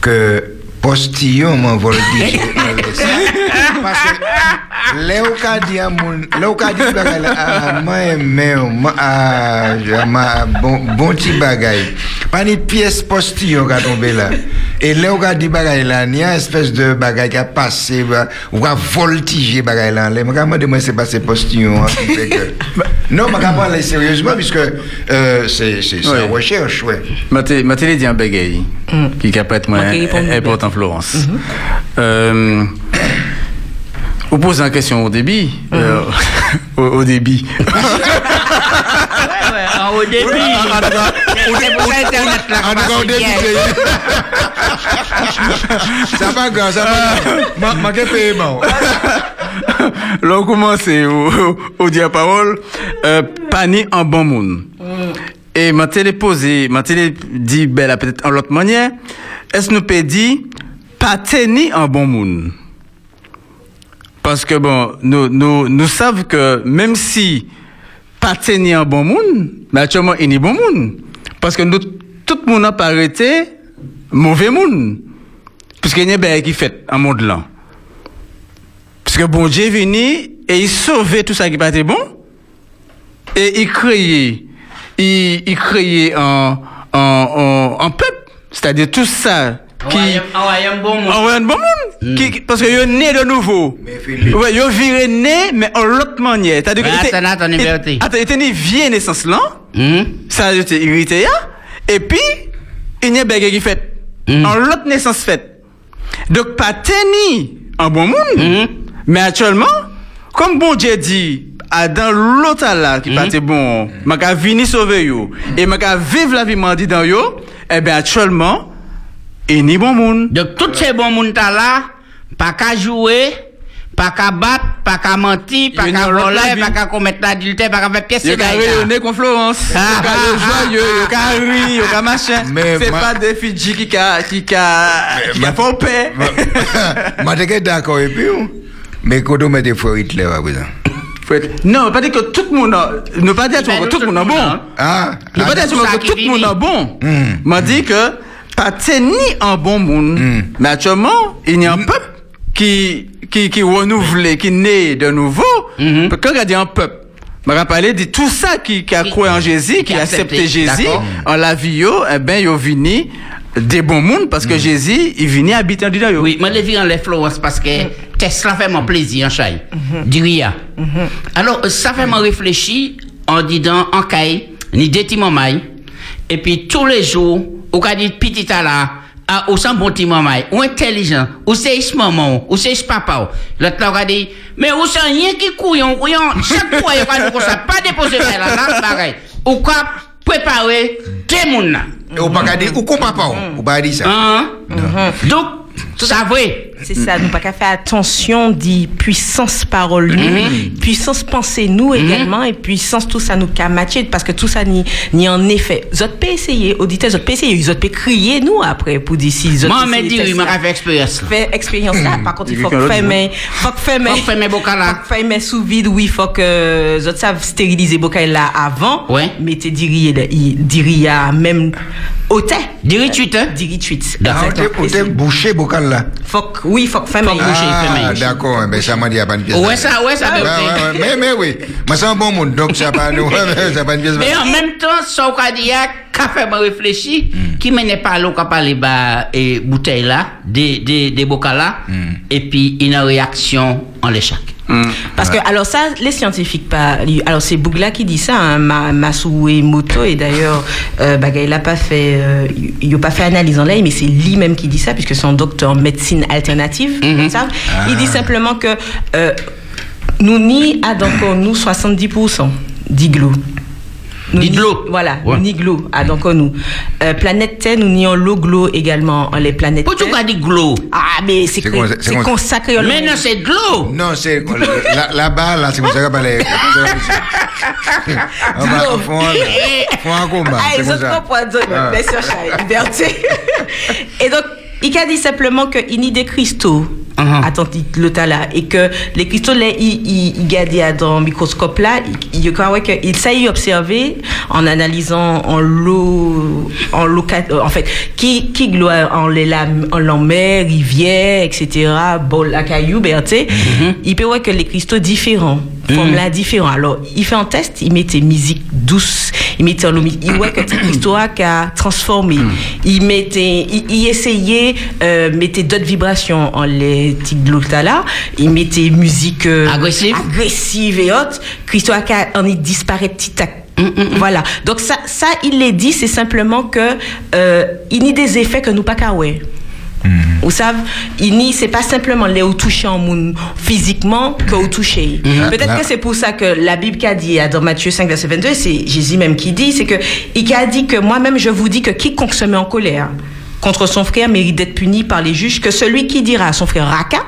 que postillon m'a voltigé dans le sang. Parce que dit à mon, là où qu'a dit bagay là, ah, moi moi, ah, ma, bon, bagay. Pas pièce postillon qui a tombé là. Et dit bagay là, il y a une espèce de bagay qui a passé, bah, ou a voltigé bagay là. Là, je me demande c'est pas ces postillons hein, qui. Non, je ne parler sérieusement puisque euh, c'est c'est- une recherche, ouais. Maté, Maté dit un bégay qui capable être moins Moi, qui bien. important Florence. Euh, vous posez une question au débit. euh, au, au débit. Au début. C'est pour ça Internet là. En au début, ça va grave, ça va. Manqué paiement. Là, on commence au, au, au dire parole. Euh, pani en bon monde. Et m'a télé posé, m'a télé dit, ben, là, peut-être en l'autre manière. Est-ce que nous peut dire, pas en bon monde? Parce que bon, nous, nous, nous savons que même si pas tenir en bon monde, mais actuellement, il est bon monde. Parce que nous, tout le monde n'a pas arrêté mauvais monde. Puisqu'il y a des qui fait en monde là. Parce que bon Dieu est venu et il sauvait tout ça qui pas été bon. Et il créait, il, il créait un, un, un peuple. C'est-à-dire tout ça qui. Envoyez un bon monde. Envoyé un bon monde. Qui- parce que est né de nouveau. Ouais, il viré né, mais en l'autre manière. C'est-à-dire Ouais, que. il était- attends, liberté. Attends, était né vieille naissance là. Ça a été irrité. hein. Et puis, il y a des qui fait. En l'autre naissance faite. Donc, pas tenir en bon monde. Mais actuellement, comme bon Dieu dit, dans l'autre là, qui pas bon, m'a qu'à venir sauver yo, et m'a qu'à vivre la vie m'a dit dans yo, eh bien, actuellement, n'y a bon monde. Donc, tous ces bons monde là, pas qu'à jouer, pas qu'à battre, pas qu'à mentir, pas qu'à voler, pas qu'à commettre l'adultère, pas qu'à faire pièce ka rayonner con Florence. Ka le joyeux, yo ka rire, ka machin. C'est ma- pas des Fidji qui ka, qui ka, qui a font paix. Moi, t'es d'accord et puis, mais quand on met des fois Hitler à présent. Non, pas dire que tout le monde, a- ne pas dire que tout le monde est bon. Ah, Ne pas dire que tout le monde est bon. M'a dit que pas tenir en bon monde. Mais actuellement, il y a un peuple qui, qui, qui renouvelle, qui naît de nouveau. Quand on dit un peuple, je vais parler de tout ça qui, qui a cru en Jésus, qui, a accepté Jésus, en la vie, yo, eh ben, yo vini des bons mondes parce que Jésus, il vini habiter en dedans yo. Oui, moi, je vis en les Florence parce que Tesla fait mon plaisir en chai. Du ria. Alors, euh, ça fait mon réfléchir en disant en caille, ni des petits mamailles. Et puis, tous les jours, au cas dit petit à là, ah, ou sans bon petit mamaille, ou intelligent, ou c'est is maman, ou is papa. L'autre là, on a dit, mais ou c'est rien qui couillon, couillon, chaque fois, il va nous comme ça, pas déposer là, là, pareil. Ou quoi, préparer des moun ou pas qu'à dire, ou qu'on pas pas, ou dire ça. Hein? Donc, ça vrai. C'est ça, nous pas qu'à faire attention dit puissance parole nous, Mhm. puissance pensée nous également et puissance tout ça nous qu'a matché parce que tout ça ni ni en effet. Zot peut essayer, auditeurs, zot peut essayer, zot peut crier nous après pour dire si zot Moi, mais dis, oui, m'a là. fait expérience. Fait expérience là, par contre il Il faut que faire mais faut que faire mais Faut que faire mes bocals là. faut que faire mais sous vide oui, faut que zot savent stériliser bocal là avant. Ouais. Mettez diri diri à même au thé. Diri tuite, hein? Diri t'es- ou t'es bouché bocal là. Faut que, oui, faut que faire mais Ah, d'accord, mais ça m'a dit à pas une pièce. Ouais, ça, ouais, ça Ouais, mais, mais oui, moi c'est un bon monde, donc ça pas nous, ça pas pièce. Mais en même temps, ça qu'a dit, qu'a fait me réfléchir, qui menait pas l'eau, qu'a parlé, bah, et bouteille là, des, des, des bocals là, et puis une réaction en l'échec. Parce que, alors ça, les scientifiques, pas, alors c'est Bougla qui dit ça, hein, Masu Emoto, et d'ailleurs, euh, il n'a pas fait, euh, il a pas fait analyse en l'air, mais c'est lui-même qui dit ça, puisque c'est un docteur en médecine alternative, vous savez. Il dit simplement que, euh, nous ni a donc nous 70% d'iglo. Nous ni- Voilà, Ouais. nous ni glo a donc nous. Euh, planète Terre, nous ni en l'eau glo également, en les planètes Pourquoi tu as dit glo? Ah, mais c'est consacré. Mais non, c'est l'eau. Non, c'est là- là-bas, là, c'est va au fond, là. Fond en combat. Ah, les ça. comprennent, donc, Ah. bien sûr, Charles, liberté. Et donc, il a dit simplement qu'il y a des cristaux. Attends, l'autre là. Et que les cristaux, là, ils, gardent dans le microscope là. Il, il, s'est y observé en analysant en l'eau, en l'eau, euh, en fait, qui, qui gloire en les lam- en la mer, rivière, etc., bol à caillou, tu sais, il peut voir que les cristaux différents, forment là différents. Alors, il fait un test, il mettait musique douce, il mettait en il voit que cette histoire qu'a transformé. Il mettait, il, il essayait, euh, mettait d'autres vibrations en les là, il mettait musique euh, Agressive. agressive et autres. Christophe a en il disparaît petit à Voilà. Donc ça, ça, il l'a dit, c'est simplement que euh, il y a des effets que nous pas qu'à ouais. Vous savez, il n'y c'est pas simplement les au toucher en monde physiquement que au toucher. Mhm. Peut-être que c'est pour ça que la Bible qui a dit dans Matthieu 5 verset 22, c'est Jésus même qui dit, c'est que il a dit que moi-même je vous dis que quiconque se met en colère contre son frère mérite d'être puni par les juges, que celui qui dira à son frère raka,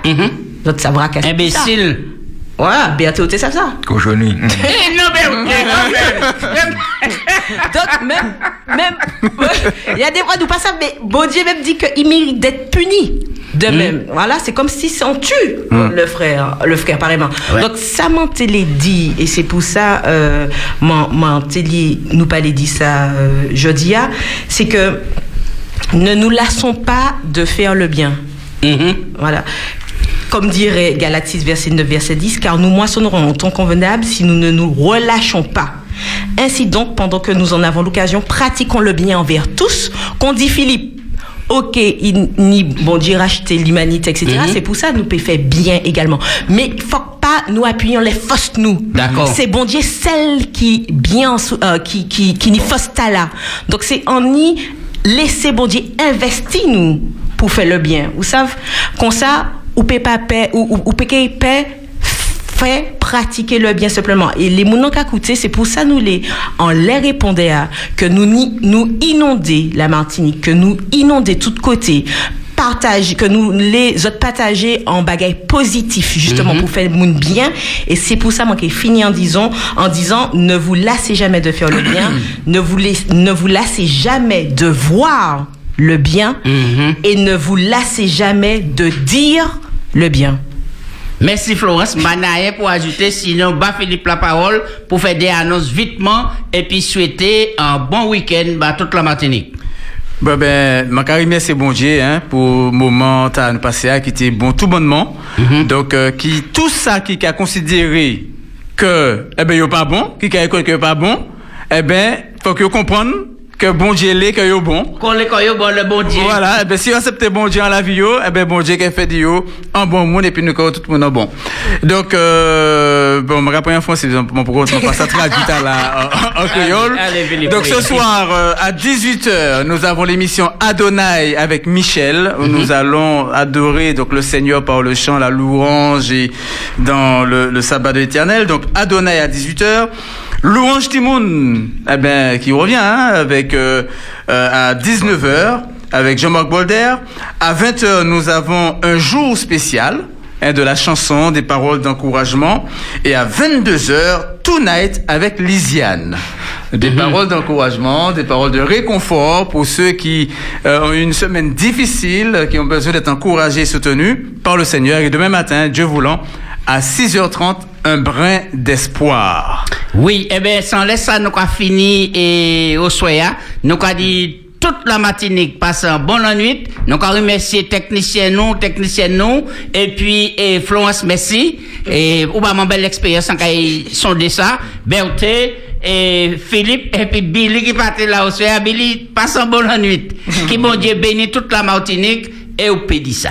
l'autre ça raka. c'est Imbécile. Voilà, Béatrice, c'est ça. Cochonnerie. Non, mais, mais- Donc, même, même, il y a des fois, nous pas ça, mais bon Dieu même dit qu'il mérite d'être puni. De même. Voilà, c'est comme si on tue le frère, le frère, apparemment. Ouais. Donc, ça m'a télé dit, et c'est pour ça, euh, télé nous pas dit ça, euh, jeudi, ah, c'est que ne nous lassons pas de faire le bien. Voilà. Comme dirait Galates 6, verset 9, verset 10, car nous moissonnerons en temps convenable si nous ne nous relâchons pas. Ainsi donc, pendant que nous en avons l'occasion, pratiquons le bien envers tous, qu'on dit Philippe. Ok, il ni bon Dieu racheter l'humanité, etc. Mhm. C'est pour ça que nous peut faire bien également. Mais faut pas nous appuyons les fausses nous. D'accord. C'est bon Dieu celle qui bien euh, qui qui qui n'y fausse là. Donc c'est en y laisser bon Dieu investir nous pour faire le bien. Vous savez comme ça ou peut pas paix ou ou, ou peut paix fait pratiquer le bien simplement. Et les mounons qu'à coûter, c'est pour ça nous les, en les répondait à, que nous, nous inonder la Martinique, que nous inonder de tous côtés, partage, que nous les autres partager en bagaille positif, justement, Mhm. pour faire le monde bien. Et c'est pour ça, moi, qui fini en disant, en disant, ne vous lassez jamais de faire le bien, ne vous, laiss- ne vous lassez jamais de voir le bien, et ne vous lassez jamais de dire le bien. Merci Florence. Manaye pour ajouter, sinon, bah Philippe la parole pour faire des annonces vitement et puis souhaiter un bon week-end à toute la Martinique. Bon ben, ma carrière c'est bon Dieu hein, pour le moment t'as nous passé à qui était bon tout bonnement. Donc euh, qui tout ça qui a considéré que eh ben yo pas bon, qui a que pas bon, eh ben faut que comprenne que bon Dieu l'est que yo bon. Qu'on les cogne bon le bon Dieu. Voilà, eh ben si on accepte bon Dieu en la vie yo, eh ben bon Dieu qui fait de yo un bon monde et puis nous que tout le monde en bon. Donc euh, bon, me rappelle en français, mon pourquoi on passe à traduire à la en, en créole. Donc ce soir euh, à 18h, nous avons l'émission Adonai avec Michel où nous allons adorer donc le Seigneur par le chant, la louange et dans le, le sabbat de l'Éternel. Donc Adonai à 18h. Louange Timoun, eh ben, qui revient hein, avec euh, euh, à 19h avec Jean-Marc Bolder. À 20h, nous avons un jour spécial hein, de la chanson, des paroles d'encouragement. Et à 22h, Tonight avec Lisiane. Des paroles d'encouragement, des paroles de réconfort pour ceux qui euh, ont eu une semaine difficile, qui ont besoin d'être encouragés et soutenus par le Seigneur. Et demain matin, Dieu voulant, à 6h30, un brin d'espoir. Oui, eh bien, sans laisser ça, nous avons fini et au soya, nous avons dit toute la matinée passe un bon nuit. Nous avons remercié technicien nous, technicien nous, et puis et Florence Messi, et ou pas belle expérience en sondé ça, Berthe, et Philippe, et puis Billy qui partait là au. Billy, passe un bon nuit. qui bon Dieu bénit toute la Martinique et au Pédissa.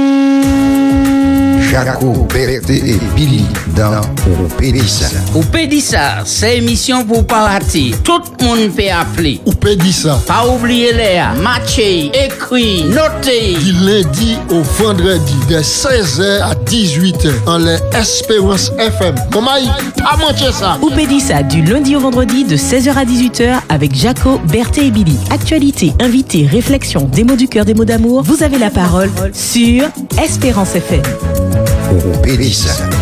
Jaco, Berthe et Billy dans Pédissa. Ou Pédissa, c'est émission pour pas rater. Tout le monde peut appeler. Ou Pédissa. Pas oublier les matcher, écrit, noter. Du lundi au vendredi, de 16h à 18h, en l'Espérance FM. Maman, pas manquer ça. Ou Pédissa, du lundi au vendredi de 16h à 18h avec Jaco, Berthe et Billy. Actualité, invité, réflexion, des mots du cœur, des mots d'amour. Vous avez la parole sur Espérance FM. Pédissa.